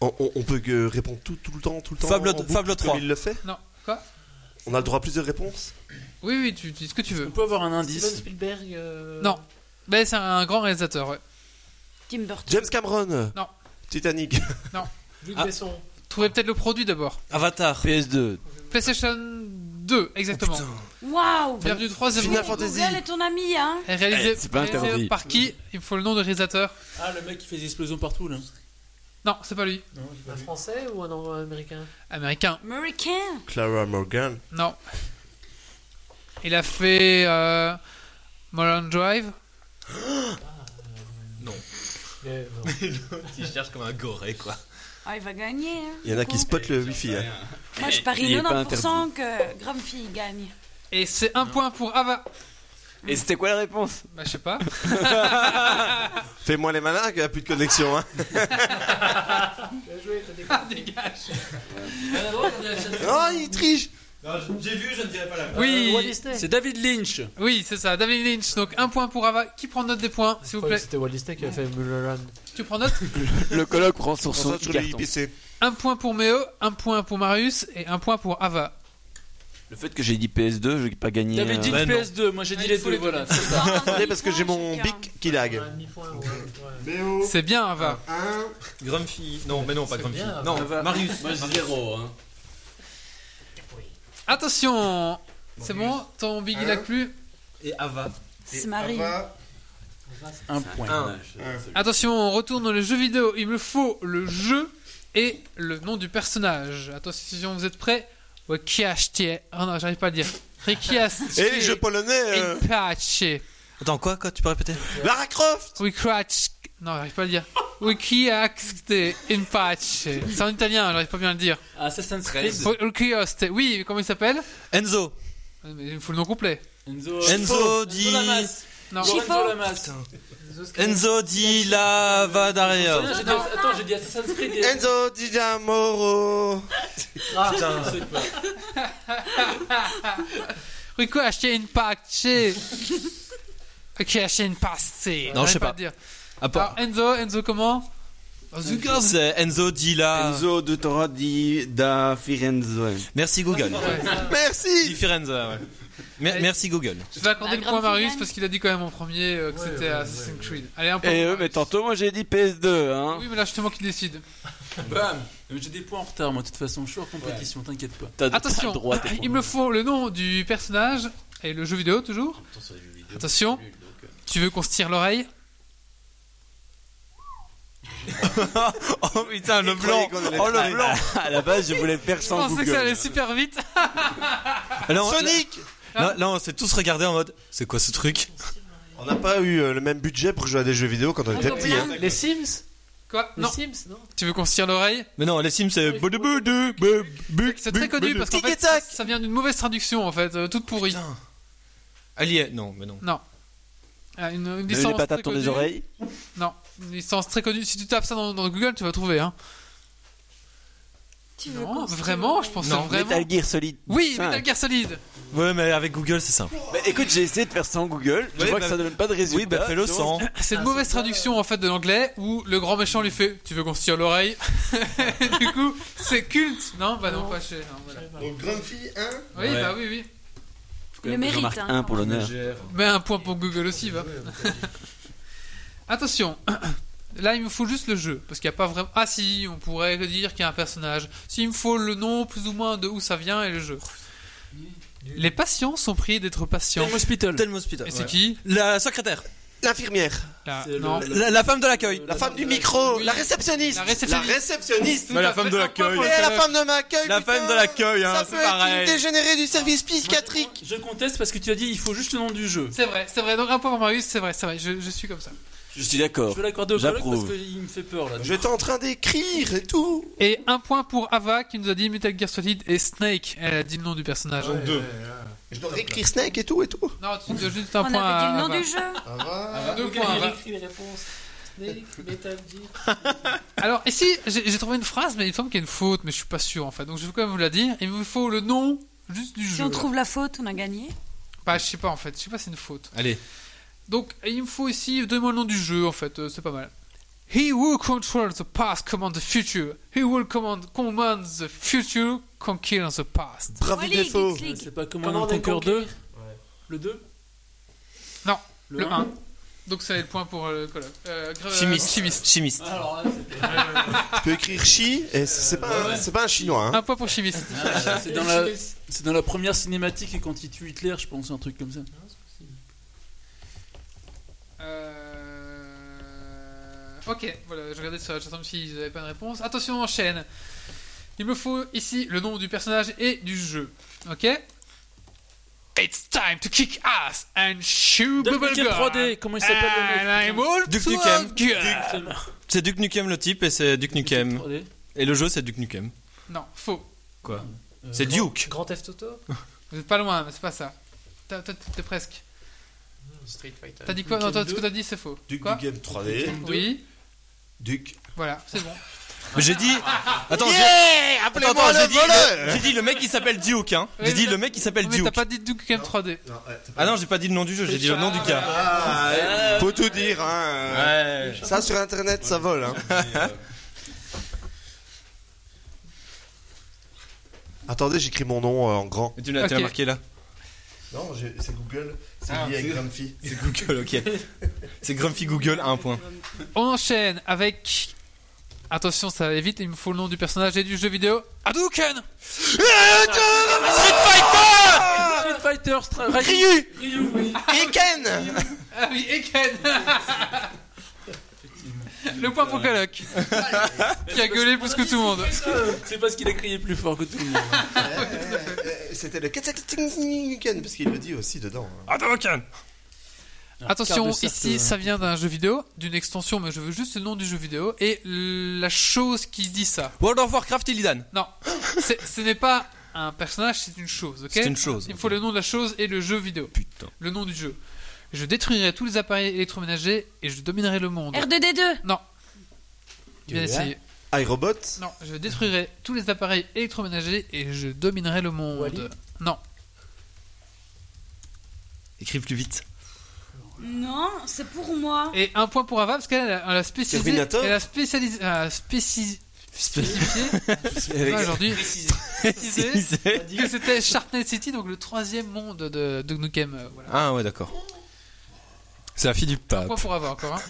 On, on- on peut que répondre tout, tout le temps, tout le temps. Fable- en boucle, Fable comme 3. Il le fait. Non, quoi? On a le droit à plusieurs réponses. Oui, oui, tu, tu dis ce que tu On veux. peut avoir un Steven indice Spielberg. euh, Non. Mais c'est un grand réalisateur, ouais. Tim Burton. James Cameron. Non. Titanic. Luc Ah. Besson. Trouvez peut-être le produit d'abord. Avatar. PS2. PlayStation 2, exactement. Waouh. Bienvenue troisième Final. Fantasy. Google est ton ami, hein. Et réalisé, Eh, c'est pas réalisé interdit. par qui Il me faut le nom de réalisateur. Ah, le mec qui fait des explosions partout, là. Non, c'est pas lui. Un français ou un américain Américain. American. Clara Morgan. Non. Il a fait euh, Mulholland Drive. Non. Mais, non. Il cherche comme un goré, quoi. Ah, il va gagner. Hein. Il y en a qui spotent le wifi. Hein. Moi, je parie est pas 90% que Grumpy gagne. Et c'est un point pour Ava. Et c'était quoi la réponse? Bah, je sais pas. Fais-moi les malins qu'il n'y a plus de connexion. Hein. Bien joué, t'as des Dégage. Oh, il triche J'ai vu, je ne dirais pas la Oui. Disney. C'est David Lynch. Oui, c'est ça. David Lynch. Donc un point pour Ava. Qui prend note des points, s'il vous plaît C'était Walt Disney qui a fait Mulholland. Tu prends note Le colloque prend sur On son sur. IPC. Un point pour Méo, un point pour Marius et un point pour Ava. Le fait que j'ai dit PS2, je vais pas gagner. David euh, Lynch non. PS2. Moi j'ai Ah, dit les deux. les Voilà. Non, Attendez, un parce que j'ai mon bic qui lag. Un demi-point, ouais, ouais. C'est bien Ava. Grumpy. Non, mais non, pas Grumpy. Non. Marius. Moi j'ai zéro. Hein. Attention C'est bon Ton big il lag plus Et Ava. C'est Marie. Un point. Un. Attention, on retourne dans les jeux vidéo. Il me faut le jeu et le nom du personnage. Attention, vous êtes prêts? Rekiashtie. Oh non, j'arrive pas à le dire. Et les jeux polonais. euh. Attends, quoi, quoi? Tu peux répéter? Lara Croft Wikrach. Non, j'arrive pas à le dire. Wikiaxte Impache. C'est en italien, j'arrive pas bien à le dire. Assassin's Creed. Wikioste. Oui, mais comment il s'appelle? Enzo. Mais Il me faut le nom complet. Enzo. Enzo di. Lamas. Non. Lorenzo Lamas. Enzo di Lavadaria. Attends, j'ai dit Assassin's Creed. Enzo Di Giamoro. Ah, Putain. je sais pas. Wikiaste Impache. Wikiaste Impasse. Non, je sais pas. dire. À part- Alors, Enzo, Enzo comment. C'est Enzo di la. Enzo de Tora di da Firenze. Merci Google. Ouais. Di Merci Firenze, ouais. Mer- Merci Google. Je vais accorder le point à Marius parce qu'il a dit quand même en premier euh, que Ouais, c'était ouais, Assassin's ouais, Creed. Allez, un point. Et eux, mais tantôt, moi j'ai dit PS2, hein. Oui, mais là, justement, qui décide. Bam. J'ai des points en retard, moi, de toute façon. Je suis hors compétition, t'inquiète pas. T'as t'as Attention, droit à tes il me faut le nom du personnage et le jeu vidéo toujours. Attention, tu veux qu'on se tire l'oreille Oh putain, le blanc. Oh le blanc. À la base, je voulais le faire Je sans pensais que ça Google. allait super vite. Sonic Là, là, on s'est tous regardé en mode. C'est quoi ce truc? On n'a pas eu euh, le même budget pour jouer à des jeux vidéo quand on était Un petit. hein. Les Sims? Quoi? Les Non. Sims, non Tu veux qu'on se tire l'oreille? Mais non, les Sims, c'est. C'est très connu parce qu'en Tic et fait, tac. ça vient d'une mauvaise traduction en fait, euh, toute pourrie. Putain. Allié. Non, mais non. Non. Ah, Une, une licence les patates ont des connue. oreilles? Non, une licence très connue. Si tu tapes ça dans, dans Google, tu vas trouver. Hein. Tu veux Non, vraiment, je pensais Non, vraiment. Metal Gear Solid. Oui. Metal Gear Solid. Ouais, mais avec Google, c'est simple. Bah, écoute, j'ai essayé de faire sans Google. Je Oui, vois bah- que ça donne pas de résultat. Oui, bah fais-le sans. C'est une Ah, mauvaise ça, traduction en fait de l'anglais où le grand méchant lui fait Tu veux qu'on se tire l'oreille? Du coup, c'est culte. Non, bah non, Non. pas chez. non, voilà. Donc Grumpy 1. Oui, Ouais. bah oui, oui. Le mérite, hein, un pour l'honneur. Mais un point pour Google aussi, va. Attention. Là, il me faut juste le jeu. Parce qu'il n'y a pas vraiment. Ah, si, on pourrait dire qu'il y a un personnage. S'il me faut le nom, plus ou moins, de où ça vient et le jeu. Les patients sont priés d'être patients. Telm Hospital. Telm Hospital. Et c'est ouais. qui La secrétaire. L'infirmière. La, la femme de l'accueil. La femme du micro. Oui. La réceptionniste. La réceptionniste. Mais la à femme de l'accueil. la femme de m'accueil. La putain. femme de l'accueil, hein, Ça peut pareil. être une dégénérée du service psychiatrique. Je conteste parce que tu as dit il faut juste le nom du jeu. C'est vrai, c'est vrai. Donc un point pour Marius, c'est vrai, c'est vrai. Je, je suis comme ça. Je suis d'accord. Je vais l'accorder au parce qu'il me fait peur là. J'étais en train d'écrire et tout. Et un point pour Ava qui nous a dit Metal Gear Solid et Snake. Elle a dit le nom du personnage. Donc deux. Je dois réécrire Snake et tout et tout. Non, tu dois juste un On point avait dit le nom Ava. du jeu. Ah, Deux points, écrit les réponses. Alors ici, j'ai trouvé une phrase, mais il me semble qu'il y a une faute, mais je suis pas sûr en fait. Donc je vais quand même vous la dire. Il me faut le nom juste du Si jeu. on trouve la faute, on a gagné. Bah, je sais pas en fait. Je sais pas si c'est une faute. Allez. Donc il me faut ici, donnez-moi le nom du jeu en fait. euh, c'est pas mal. He who controls the past commands the future. He will command command the future conquer the past. Bravo défaut. C'est pas Comment Command on est Conquer 2 conquis Le 2 Non, Le, le 1 1. Donc ça va être le point pour euh, le colloque. Euh, Chimiste. chimiste. Chimiste. Alors là. Tu peux écrire chi et c'est pas, un- c'est pas un chinois. Hein. Un point pour chimiste. C'est dans, dans la première cinématique et quand il tue Hitler, je pense, un truc comme ça. Euh... Ok, voilà, je regardais sur la chatroom s'ils n'avaient pas de réponse. Attention, on enchaîne. Il me faut ici le nom du personnage et du jeu. Ok It's time to kick ass and shoot Duke bubble Nukem gum. 3D, comment il s'appelle le mec, Duke Nukem. C'est Duke Nukem le type et c'est Duke Nukem. 3D. Et le jeu c'est Duke Nukem. Non, faux. Quoi Euh, C'est Grand- Duke. Grand Theft Auto Vous êtes pas loin, mais c'est pas ça. T'es presque. Street Fighter. T'as dit quoi Non, toi, ce que 2. t'as dit, c'est faux. Duke Quoi Nukem 3D. Oui, Duke. voilà, c'est bon. Mais j'ai dit. Attends, Yeah j'ai- Appelez-moi attends, le j'ai dit, voleur le- j'ai dit le mec qui s'appelle Duke, hein. J'ai dit mais- le mec qui s'appelle Mais t'as Duke. pas dit Duke Nukem 3D. Ah non, j'ai pas dit le nom du jeu, j'ai dit le nom du gars. Ah, faut tout dire, hein. Ouais. Ça sur internet, ça vole, hein. Attendez, j'écris mon nom euh, en grand. Et tu l'as marqué là Non, j'ai- c'est Google. C'est Ah, lié avec c'est- Grumpy. C'est Google, ok. C'est Grumpy Google à un point. On enchaîne avec. Attention, ça va aller vite, il me faut le nom du personnage et du jeu vidéo. Hadouken Street Fighter, Stra- Ryu. Ryu Ryu, oui. Eken Ah oui, Eken Le point pour Caloc Qui a gueulé plus que tout le monde. C'est parce qu'il a crié plus fort que tout le monde. Euh, C'était le Ken parce qu'il le dit aussi dedans. hein. Attention, cercle, ici ça vient d'un jeu vidéo, d'une extension, mais je veux juste le nom du jeu vidéo et la chose qui dit ça. World of Warcraft Illidan. Non, ce n'est pas un personnage, c'est une chose, ok C'est une chose, Il me faut le nom de la chose et le jeu vidéo. Putain. Le nom du jeu. Je détruirai tous les appareils électroménagers et je dominerai le monde. R2D2 Non. Bien Tu essayé. iRobot? Non, je détruirai tous les appareils électroménagers et je dominerai le monde. Wall-E? Non. Écris plus vite. Non, c'est pour moi. Et un point pour Ava parce qu'elle a, elle a spécialisé. Terminator? Elle a spécialisé. elle a spéci- spécifié. pas aujourd'hui. Précisé que c'était Sharknet City, donc le troisième monde de, de Nukem. euh, Voilà. Ah ouais, d'accord. C'est la fille du pape. Point pour Ava encore. hein.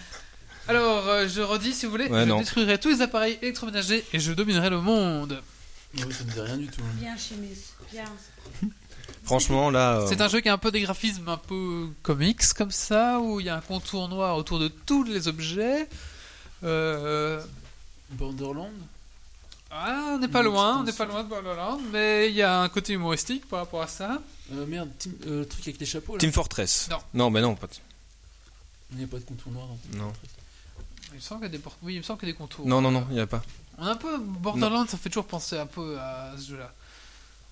Alors, euh, je redis si vous voulez. Ouais, je non. détruirai tous les appareils électroménagers et je dominerai le monde. Oui, ça me dit rien du tout. Bien, Chimis. Bien. Franchement, là. euh, C'est un jeu qui a un peu des graphismes un peu comics comme ça, où il y a un contour noir autour de tous les objets. Euh, Borderland Ah, on n'est pas Une loin, on n'est extension. pas loin de Borderlands, mais il y a un côté humoristique par rapport à ça. Euh, Merde, Team- euh, le truc avec les chapeaux là. Team Fortress. Non. Non, mais non, pas. Il n'y a pas de contour noir. dans Non. Il me semble qu'il y a des, por- oui, il me semble qu'il y a des contours. Non, non, non, il n'y a pas. On a un peu Borderlands, ça fait toujours penser un peu à ce jeu-là.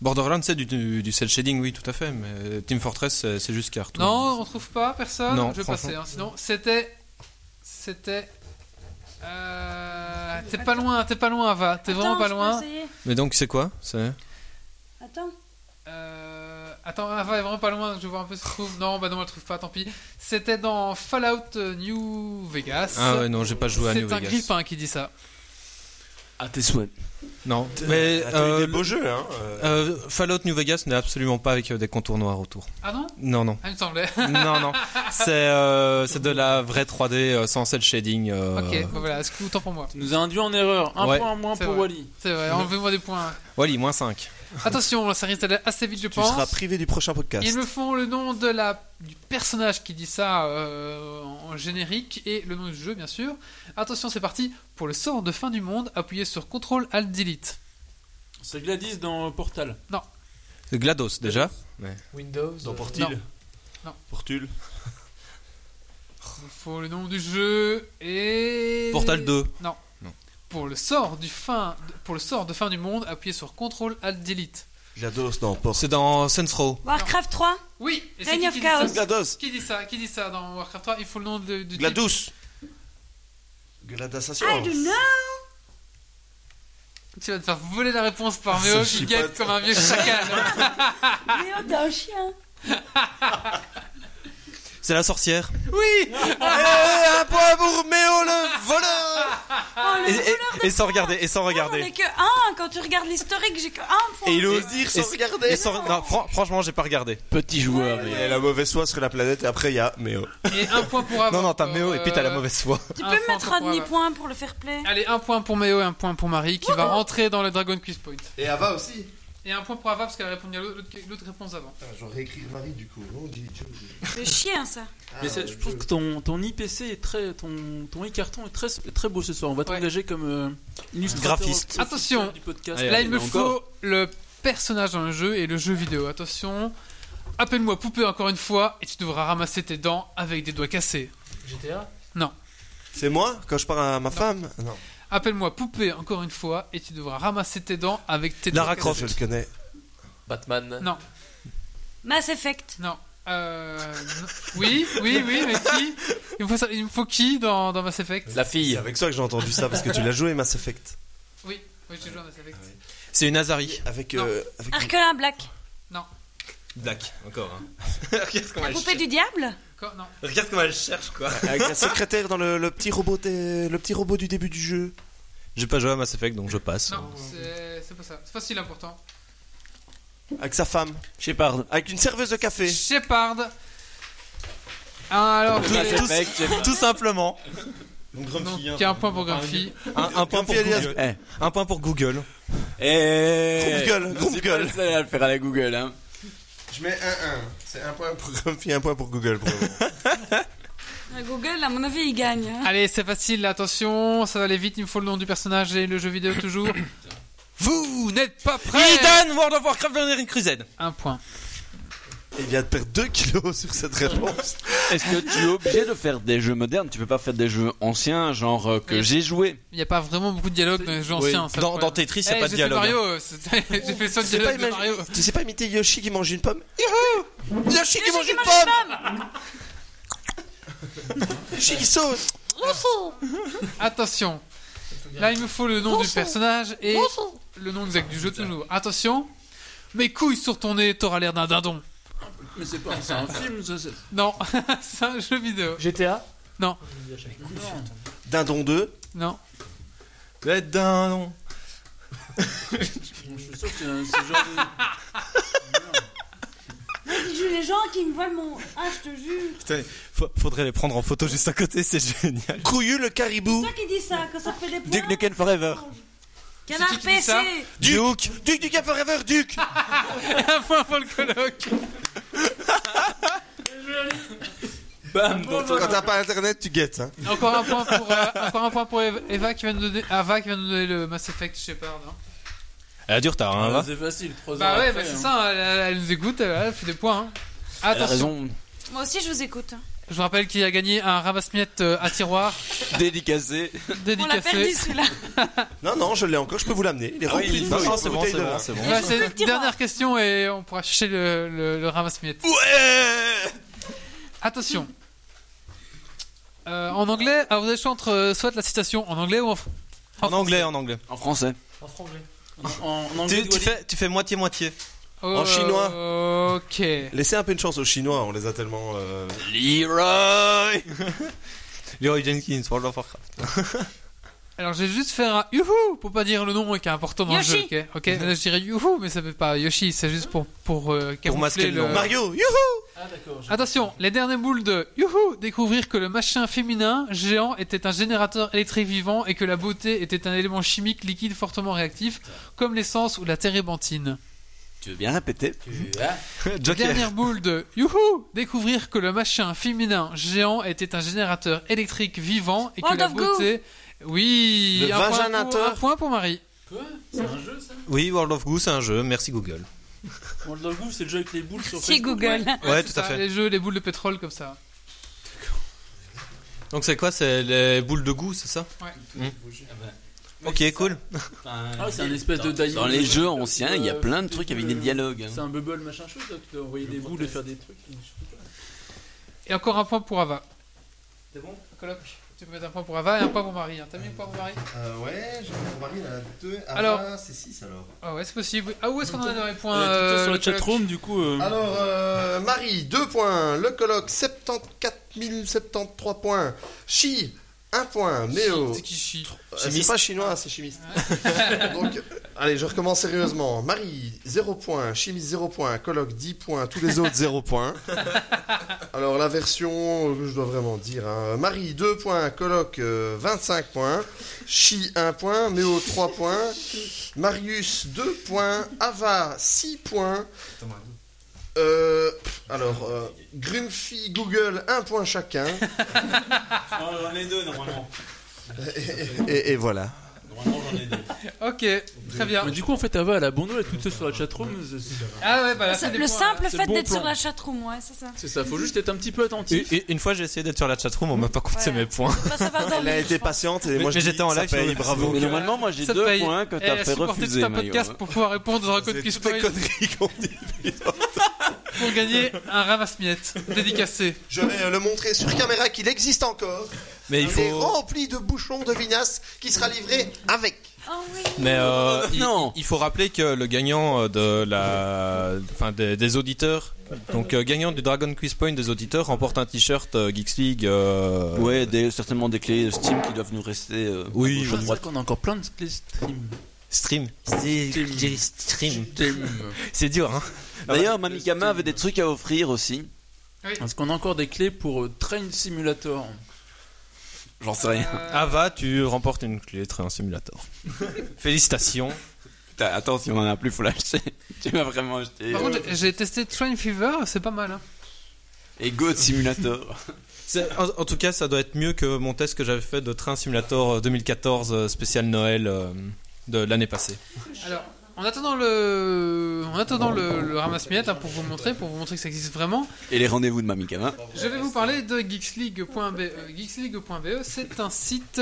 Borderlands, c'est du, du, du cel shading, oui, tout à fait. Mais Team Fortress, c'est c'est juste cartoon. Non, on trouve pas personne. Non, je vais passer. hein. Sinon, c'était, c'était. Euh, t'es pas loin, t'es pas loin, va. T'es vraiment Attends, pas je peux loin. essayer. Mais donc, c'est quoi C'est? Attends. Euh, attends, Ava est vraiment pas loin, donc je vais voir un peu si elle trouve. Non, bah non, elle trouve pas, tant pis. C'était dans Fallout euh, New Vegas. Ah ouais, non, j'ai pas joué à New C'est un Vegas. grippin qui dit ça. À tes souhaits. Non, mais. Ah, euh, des beaux jeux, hein. euh. euh, Fallout New Vegas n'est absolument pas avec euh, des contours noirs autour. Ah non? Non, non. Ah, il me semblait. non, non. C'est euh, c'est de la vraie 3D euh, sans cel shading. euh, Ok, bah voilà, est-ce que autant pour moi Tu nous as induit en erreur. Un Ouais. point en moins pour vrai. Wally. C'est vrai, enlevez-moi des points. Wally, moins 5. Attention, ça risque d'aller assez vite, je Tu pense. seras privé du prochain podcast. Ils me font le nom de la, du personnage qui dit ça euh, en générique et le nom du jeu, bien sûr. Attention, c'est parti. Pour le sort de fin du monde, appuyez sur CTRL Alt Delete. C'est Gladys dans Portal. C'est GLaDOS déjà. Windows. Dans euh, Portil non. Non. Portul Il me faut le nom du jeu et. Portal 2. Non. Pour le sort du fin, pour le sort de fin du monde, appuyez sur CTRL Alt Delete. GLaDOS, non. C'est dans Saints Row. Warcraft 3 Oui. Et c'est Reign qui of qui dit Chaos. ça GLaDOS Qui dit ça Qui dit ça dans Warcraft 3 Il faut le nom de, du type. GLaDOS GLaDassation I don't know. Tu vas te faire voler la réponse par Méo qui guette comme un vieux chacal. Mais oh, t'es un chien. C'est la sorcière. oui un point pour Méo le voleur Oh, le Et, voleur et- et sans regarder, et sans On regarder. est que 1. Quand tu regardes l'historique, j'ai que 1 point. Et il ose dire sans Et- regarder Et sans- non, fran- franchement, j'ai pas regardé. Petit joueur. A la mauvaise foi sur la planète et après il y a Méo. Et un point pour Ava. Non, non, t'as Méo et puis t'as la euh, mauvaise foi. Tu un peux point mettre un demi-point pour le fair play Allez, un point pour Méo et un point pour Marie qui va rentrer dans le Dragon Quiz Point. Et Ava aussi Et un point pour Ava parce qu'elle a répondu à l'autre réponse avant. Je vais réécrire Marie du coup. Non, dis Joe. C'est chien ça. Mais c'est- je trouve que ton, ton IPC est très. Ton, ton e-carton est très, très beau ce soir. On va t'engager comme euh, illustrateur Graphiste. Attention. du podcast. Allez, Là, il me Encore. faut le personnage dans le jeu et le jeu vidéo. Attention. Appelle-moi poupée encore une fois et tu devras ramasser tes dents avec des doigts cassés. GTA C'est moi quand je parle à ma femme? Non. Appelle-moi poupée encore une fois et tu devras ramasser tes dents avec tes Lara doigts Croft. Je le connais. Batman. Non, Mass Effect. non. Euh, non. Oui, oui, oui, mais qui? Il me, faut ça- il me faut qui dans, dans Mass Effect? La C'est fille. avec ça que j'ai entendu ça parce que tu l'as joué Mass Effect. Oui, oui j'ai joué à Mass Effect. C'est une Azari. Avec. Non. euh, avec Black. Black, encore. hein. Regarde comment La elle poupée cherche. du diable. Non. Regarde comment elle cherche, quoi. avec la secrétaire dans le, le petit robot des- le petit robot du début du jeu. J'ai pas joué à Mass Effect, donc je passe. Non, c'est pas ça. C'est facile, important. Avec sa femme. Shepard. Avec une serveuse de café. Shepard. Ah, alors, Effect, Shepard. Tout simplement. donc, il y a un point pour Grumpy. Un, un point pour Grumpy, Google. Eh. Un point pour Google. Eh gueule, groupe C'est le seul à le faire à la Google, hein. Je mets 1-1. C'est un point pour Grumpy, un point pour Google. pour Google, à mon avis, il gagne. hein. Allez, c'est facile, attention, ça va aller vite, il me faut le nom du personnage et le jeu vidéo toujours. Vous n'êtes pas prêts Eden, World of Warcraft, Vanilla Crusade. Un point. Il vient de perdre 2 kilos sur cette réponse. Est-ce que tu es obligé de faire des jeux modernes? Tu peux pas faire des jeux anciens, genre euh, que j'ai joué Il n'y a pas vraiment beaucoup de dialogue dans les jeux Oui, anciens. ça, le dans- problème. Tetris, y a Eh, pas de j'ai dialogue, Mario, c'était- j'ai fait le seul Tu sais, pas dialogue de imagi- Mario. tu sais pas imiter Yoshi qui mange une pomme? Youhou Yoshi qui mange une pomme Yoshi qui saute Attention. Là, il me faut le nom du personnage et le nom exact du jeu toujours. Attention. Mes couilles sur ton nez, t'auras l'air d'un dindon. Mais c'est pas c'est un film, ça. c'est- Non, c'est un jeu vidéo. GTA Non. Dindon 2. Non. Le dindon. Je suis sûr que c'est un- c'est genre de. Je les gens qui me volent mon. Ah, je te jure. Putain, fa- faudrait les prendre en photo juste à côté, c'est génial. Couillu le caribou. C'est toi qui dis ça, que ça fait des points. Duke Nukem Forever. Canard qui qui PC. Duke Duke du Cap Forever, Duke Un point pour le coloc. Bam Quand t'as pas internet, tu guettes. Hein. Encore un point pour, euh, encore un point pour Eva Eva qui vient de donner, Ava qui vient de donner le Mass Effect Shepard. hein. Elle a du retard, hein, Ah, va C'est facile, 3 Bah ouais, bah c'est hein. ça, elle, nous écoute, elle, elle fait des points. hein. Elle a raison. Moi aussi, je vous écoute. je vous rappelle qu'il a gagné un ramasse-miettes euh, à tiroir Dédicacé. On l'a perdu celui-là. Non, non, je l'ai encore, je peux vous l'amener. Il est Ah oui, rempli bouteilles Non, c'est bon, c'est bon, vin. c'est bon. C'est tiroir. dernière question et on pourra chercher le, le, le ramasse-miettes. Ouais Attention. Euh, en anglais, alors vous avez le choix entre euh, soit la citation en anglais ou en, fr- En anglais, en anglais. En français. En franglais. En, en anglais, Tu, tu fais, tu fais moitié-moitié. En chinois. Ok. Laissez un peu une chance aux Chinois, on les a tellement. euh, Leroy Leroy Jenkins, World of Warcraft. Alors je vais juste faire un youhou pour pas dire le nom qui est important dans Yoshi. le jeu. Ok. Ok. Je dirais youhou, mais ça fait pas Yoshi. C'est juste pour pour euh, camoufler masquer le nom. Mario, youhou Ah d'accord. Attention, les derniers boules de Youhou Découvrir que le machin féminin géant était un générateur électrique vivant et que la beauté était un élément chimique liquide fortement réactif, comme l'essence ou la térébenthine. Tu veux bien répéter Joker. Dernière boule de Youhou Découvrir que le machin féminin géant était un générateur électrique vivant et que World la of beauté... Oui, Le un point, pour, vaginateur. un point pour Marie. Quoi? C'est un jeu ça? Oui, World of Goo, c'est un jeu. Merci Google. World of Goo, c'est le jeu avec les boules sur Facebook. Google. Ouais, c'est tout à fait. Les jeux, les boules de pétrole comme ça. Donc c'est quoi? C'est les boules de goût, c'est ça? Ouais. Mm. Ok, cool. Ah, c'est un espèce de. Dans les jeux anciens, il y a plein de trucs avec des dialogues. hein. C'est un bubble machin chose, tu dois envoyer des boules et faire des trucs. Et encore un point pour Ava. C'est bon? Coloc, tu peux mettre un point pour Ava et un point pour Marie. hein. T'as mis un point pour Marie? Euh, ouais, j'ai mon mari, il en a deux. Alors- c'est 6 alors. Ah ouais, c'est possible. Ah, où est-ce qu'on en a dans les points Euh, euh, sur le le chatroom, du coup. euh, Alors, euh, Marie, 2 points. Le colloque, 74 073 points. Chi, 1 point. Méo, C'est qui chie euh, c'est pas chinois, c'est chimiste. Donc, Allez, je recommence sérieusement. Marie, 0 points. Chimie, 0 points. Coloc, 10 points. Tous les autres, 0 points. Alors, la version, je dois vraiment dire. hein. Marie, 2 points. Coloc, euh, 25 points. Chi, 1 point. Méo, 3 points. Marius, 2 points. Ava, 6 points. Euh, alors, euh, Grumpy, Google, 1 point chacun. J'en ai deux normalement. Et, et- et voilà. Normalement j'en ai deux. Ok, très bien. Mais du coup, en fait, Ava, elle a bon dos, elle est toute seule sur la chatroom. c'est- Ah ouais, bah là, Ça- c'est le simple c'est fait bon d'être plan. sur la chatroom, ouais, c'est ça. C'est ça, faut juste être un petit peu attentif. Et- et- une fois, j'ai essayé d'être sur la chatroom, on m'a pas compté Ouais. mes points. Bah, ça va Elle dormir, a je été pense. patiente et Mais- moi je mais dis, j'étais en ça live paye, sur- bravo. Mais normalement, moi j'ai Ça deux paye. points que Elle t'as a fait supporté refuser, tout un podcast pour pouvoir répondre aux Dragon C'est Quiz toutes les conneries qu'on dit. pour gagner un ramasse-miettes dédicacé. Je vais euh, le montrer sur caméra qu'il existe encore. Mais il Il est faut. rempli de bouchons de vinasse qui sera livré avec. Ah oui. Mais euh, il, Non. il faut rappeler que le gagnant euh, de la, enfin des, des auditeurs, donc euh, gagnant du Dragon Quiz Point des auditeurs remporte un t-shirt euh, Geeks League. euh, Ouais, des- certainement des clés Steam qui doivent nous rester. euh, Oui, droite. vrai qu'on a encore plein de clés stream. Stream. Stream. Stream. C'est dur, hein. D'ailleurs, Mamikama avait des trucs à offrir aussi. Est-ce qu'on a encore des clés pour Train Simulator? J'en sais rien. Ava, tu remportes une clé Train Simulator. Félicitations. Putain, attends, si on en a plus, faut l'acheter. tu m'as vraiment acheté. Par euh, contre, j'ai- testé Train Fever, c'est pas mal. Hein. Et Goat Simulator. En, en tout cas, ça doit être mieux que mon test que j'avais fait de Train Simulator euh, 2014 euh, spécial Noël euh, de l'année passée. Alors, en attendant le, en attendant le, le ramasse-miettes hein, pour vous montrer, pour vous montrer que ça existe vraiment, Et les rendez-vous de Mamikama. je vais vous parler de geeksleague.be. Geeksleague.be, c'est un site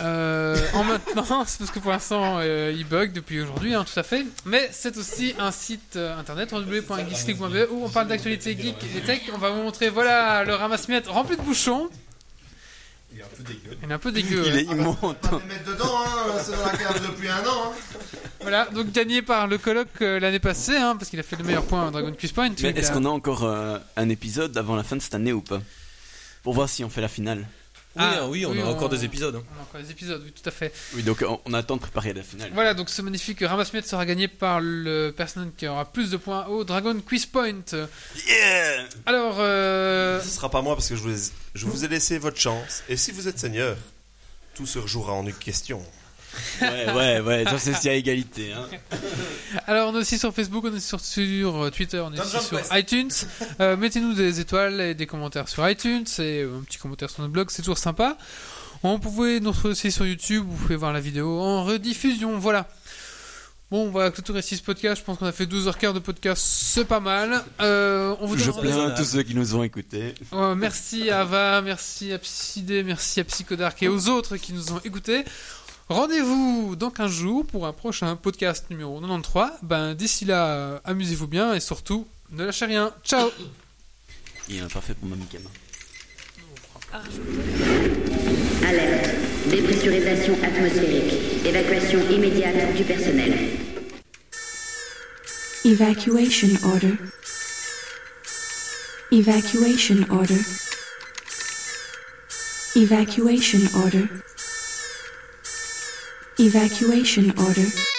euh, en maintenance parce que pour l'instant euh, il bug depuis aujourd'hui, hein, tout à fait. Mais c'est aussi un site euh, internet www.geeksleague.be où on parle d'actualité geek et tech. On va vous montrer, voilà, le ramasse-miettes rempli de bouchons. Il est un peu dégueu. Il est un peu dégueu. Il ouais. est immonde. Pas les mettre dedans, hein, c'est dans la cave depuis un an. Hein. Voilà, donc gagné par le colloque euh, l'année passée, hein, parce qu'il a fait le meilleur point à Dragon Quest Point. Mais est-ce qu'on a encore euh, un épisode avant la fin de cette année ou pas? Pour voir si on fait la finale. Ah, oui, on a encore des épisodes. hein. On a encore des épisodes, oui, tout à fait. Oui, donc on, on attend de préparer la finale. Voilà, donc ce magnifique ramasse-miettes sera gagné par le personne qui aura plus de points au Dragon Quiz Point. Yeah Alors, euh, Ce sera pas moi parce que je vous, ai, je vous ai laissé votre chance. Et si vous êtes seigneur, tout se rejouera en une question. Ouais, ouais, ouais, ça c'est si à égalité. Hein. alors, on est aussi sur Facebook, on est sur, sur euh, Twitter, on est aussi sur iTunes. Euh, Mettez-nous des étoiles et des commentaires sur iTunes et euh, un petit commentaire sur notre blog, c'est toujours sympa. On pouvait nous retrouver aussi sur YouTube, vous pouvez voir la vidéo en rediffusion, voilà. Bon, on va clôturer ici ce podcast. Je pense qu'on a fait 12h15 de podcast, c'est pas mal. Euh, on vous Je plains tous ceux qui nous ont écoutés. Ouais, merci à Ava, merci à Psydé, merci à Psychodark et aux autres qui nous ont écoutés. Rendez-vous dans 15 jours pour un prochain podcast numéro 93. Ben, d'ici là, euh, amusez-vous bien et surtout, ne lâchez rien. Ciao Il en a pas fait pour Mamikama. Alerte. Dépressurisation atmosphérique. Évacuation immédiate du personnel. Evacuation order. Evacuation order. Evacuation order. Evacuation order.